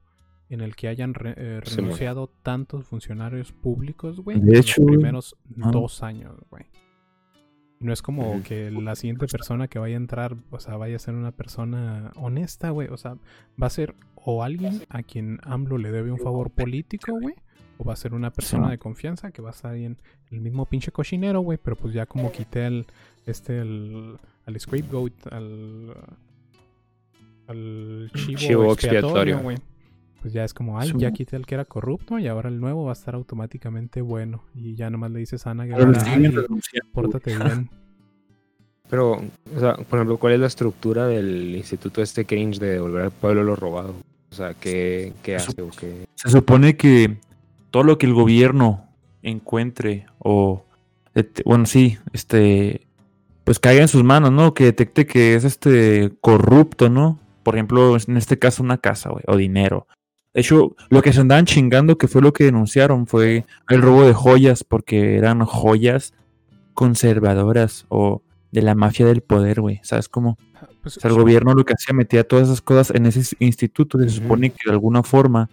Speaker 1: en el que hayan re- eh,
Speaker 2: Sí,
Speaker 1: renunciado tantos funcionarios públicos, güey,
Speaker 3: De
Speaker 1: en
Speaker 3: hecho,
Speaker 1: los primeros dos años, güey. No es como que la siguiente persona que vaya a entrar, o sea, vaya a ser una persona honesta, güey. O sea, va a ser o alguien a quien AMLO le debe un favor político, güey. o va a ser una persona de confianza que va a estar ahí en el mismo pinche cochinero, güey, pero pues ya como quité el, este, el, al scapegoat, al, al chivo,
Speaker 2: Chivo
Speaker 1: expiatorio, güey. Pues ya es como, ay,
Speaker 3: Sí.
Speaker 1: ya quité el que era corrupto y ahora el nuevo va a estar automáticamente bueno. Y ya nomás le dices a Ana Guevara,
Speaker 3: siguen
Speaker 1: "Ay,
Speaker 3: renunciando, güey.
Speaker 1: pórtate bien.
Speaker 2: Pero, o sea, por ejemplo, ¿cuál es la estructura del instituto este cringe de devolver al pueblo lo robado? O sea, ¿qué, qué hace o qué?
Speaker 3: Se supone que todo lo que el gobierno encuentre o bueno, sí, este pues caiga en sus manos, ¿no? Que detecte que es este corrupto, ¿no? Por ejemplo, en este caso una casa, güey, o dinero. De hecho, lo que se andaban chingando, que fue lo que denunciaron, fue el robo de joyas, porque eran joyas conservadoras o de la mafia del poder, güey. ¿Sabes cómo?
Speaker 1: Pues,
Speaker 3: O sea, el gobierno lo que hacía metía todas esas cosas en ese instituto se supone que de alguna forma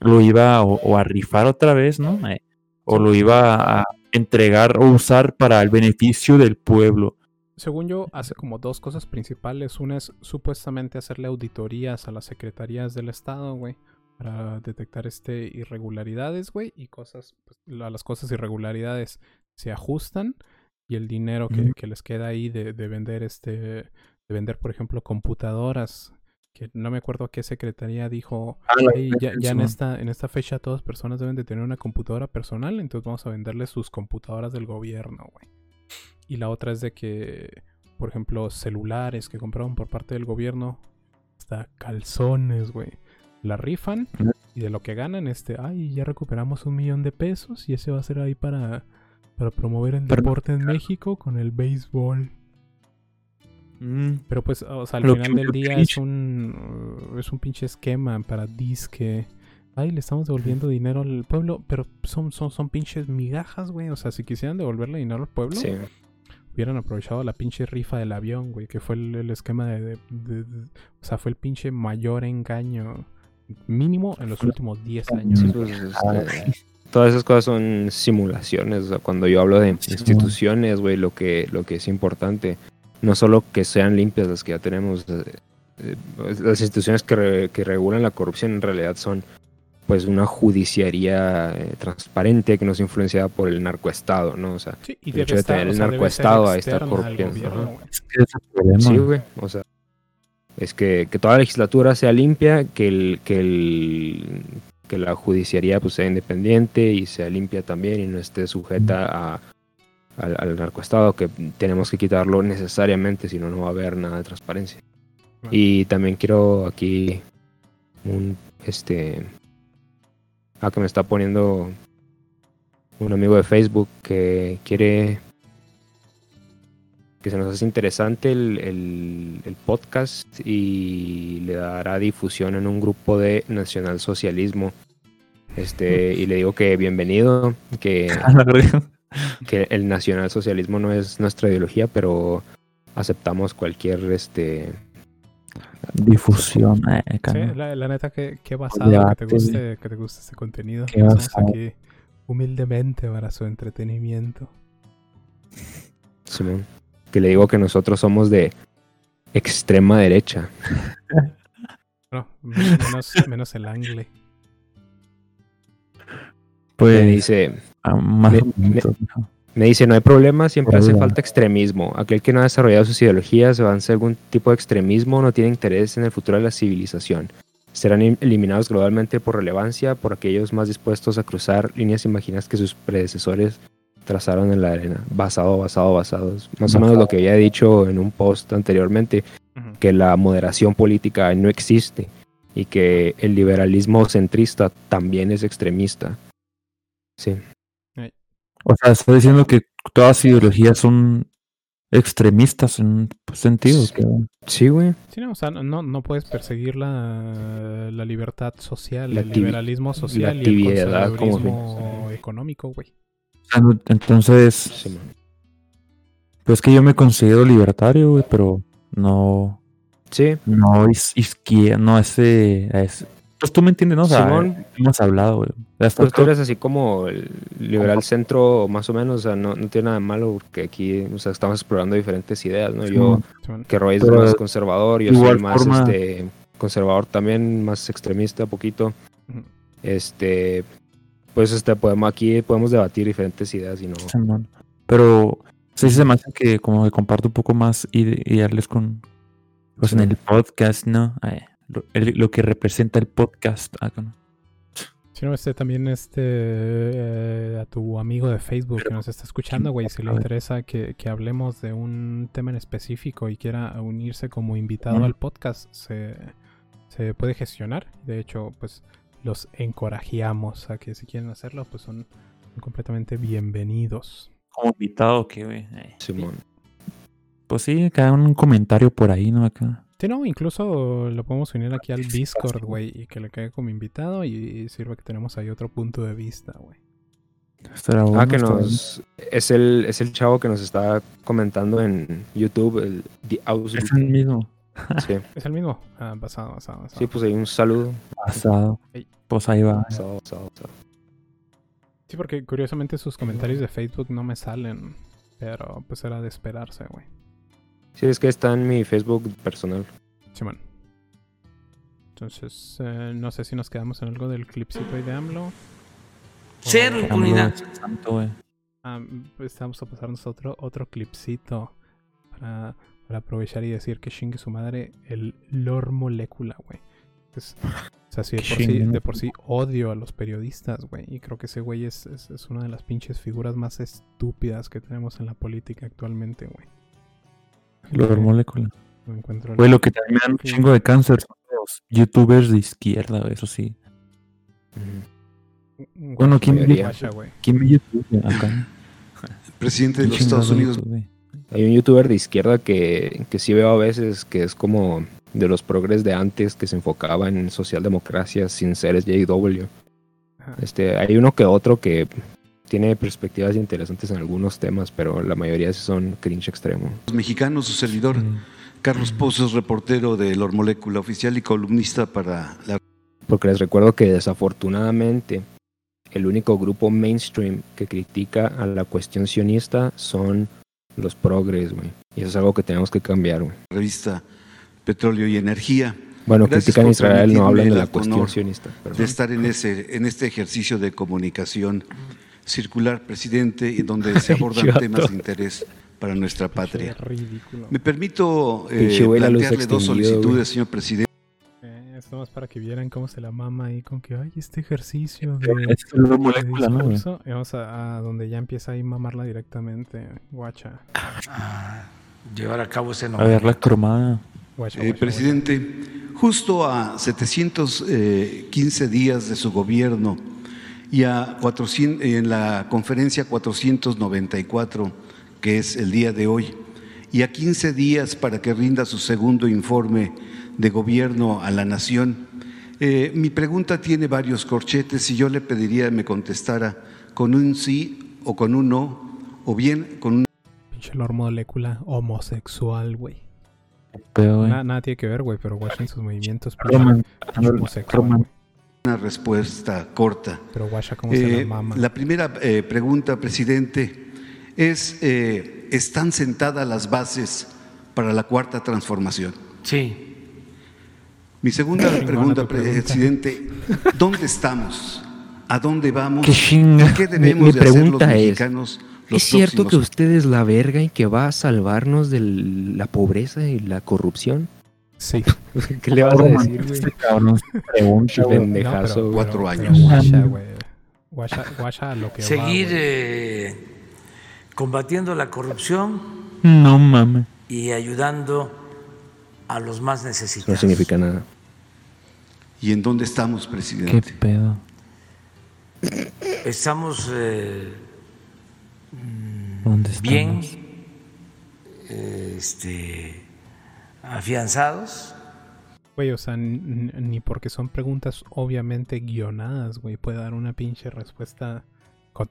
Speaker 3: lo iba o, o a rifar otra vez, ¿no? Eh, o lo iba a entregar o usar para el beneficio del pueblo.
Speaker 1: Según yo, hace como dos cosas principales. Una es supuestamente hacerle auditorías a las secretarías del Estado, güey, para detectar este irregularidades, güey, y cosas, pues, la- las cosas irregularidades se ajustan y el dinero que, les queda ahí de, de vender este, de vender, por ejemplo, computadoras, que no me acuerdo qué secretaría dijo, "Ey, ya, ya en esta, en esta fecha todas personas deben de tener una computadora personal, entonces vamos a venderles sus computadoras del gobierno, güey. Y la otra es de que, por ejemplo, celulares que compraron por parte del gobierno, hasta calzones, güey. La rifan y de lo que ganan, este, ay, ya recuperamos un millón de pesos y ese va a ser ahí para, para promover el deporte en México con el béisbol.
Speaker 3: Mm,
Speaker 1: Pero pues, o sea, al
Speaker 3: Lo
Speaker 1: final del día es un es un pinche esquema para disque. Ay, le estamos devolviendo dinero al pueblo, pero son, son, son pinches migajas, güey. O sea, si quisieran devolverle dinero al pueblo,
Speaker 2: Sí.
Speaker 1: hubieran aprovechado la pinche rifa del avión, güey, que fue el, el esquema de, de- de- de- O sea, fue el pinche mayor engaño mínimo en los últimos 10 años.
Speaker 2: Sí, pues, este, todas esas cosas son simulaciones. O sea, cuando yo hablo de instituciones, güey, lo que, lo que es importante, no solo que sean limpias las que ya tenemos, eh, eh, las instituciones que, re- que regulan la corrupción en realidad son pues una judiciaría eh, transparente que no es influenciada por el narcoestado, ¿no? O sea,
Speaker 1: Sí, y
Speaker 2: el hecho de
Speaker 1: estar,
Speaker 2: tener el narcoestado corrompiendo,
Speaker 1: gobierno,
Speaker 2: ajá.
Speaker 1: güey.
Speaker 3: es que es el.
Speaker 2: Sí, güey. O sea, es que, que toda la legislatura sea limpia, que el, que el que la judiciaría pues sea independiente y sea limpia también y no esté sujeta a, al, al narcoestado, que tenemos que quitarlo necesariamente, si no, no va a haber nada de transparencia.
Speaker 1: Bueno.
Speaker 2: Y también quiero aquí un este a que me está poniendo un amigo de Facebook que quiere que se nos hace interesante el, el- el podcast y le dará difusión en un grupo de nacionalsocialismo. Este, *laughs* y le digo que bienvenido, que. *laughs* que el nacionalsocialismo no es nuestra ideología, pero aceptamos cualquier este
Speaker 3: Difusión. eh,
Speaker 1: Sí, la, la neta, que, que basado que te guste, que te guste este contenido.
Speaker 3: Qué
Speaker 1: Estamos
Speaker 3: basado.
Speaker 1: aquí humildemente para su entretenimiento.
Speaker 2: Simón, que le digo que nosotros somos de extrema derecha. *laughs*
Speaker 1: No, menos, menos el angle.
Speaker 3: Pues,
Speaker 2: Me dice,
Speaker 3: más
Speaker 2: me-. Me dice, no hay problema, siempre hace falta extremismo. Aquel que no ha desarrollado sus ideologías o avance algún tipo de extremismo no tiene interés en el futuro de la civilización. Serán eliminados globalmente por relevancia por aquellos más dispuestos a cruzar líneas imaginas que sus predecesores trazaron en la arena. Basado, basado, basados. Más o menos
Speaker 3: Basado.
Speaker 2: lo que había dicho en un post anteriormente, que la moderación política no existe y que el liberalismo centrista también es extremista. Sí.
Speaker 3: O sea, está diciendo que todas las ideologías son extremistas en un sentido.
Speaker 2: Sí. Sí, güey.
Speaker 1: Sí, no, o sea, no, no puedes perseguir la, la libertad social,
Speaker 2: La
Speaker 1: el liberalismo social y el conservadurismo económico, güey.
Speaker 3: o sea, no- Entonces,
Speaker 2: Simón.
Speaker 3: pues que yo me considero libertario, güey, pero no,
Speaker 2: Sí,
Speaker 3: no is- izquierda, no ese, ese- Pues tú me entiendes, ¿no? O sea,
Speaker 2: Simón.
Speaker 3: hemos hablado, güey. Hasta
Speaker 2: Pues tú eres así como el liberal centro, más o menos, o sea, no, no tiene nada de malo porque aquí, o sea, estamos explorando diferentes ideas, ¿no? Yo,
Speaker 3: Simón.
Speaker 2: Que Roy es
Speaker 3: Pero
Speaker 2: más conservador, yo soy más
Speaker 3: forma-
Speaker 2: este, conservador también, más extremista, poquito. Este, pues este podemos aquí podemos debatir diferentes ideas y no.
Speaker 3: Simón. Pero sí se me hace que como que comparto un poco más ide- ideales con pues en el podcast, ¿no? Ay, lo, el- lo que representa el podcast. acá, ¿no?
Speaker 1: Si no, este también este eh, a tu amigo de Facebook que nos está escuchando, güey, si le interesa que, que hablemos de un tema en específico y quiera unirse como invitado al podcast, se, se puede gestionar. De hecho, pues los encorajeamos a que si quieren hacerlo, pues son completamente bienvenidos.
Speaker 3: Como invitado, que güey.
Speaker 2: Simón.
Speaker 3: Pues sí, cada un comentario por ahí, ¿no? Acá.
Speaker 1: Sí, no, incluso lo podemos unir aquí al Discord, güey, y que le quede como invitado y sirve que tenemos ahí otro punto de vista, güey.
Speaker 3: Bueno,
Speaker 2: Ah, que nos es el es el chavo que nos está comentando en YouTube, el The.
Speaker 3: Es el mismo.
Speaker 2: Sí. *laughs*
Speaker 1: ¿Es el mismo? Ah, pasado, pasado, pasado.
Speaker 2: sí, pues ahí un saludo.
Speaker 3: Pasado. Pues ahí va.
Speaker 2: Pasado, pasado, pasado.
Speaker 1: Sí, porque curiosamente sus comentarios de Facebook no me salen. Pero pues era de esperarse, güey.
Speaker 2: Sí, es que está en mi Facebook personal.
Speaker 1: Simón. Entonces, eh, no sé si nos quedamos en algo del clipcito ahí de AMLO.
Speaker 5: Cero impunidad.
Speaker 1: Ah, pues vamos a pasarnos otro, otro clipcito para, para aprovechar y decir que chingue su madre el Lord Molecula, güey. O sea, sí, de
Speaker 3: Que
Speaker 1: por sí, de por sí odio a los periodistas, güey. Y creo que ese güey es, es, es una de las pinches figuras más estúpidas que tenemos en la política actualmente, güey.
Speaker 3: Lord Molecula.
Speaker 1: No encuentro
Speaker 3: Güey, lo que también me da un chingo de cáncer son los youtubers de izquierda, güey, eso sí. Bueno, ¿quién
Speaker 1: güey.
Speaker 3: ¿Quién YouTube *laughs* acá?
Speaker 6: Presidente de
Speaker 3: ¿Quién
Speaker 6: los Estados Unidos.
Speaker 3: YouTube?
Speaker 2: Hay un youtuber de izquierda que, que sí veo a veces que es como de los progres de antes que se enfocaba en socialdemocracia sin ser JW. Este, hay uno que otro que tiene perspectivas interesantes en algunos temas, pero la mayoría son cringe extremo.
Speaker 6: mexicanos, su servidor,
Speaker 3: Mm.
Speaker 6: Carlos Pozos, reportero de Lor Molécula Oficial y columnista para la
Speaker 2: Porque les recuerdo que desafortunadamente el único grupo mainstream que critica a la cuestión sionista son los progres, güey. Y eso es algo que tenemos que cambiar, güey.
Speaker 6: revista Petróleo y Energía.
Speaker 2: Bueno,
Speaker 6: Gracias
Speaker 2: critican a Israel, no hablan de la cuestión sionista.
Speaker 6: de
Speaker 2: perdón.
Speaker 6: estar en ese en este ejercicio de comunicación circular, presidente, en donde *laughs* se abordan temas de interés para nuestra patria. Me permito eh, plantearle dos solicitudes,
Speaker 2: güey.
Speaker 6: señor presidente.
Speaker 1: Eh, esto más para que vieran cómo se la mama ahí con que, ay, este ejercicio de,
Speaker 3: Es el Lord
Speaker 1: de
Speaker 3: Molecula, ¿no, güey?
Speaker 1: discurso. Y vamos a, a donde ya empieza ahí mamarla directamente. Guacha.
Speaker 5: a llevar a cabo ese
Speaker 3: A ver, la cromada.
Speaker 1: Guacha,
Speaker 6: Eh,
Speaker 1: guacha,
Speaker 6: presidente, justo a 715 días de su gobierno y a 400, en la conferencia 494, que es el día de hoy, y a 15 días para que rinda su segundo informe de gobierno a la nación, eh, mi pregunta tiene varios corchetes y yo le pediría me contestara con un sí o con un no, o bien con un.
Speaker 1: Pinche Lord Molecula homosexual, güey.
Speaker 3: Pero, güey.
Speaker 1: Na- nada tiene que ver, güey, pero guacha sus movimientos. Pinche homosexual,
Speaker 3: Croman.
Speaker 6: Una respuesta corta.
Speaker 1: Pero guacha cómo se
Speaker 6: Eh,
Speaker 1: la mama.
Speaker 6: la primera eh, pregunta, presidente, es, eh, ¿están sentadas las bases para la cuarta transformación?
Speaker 5: Sí,
Speaker 6: Mi segunda pregunta, presidente, ¿dónde estamos? ¿A dónde vamos?
Speaker 3: Qué chinga.
Speaker 6: ¿Y ¿Qué
Speaker 2: Mi-
Speaker 6: debemos
Speaker 2: mi
Speaker 6: de hacer los
Speaker 2: pregunta es,
Speaker 6: mexicanos los
Speaker 2: ¿Es cierto que usted es la verga y que va a salvarnos de la pobreza y la corrupción?
Speaker 1: Sí. *laughs*
Speaker 2: ¿Qué le vas a decir, güey?
Speaker 3: este cabrón *laughs* pregunta, güey.
Speaker 2: Pendejazo,
Speaker 1: pero-
Speaker 2: güey.
Speaker 6: Cuatro
Speaker 1: pero-
Speaker 6: años.
Speaker 1: pero Guacha, güey. Lo que va,
Speaker 5: seguir
Speaker 1: güey.
Speaker 5: eh, combatiendo la corrupción
Speaker 3: No mames.
Speaker 5: y ayudando a los más necesitados.
Speaker 2: no significa nada.
Speaker 6: ¿Y en dónde estamos,
Speaker 3: Qué
Speaker 6: presidente?
Speaker 3: pedo.
Speaker 5: Estamos eh,
Speaker 3: ¿Dónde estamos?
Speaker 5: bien eh, este, afianzados.
Speaker 1: Güey, o sea, ni porque son preguntas obviamente guionadas, güey, puede dar una pinche respuesta con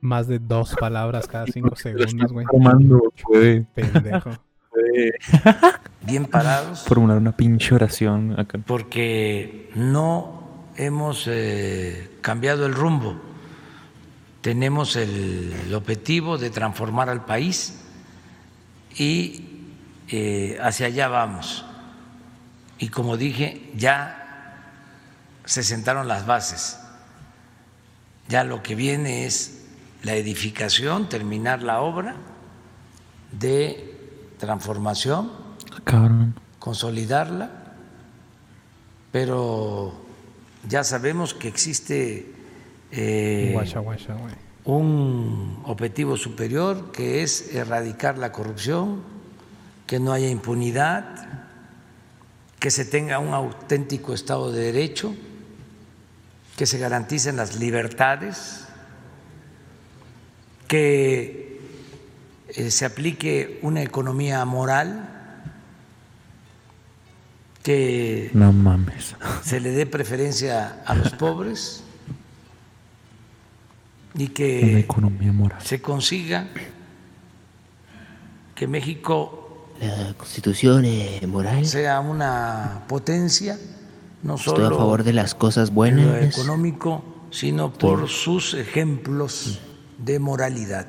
Speaker 1: más de dos palabras cada cinco segundos, güey. Pendejo.
Speaker 5: bien parados *laughs*
Speaker 3: formular una pinche oración acá.
Speaker 5: porque no hemos eh, cambiado el rumbo. Tenemos el, el objetivo de transformar al país y eh, hacia allá vamos. Y como dije, ya se sentaron las bases. Ya lo que viene es la edificación, terminar la obra de transformación,
Speaker 3: Cabrón.
Speaker 5: consolidarla, pero ya sabemos que existe eh, un objetivo superior que es erradicar la corrupción, que no haya impunidad, que se tenga un auténtico Estado de Derecho, que se garanticen las libertades, que eh, se aplique una economía moral, que
Speaker 3: No mames.
Speaker 5: se le dé preferencia a los pobres y que
Speaker 3: economía moral.
Speaker 5: se consiga que México
Speaker 8: La constitución eh, moral.
Speaker 5: sea una potencia, no
Speaker 8: Estoy a
Speaker 5: solo
Speaker 8: favor de las cosas
Speaker 5: en lo
Speaker 8: buenas.
Speaker 5: económico, sino por sus ejemplos de moralidad.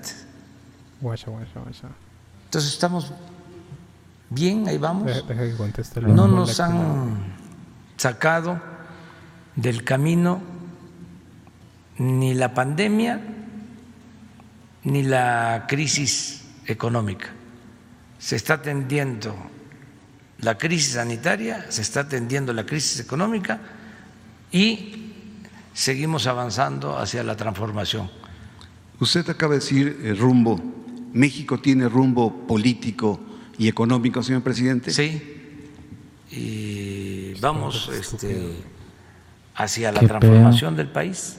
Speaker 1: Guacha, guacha, guacha.
Speaker 5: Entonces estamos bien, ahí vamos.
Speaker 1: Deja, deja
Speaker 5: No nos han sacado del camino ni la pandemia ni la crisis económica. Se está atendiendo la crisis sanitaria, se está atendiendo la crisis económica y seguimos avanzando hacia la transformación.
Speaker 6: Usted acaba de decir eh, rumbo. ¿México tiene rumbo político y económico, señor presidente?
Speaker 5: Sí. Y vamos este, hacia la transformación del país,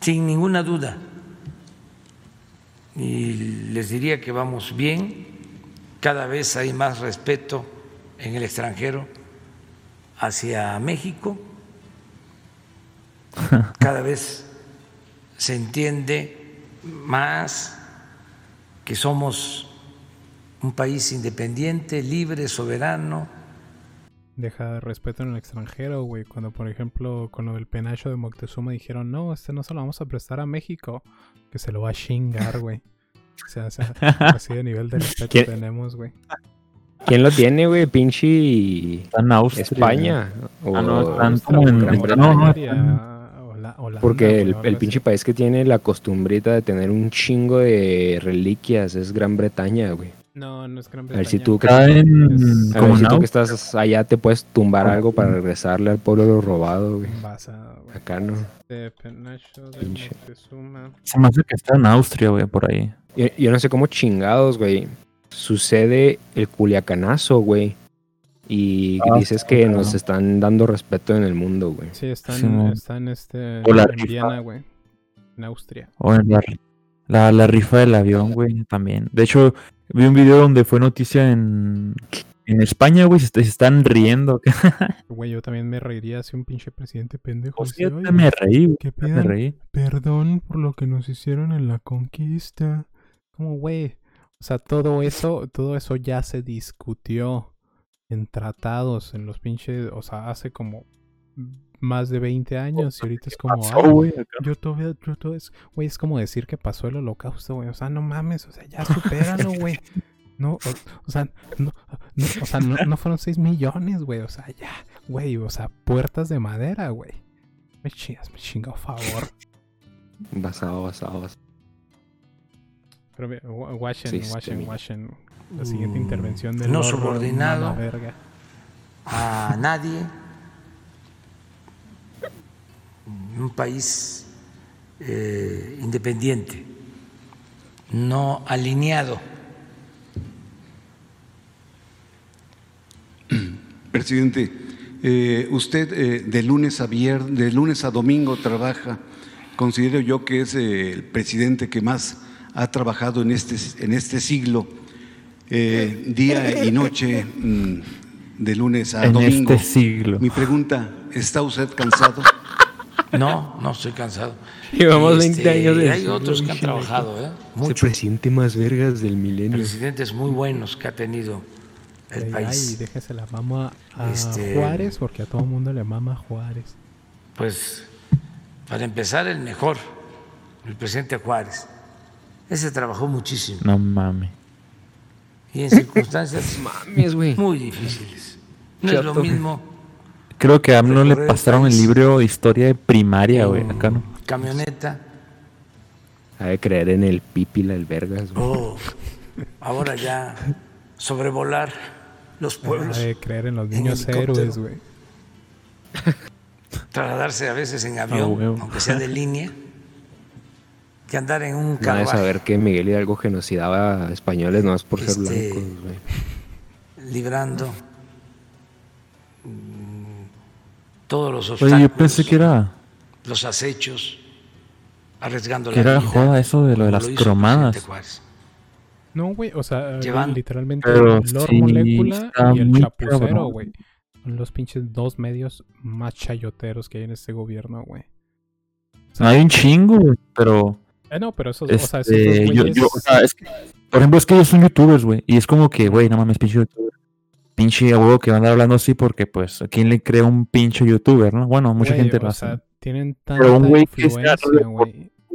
Speaker 5: sin ninguna duda. Y les diría que vamos bien, cada vez hay más respeto en el extranjero hacia México, *laughs* cada vez se entiende más que somos un país independiente, libre, soberano,
Speaker 1: Deja de respeto en el extranjero, güey. Cuando, por ejemplo, con lo del penacho de Moctezuma dijeron, no, este no se lo vamos a prestar a México, que se lo va a chingar, güey. O sea, o sea, así de nivel de respeto
Speaker 2: ¿Quién-
Speaker 1: tenemos, güey.
Speaker 2: ¿Quién lo tiene, güey? Pinche
Speaker 3: Austria.
Speaker 2: España. O-
Speaker 3: Ah, no, están como en.
Speaker 1: Gran
Speaker 3: No,
Speaker 1: Holanda,
Speaker 2: Porque el, el pinche país que tiene la costumbrita de tener un chingo de reliquias es Gran Bretaña, güey.
Speaker 1: No, no es Gran
Speaker 2: A
Speaker 1: Bretaña.
Speaker 2: ver si tú que,
Speaker 3: Está en.
Speaker 2: A
Speaker 3: como
Speaker 2: ver si tú que estás allá te puedes tumbar algo para regresarle al pueblo lo robado, güey.
Speaker 1: Basado, güey.
Speaker 2: Acá no.
Speaker 1: De penacho de
Speaker 2: Pinche.
Speaker 3: Se me hace que está en Austria, güey, por ahí.
Speaker 2: Yo, yo no sé cómo chingados, güey. Sucede el culiacanazo, güey. Y
Speaker 3: Ah,
Speaker 2: dices
Speaker 3: sí,
Speaker 2: que
Speaker 3: claro.
Speaker 2: nos están dando respeto en el mundo, güey.
Speaker 1: Sí, está en,
Speaker 3: Simón.
Speaker 1: está en este.
Speaker 3: O la
Speaker 1: en
Speaker 3: rifa.
Speaker 1: Viena, güey. En Austria.
Speaker 3: O en la, la, la rifa del avión, güey, también. De hecho, vi un video donde fue noticia en, en España, güey, se, se están riendo. *laughs*
Speaker 1: Güey, yo también me reiría si un pinche presidente pendejo.
Speaker 3: Pues yo
Speaker 1: "Oye,
Speaker 3: me reí, güey.
Speaker 1: que
Speaker 3: Me reí.
Speaker 1: perdón por lo que nos hicieron en la conquista. Como, güey, o sea, todo eso, todo eso ya se discutió en tratados, en los pinches, o sea, hace como más de 20 años y ahorita es como, "Ay,
Speaker 3: güey,
Speaker 1: yo todavía, yo todo es, güey, es como decir que pasó el holocausto, güey, o sea, no mames, o sea, ya supéralo, *laughs* güey. No, o, o sea, no, no, o sea, no, no fueron 6 millones, güey, o sea, ya, güey, o sea, puertas de madera, güey. Me chingas, me chinga, por favor.
Speaker 2: Basado, basado, basado.
Speaker 1: Guachen,
Speaker 2: mira.
Speaker 1: guachen. La siguiente
Speaker 5: Mm,
Speaker 1: intervención del
Speaker 5: no subordinado.
Speaker 1: Verga.
Speaker 5: a nadie, un país eh, independiente, no alineado.
Speaker 6: Presidente, eh, usted eh, de lunes a viernes, de lunes a domingo trabaja. Considero yo que es eh, el presidente que más ha trabajado en este, en este siglo, eh, día y noche, mm, de lunes a
Speaker 3: En
Speaker 6: domingo.
Speaker 3: este siglo.
Speaker 6: Mi pregunta, ¿está usted cansado?
Speaker 5: No, no estoy cansado.
Speaker 2: Llevamos
Speaker 5: Y,
Speaker 2: 20 años de
Speaker 5: y Hay otros que han trabajado, ¿eh?
Speaker 2: Ese
Speaker 5: Muchos
Speaker 2: presidente más vergas del milenio.
Speaker 5: presidentes muy buenos que ha tenido el
Speaker 1: Ay,
Speaker 5: país.
Speaker 1: déjese la mama a
Speaker 5: Este-
Speaker 1: Juárez, porque a todo mundo le mama Juárez.
Speaker 5: Pues, para empezar, el mejor, el presidente Juárez. Ese trabajó muchísimo
Speaker 3: No mames.
Speaker 5: y en circunstancias *laughs*
Speaker 2: Mames, güey.
Speaker 5: muy difíciles. No es lo mismo
Speaker 3: Creo que a AMLO le pasaron el libro de historia de primaria, güey, acá, ¿no?
Speaker 5: camioneta.
Speaker 2: Ha de creer en el pipila, el vergas. güey.
Speaker 5: O ahora ya sobrevolar los
Speaker 1: Ha
Speaker 5: pueblos,
Speaker 1: de creer en los niños héroes, güey.
Speaker 5: trasladarse a veces en
Speaker 3: Ah,
Speaker 5: avión, aunque sea de línea, que andar en un
Speaker 2: No de
Speaker 5: carruaje
Speaker 2: saber que Miguel Hidalgo genocidaba a españoles nomás por ser
Speaker 5: Este-
Speaker 2: blancos, güey.
Speaker 5: librando mm, todos los
Speaker 3: Oye,
Speaker 5: obstáculos,
Speaker 3: yo pensé que era,
Speaker 5: los acechos, arriesgando
Speaker 3: que
Speaker 5: la
Speaker 3: era
Speaker 5: vida,
Speaker 3: joda eso de lo de las
Speaker 5: el
Speaker 3: cromadas.
Speaker 1: No, güey, o sea,
Speaker 5: Llevan-
Speaker 1: literalmente Lord
Speaker 3: sí,
Speaker 1: Molécula
Speaker 3: está
Speaker 1: y el Chapucero, güey. Son los pinches dos medios más chayoteros que hay en este gobierno, güey. O sea,
Speaker 3: Hay un chingo, güey, pero
Speaker 1: eh, no, pero esos, o sea, esos dos
Speaker 3: este, yo, yo, o sea, es que, por ejemplo, es que ellos son youtubers, güey, y es como que, güey, no mames, pinche youtuber. Pinche a huevo que van a andar hablando así porque, pues, ¿a quién le crea un pinche youtuber, no? Bueno, mucha
Speaker 1: güey,
Speaker 3: gente
Speaker 1: o
Speaker 3: lo hace.
Speaker 1: sea, tienen
Speaker 3: Pero
Speaker 1: tanta
Speaker 3: un güey que sea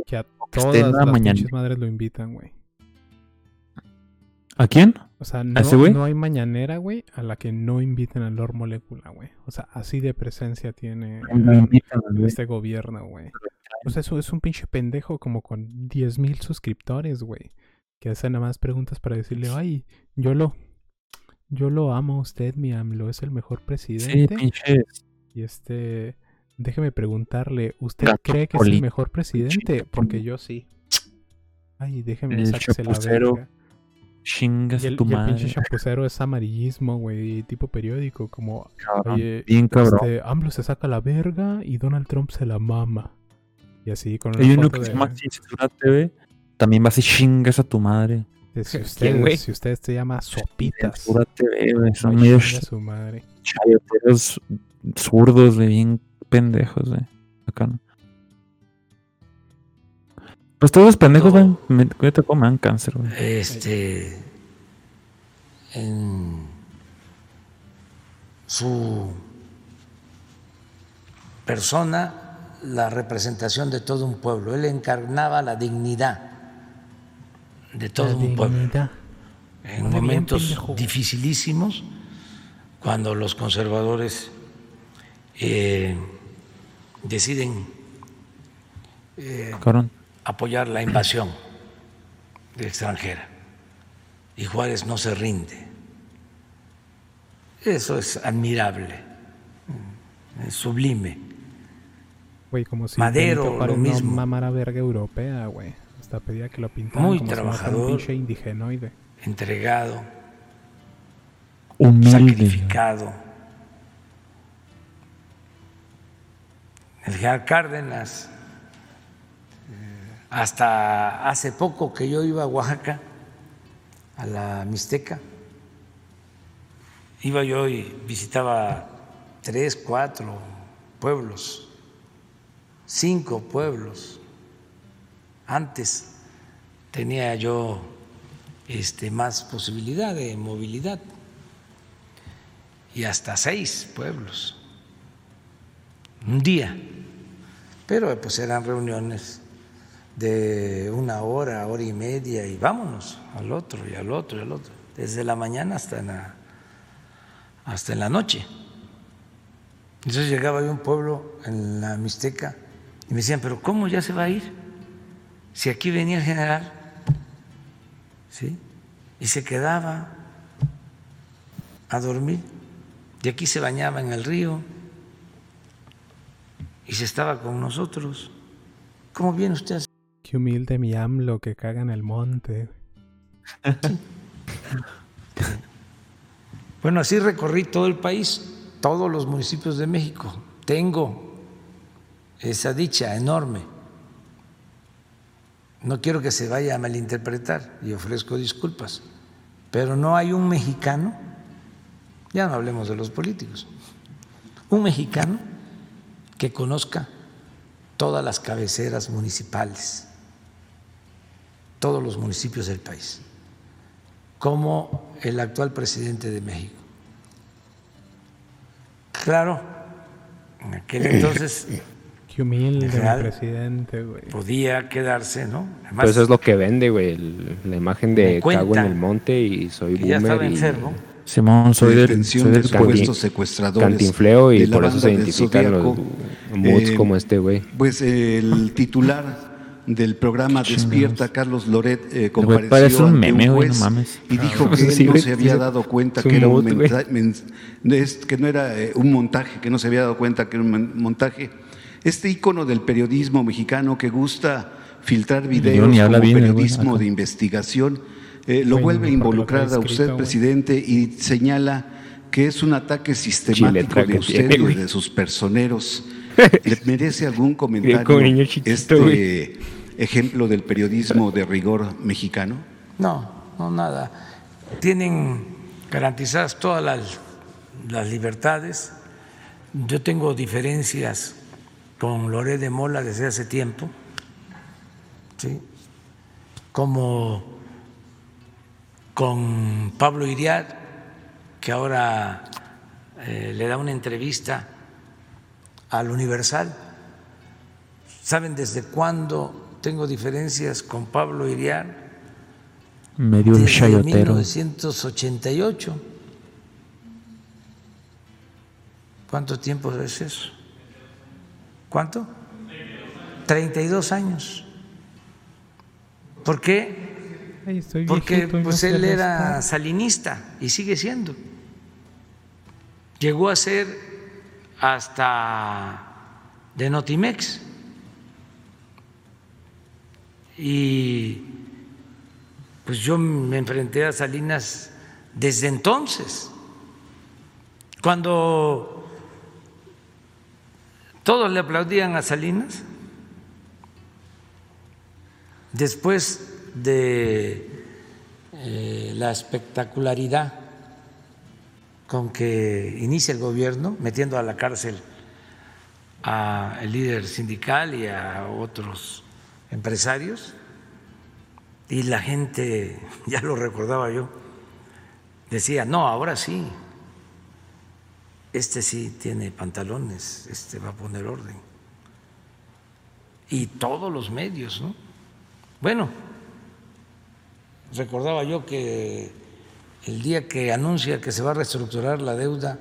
Speaker 1: que a
Speaker 3: que
Speaker 1: todas
Speaker 3: la
Speaker 1: las
Speaker 3: mañana.
Speaker 1: pinches madres lo invitan, güey.
Speaker 3: ¿A quién?
Speaker 1: O sea, no, no hay mañanera, güey, a la que no inviten al Lord Molécula, güey. O sea, así de presencia tiene
Speaker 3: invitan,
Speaker 1: este gobierno, güey. O sea, eso es un pinche pendejo como con 10.000 suscriptores, güey. Que hace nada más preguntas para decirle, ay, yo lo, yo lo amo a usted, mi AMLO, es el mejor
Speaker 3: Sí,
Speaker 1: presidente.
Speaker 3: pinche.
Speaker 1: y este, déjeme preguntarle, ¿usted
Speaker 3: Gato
Speaker 1: cree que es el mejor presidente? Porque yo sí. Ay, déjeme
Speaker 3: El
Speaker 1: la
Speaker 3: chapucero
Speaker 1: verga.
Speaker 3: Chingas
Speaker 1: Y el,
Speaker 3: tu
Speaker 1: y el
Speaker 3: madre.
Speaker 1: pinche chapucero es amarillismo, güey, tipo periódico, como,
Speaker 3: cabrón,
Speaker 1: oye,
Speaker 3: bien cabrón.
Speaker 1: este, AMLO se saca la verga y Donald Trump se la mama. Y así con una
Speaker 3: Hay uno que se
Speaker 1: de,
Speaker 3: llama Censura TV. También va a decir chingas a tu madre.
Speaker 1: si
Speaker 2: ¿Quién,
Speaker 1: usted,
Speaker 2: güey?
Speaker 1: si usted se llama Sopitas.
Speaker 3: Censura TV. Son
Speaker 1: Ay,
Speaker 3: medios
Speaker 1: chinga su madre.
Speaker 3: chayoteros zurdos, de bien pendejos, güey. Acá. no. Pues todos los pendejos, güey, me, me tocó, me dan cáncer, güey.
Speaker 5: este, en su persona la representación de todo un pueblo. Él encarnaba la dignidad de todo un pueblo. En
Speaker 1: Muy
Speaker 5: momentos dificilísimos, cuando los conservadores eh, deciden
Speaker 3: Cabrón.
Speaker 5: apoyar la invasión extranjera y Juárez no se rinde. Eso es admirable, es sublime.
Speaker 1: Güey, como si
Speaker 5: Madero, lo mismo.
Speaker 1: no mamara verga europea, güey. Hasta pedía que lo pintaran
Speaker 5: Muy
Speaker 1: como si fuera un
Speaker 5: trabajador.
Speaker 1: pinche indigenoide.
Speaker 5: entregado,
Speaker 3: Humilde.
Speaker 5: sacrificado. El general Cárdenas, eh, hasta hace poco que yo iba a Oaxaca, a la Mixteca, iba yo y visitaba tres, cuatro pueblos, cinco pueblos. Antes tenía yo este, más posibilidad de movilidad y hasta seis pueblos un día. Pero pues eran reuniones de una hora, hora y media y vámonos al otro y al otro y al otro, desde la mañana hasta en la, hasta la noche. Entonces llegaba a un pueblo en la Mixteca y me decían, pero ¿cómo ya se va a ir? Si aquí venía el general, ¿sí? Y se quedaba a dormir y aquí se bañaba en el río y se estaba con nosotros. ¿Cómo viene usted así?
Speaker 1: Qué humilde mi AMLO que caga en el monte. *laughs*
Speaker 5: Bueno, así recorrí todo el país, todos los municipios de México. Tengo esa dicha enorme. No quiero que se vaya a malinterpretar y ofrezco disculpas, pero no hay un mexicano, ya no hablemos de los políticos, un mexicano que conozca todas las cabeceras municipales, todos los municipios del país, como el actual presidente de México. Claro, en aquel entonces *clears throat*
Speaker 1: Qué humilde mi presidente, güey.
Speaker 5: podía quedarse, ¿no? Además,
Speaker 2: Pero eso es lo que vende, güey. el- La imagen de cago en el monte y soy
Speaker 5: que ya
Speaker 2: boomer.
Speaker 5: estaba
Speaker 2: y
Speaker 5: enfermo
Speaker 3: Simón, soy
Speaker 6: de
Speaker 3: del,
Speaker 6: detención
Speaker 3: soy
Speaker 6: de
Speaker 3: del
Speaker 6: supuestos secuestradores.
Speaker 2: Cantinfleo y
Speaker 6: de la
Speaker 2: por eso se identifican los moods
Speaker 6: Eh,
Speaker 2: como este güey.
Speaker 6: Pues el titular del programa Despierta, Carlos Loret, eh, compareció
Speaker 3: parece un meme, güey,
Speaker 6: juez
Speaker 3: no mames.
Speaker 6: y dijo
Speaker 2: Ah,
Speaker 6: que
Speaker 2: sí,
Speaker 6: él no se había dado cuenta
Speaker 2: un
Speaker 6: que era un que no era eh, un montaje, que no se había dado cuenta que era un mon- montaje. Este ícono del periodismo mexicano que gusta filtrar videos
Speaker 3: ni habla
Speaker 6: como
Speaker 3: bien
Speaker 6: periodismo de investigación, eh, lo vuelve a involucrar a usted, presidente, y señala que es un ataque sistemático de usted
Speaker 2: tiene,
Speaker 6: y de sus personeros. *laughs* ¿Le merece algún comentario
Speaker 2: chiquito,
Speaker 6: este ejemplo del periodismo de rigor mexicano?
Speaker 5: No, no nada. Tienen garantizadas todas las, las libertades. Yo tengo diferencias con Loré de Mola desde hace tiempo, ¿sí? como con Pablo Iriad, que ahora eh, le da una entrevista al Universal. ¿Saben desde cuándo tengo diferencias con Pablo Iriad?
Speaker 3: Medio un
Speaker 5: Desde
Speaker 3: chayotero.
Speaker 5: 1988. ¿Cuánto tiempo es eso? ¿Cuánto? 32 años. ¿Por qué? Porque pues él era salinista y sigue siendo. Llegó a ser hasta de Notimex. Y pues yo me enfrenté a Salinas desde entonces. Cuando todos le aplaudían a Salinas, después de eh, la espectacularidad con que inicia el gobierno, metiendo a la cárcel al líder sindical y a otros empresarios, y la gente, *laughs* ya lo recordaba yo, decía, no, ahora sí, este sí tiene pantalones, este va a poner orden. Y todos los medios, ¿no? Bueno, recordaba yo que el día que anuncia que se va a reestructurar la deuda,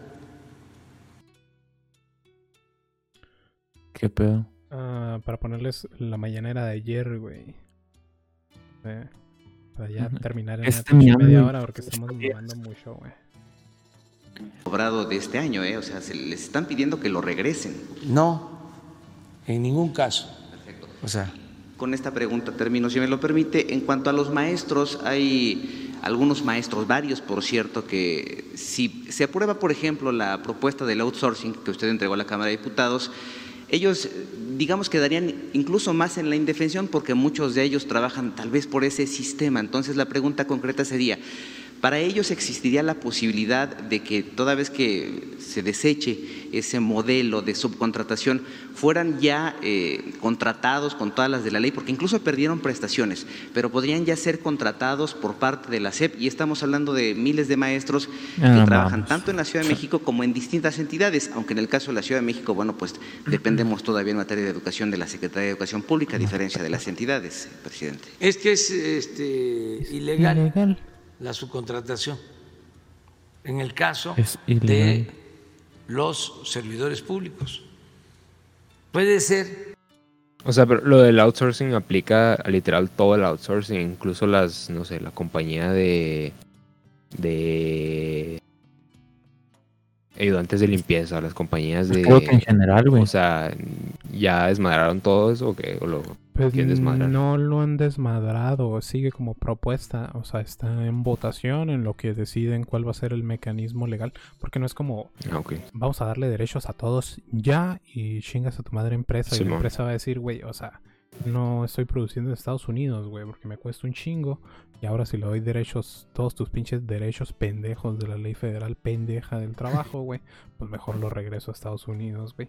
Speaker 3: ¿Qué pedo?
Speaker 1: Ah, para ponerles la mañanera de ayer, güey. Eh, para ya terminar en
Speaker 3: Este
Speaker 1: una media hora porque estamos mamando mucho, güey.
Speaker 9: Cobrado de este año, ¿eh? O sea, se les están pidiendo que lo regresen.
Speaker 5: no, en ningún caso.
Speaker 9: Perfecto.
Speaker 5: O sea,
Speaker 9: Con esta pregunta termino, si me lo permite. En cuanto a los maestros, hay algunos maestros, varios por cierto, que si se aprueba, por ejemplo, la propuesta del outsourcing que usted entregó a la Cámara de Diputados, ellos, eh, digamos, quedarían incluso más en la indefensión porque muchos de ellos trabajan tal vez por ese sistema. Entonces, la pregunta concreta sería, ¿para ellos existiría la posibilidad de que toda vez que se deseche ese modelo de subcontratación, fueran ya eh, contratados con todas las de la ley? Porque incluso perdieron prestaciones, pero podrían ya ser contratados por parte de la SEP y estamos hablando de miles de maestros que
Speaker 3: Ah,
Speaker 9: trabajan
Speaker 3: vamos.
Speaker 9: tanto en la Ciudad de México como en distintas entidades, aunque en el caso de la Ciudad de México, bueno, pues dependemos todavía en materia de educación de la Secretaría de Educación Pública, a diferencia de las entidades, presidente.
Speaker 5: es que es este, ilegal,
Speaker 1: Ilegal.
Speaker 5: La subcontratación. En el caso de los servidores públicos. Puede ser
Speaker 2: O sea, pero lo del outsourcing aplica a literal todo el outsourcing, incluso las, no sé, la compañía de de ayudantes de limpieza, las compañías de
Speaker 3: Creo que en general, güey.
Speaker 2: o sea, ya desmadraron todo eso o qué? O lo
Speaker 1: Pues no lo han desmadrado, sigue como propuesta, o sea, está en votación en lo que deciden cuál va a ser el mecanismo legal, porque no es como
Speaker 2: Ah,
Speaker 1: vamos a darle derechos a todos ya y chingas a tu madre empresa y la empresa va a decir, güey, o sea, no estoy produciendo en Estados Unidos, güey, porque me cuesta un chingo y ahora si le doy derechos, todos tus pinches derechos pendejos de la ley federal pendeja del trabajo, güey, pues mejor lo regreso a Estados Unidos, güey.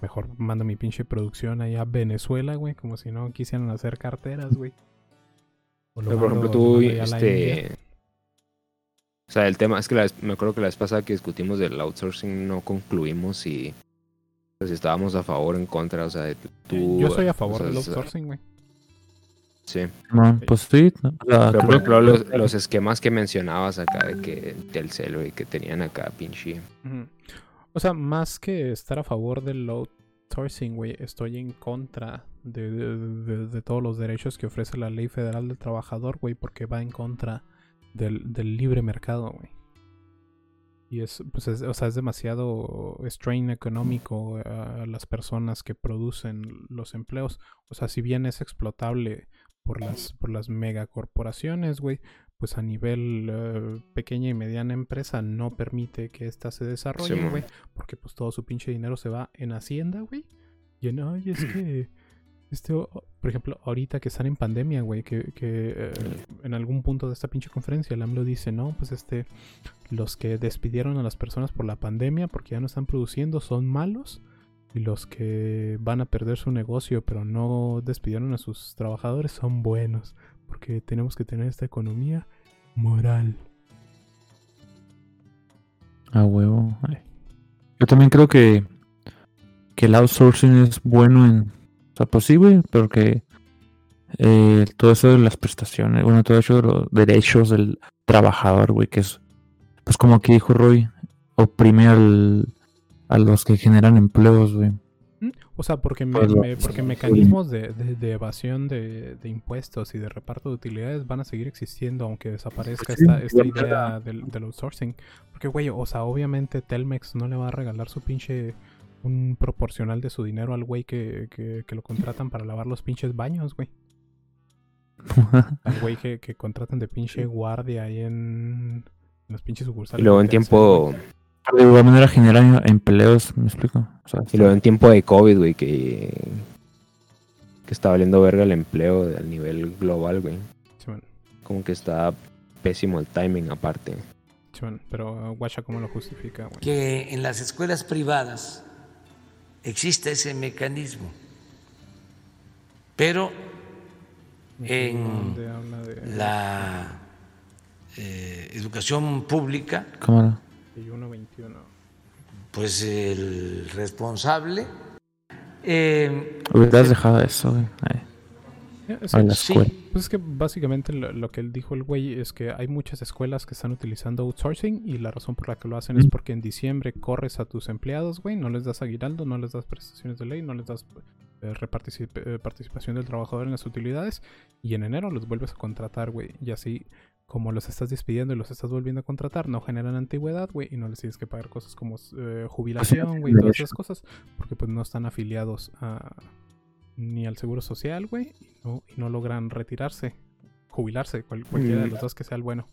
Speaker 1: Mejor mando mi pinche producción allá a Venezuela, güey, como si no quisieran hacer carteras, güey.
Speaker 2: Pero, por ejemplo,
Speaker 1: lo
Speaker 2: tú, este... O sea, el tema es que la vez- me acuerdo que la vez pasada que discutimos del outsourcing no concluimos si, si estábamos a favor o en contra. O sea, tú...
Speaker 1: Yo soy a
Speaker 2: o
Speaker 1: favor
Speaker 2: sea,
Speaker 1: del
Speaker 2: o sea,
Speaker 1: outsourcing, güey.
Speaker 2: Sí.
Speaker 3: Man, pues sí. ¿no? La-
Speaker 2: Pero por ejemplo, los, los esquemas que mencionabas acá de que Telcel, güey, que tenían acá pinche.
Speaker 1: O sea, más que estar a favor del outsourcing, güey, estoy en contra de, de- de- de todos los derechos que ofrece la ley federal del trabajador, güey, porque va en contra del, del libre mercado, güey. Y es, pues es, o sea, es demasiado strain económico a las personas que producen los empleos. O sea, si bien es explotable por las, por las megacorporaciones, güey, pues a nivel eh, pequeña y mediana empresa no permite que ésta se desarrolle, güey, porque pues todo su pinche dinero se va en Hacienda, güey. Y en, ay, es *clears throat* que, este, por ejemplo, ahorita que están en pandemia, güey, que, que eh, en algún punto de esta pinche conferencia el AMLO dice, no, pues este, los que despidieron a las personas por la pandemia porque ya no están produciendo son malos. Y los que van a perder su negocio pero no despidieron a sus trabajadores son buenos. Porque tenemos que tener esta economía moral.
Speaker 3: A huevo. Yo también creo que, que el outsourcing es bueno en. O sea, pues sí, güey, porque eh, todo eso de las prestaciones, bueno, todo eso de los derechos del trabajador, güey, que es. Pues como aquí dijo Roy, oprime al, a los que generan empleos, güey.
Speaker 1: O sea, porque, me-
Speaker 3: Pues,
Speaker 1: me- porque mecanismos de, de- de evasión de, de impuestos y de reparto de utilidades van a seguir existiendo aunque desaparezca
Speaker 3: Sí,
Speaker 1: esta, esta idea del, del outsourcing. Porque, güey, o sea, obviamente Telmex no le va a regalar su pinche un proporcional de su dinero al güey que, que, que lo contratan para lavar los pinches baños, güey. Al güey que, que contratan de pinche guardia ahí en, en los pinches sucursales.
Speaker 2: Y luego en tiempo.
Speaker 3: de igual manera generan empleos, ¿me explico? O sea,
Speaker 2: Y luego en tiempo de COVID, güey, que. Que está valiendo verga el empleo al nivel global, güey. Como que está pésimo el timing aparte.
Speaker 1: Pero guacha cómo lo justifica, güey.
Speaker 5: que en las escuelas privadas existe ese mecanismo, pero en
Speaker 1: de
Speaker 5: la eh, educación pública,
Speaker 3: cámara.
Speaker 1: 21, 21.
Speaker 5: pues el responsable eh,
Speaker 3: Hubieras dejado eso, güey.
Speaker 1: Eh,
Speaker 3: a la
Speaker 5: sí.
Speaker 3: escuela.
Speaker 1: Pues es que básicamente lo, lo que él dijo el güey es que hay muchas escuelas que están utilizando outsourcing y la razón por la que lo hacen es
Speaker 3: Mm.
Speaker 1: porque en diciembre corres a tus empleados, güey, no les das aguinaldo, no les das prestaciones de ley, no les das eh, eh, participación del trabajador en las utilidades y en enero los vuelves a contratar, güey, y así como los estás despidiendo y los estás volviendo a contratar, no generan antigüedad, güey, y no les tienes que pagar cosas como eh, jubilación, güey, y todas esas cosas, porque pues no están afiliados a ni al seguro social, güey, y no, y no logran retirarse, jubilarse, cual- cualquiera de
Speaker 3: Mm.
Speaker 1: los dos que sea el bueno.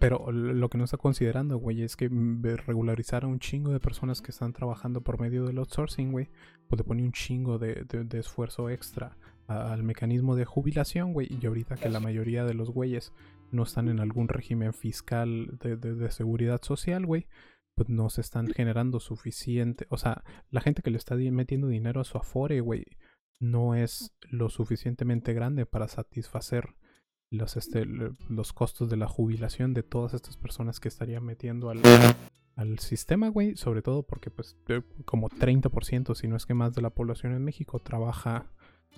Speaker 1: Pero lo que no está considerando, güey, es que mm, regularizar a un chingo de personas que están trabajando por medio del outsourcing, güey, pues le pone un chingo de, de- de esfuerzo extra a- al mecanismo de jubilación, güey. Y ahorita que la mayoría de los güeyes no están en algún régimen fiscal de, de- de seguridad social, güey, pues no se están generando suficiente. O sea, la gente que le está metiendo dinero a su afore, güey, no es lo suficientemente grande para satisfacer los, este, los costos de la jubilación de todas estas personas que estarían metiendo al, al sistema, güey. Sobre todo porque, pues, eh, como 30%, si no es que más de la población en México trabaja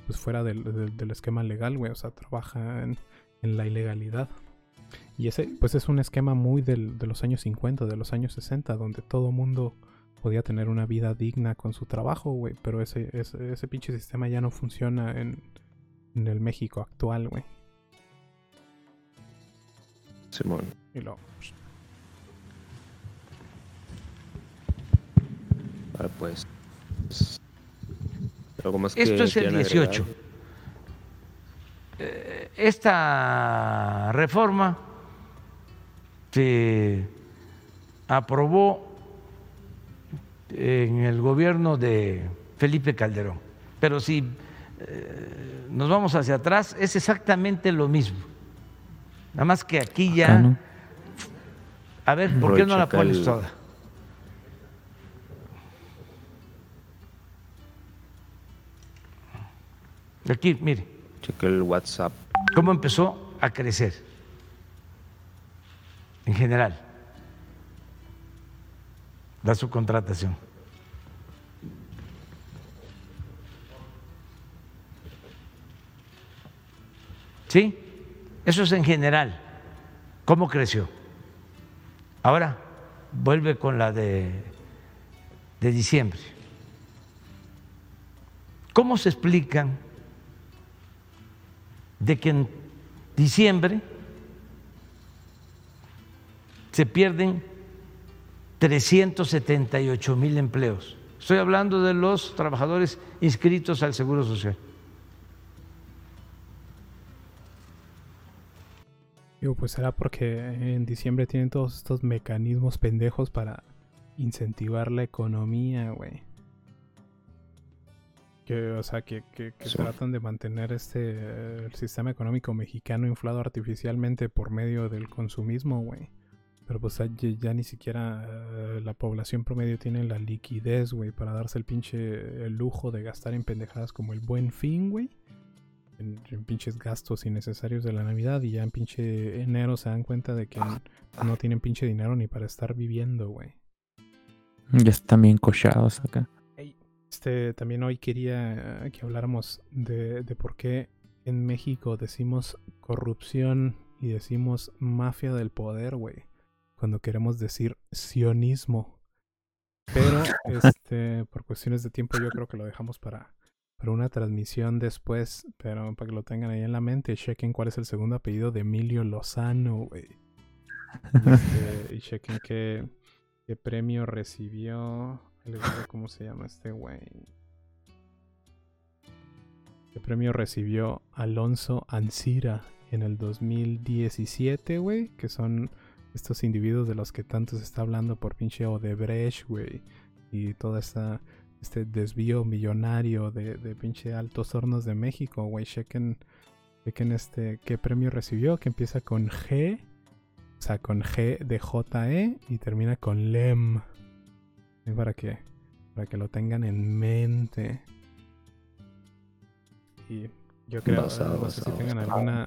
Speaker 1: pues fuera del, del- del esquema legal, güey. O sea, trabaja en, en la ilegalidad. Y ese, pues es un esquema muy del- de los años 50, de los años 60, donde todo mundo podía tener una vida digna con su trabajo, güey. Pero ese, ese, ese pinche sistema ya no funciona en, en el México actual, güey.
Speaker 2: Simón.
Speaker 1: Y lo,
Speaker 2: Vale, pues. Algo más que
Speaker 5: Esto es el
Speaker 2: quieran
Speaker 5: 18.
Speaker 2: agregar?
Speaker 5: Eh, Esta reforma se aprobó en el gobierno de Felipe Calderón. Pero si eh, nos vamos hacia atrás, es exactamente lo mismo. Nada más que aquí ya... A ver, ¿por qué no la pones toda? Aquí, mire, Cómo empezó a crecer en general la subcontratación. ¿Sí? Eso es en general. ¿Cómo creció? Ahora vuelve con la de, de diciembre. ¿Cómo se explican de que en diciembre se pierden 378 mil empleos? Estoy hablando de los trabajadores inscritos al Seguro Social.
Speaker 1: Digo, pues será porque en diciembre tienen todos estos mecanismos pendejos para incentivar la economía, güey. Que, o sea, que, que, que tratan de mantener este el sistema económico mexicano inflado artificialmente por medio del consumismo, güey. Pero pues ya, ni siquiera eh, la población promedio tiene la liquidez, güey, para darse el pinche el lujo de gastar en pendejadas como el buen fin, güey en, pinches gastos innecesarios de la Navidad y ya en pinche enero se dan cuenta de que no tienen pinche dinero ni para estar viviendo, güey.
Speaker 3: Ya están bien cochados acá.
Speaker 1: Este, también hoy quería que habláramos de, de por qué en México decimos corrupción y decimos mafia del poder, güey. Cuando queremos decir sionismo. Pero, *laughs* este, por cuestiones de tiempo, yo creo que lo dejamos para, pero una transmisión después, pero para que lo tengan ahí en la mente, chequen cuál es el segundo apellido de Emilio Lozano, güey. *laughs* Este, y chequen qué, qué premio recibió. ¿Cómo se llama este güey? ¿Qué premio recibió Alonso Ancira en el 2017, güey? Que son estos individuos de los que tanto se está hablando por pinche Odebrecht, güey. Y toda esta este desvío millonario de, de pinche Altos Hornos de México, güey. Chequen, chequen este, qué premio recibió, que empieza con G, o sea, con G de JE y termina con LEM. Para que, para que lo tengan en mente. Y yo creo, no sé si tengan alguna,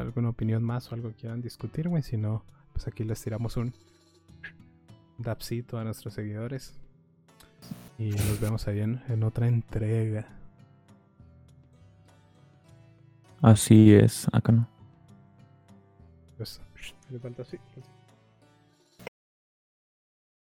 Speaker 1: alguna opinión más o algo que quieran discutir, güey. Si no, pues aquí les tiramos un dapsito a nuestros seguidores. Y nos vemos ahí en, otra entrega.
Speaker 3: Así es, acá no.
Speaker 1: Pues, le falta así.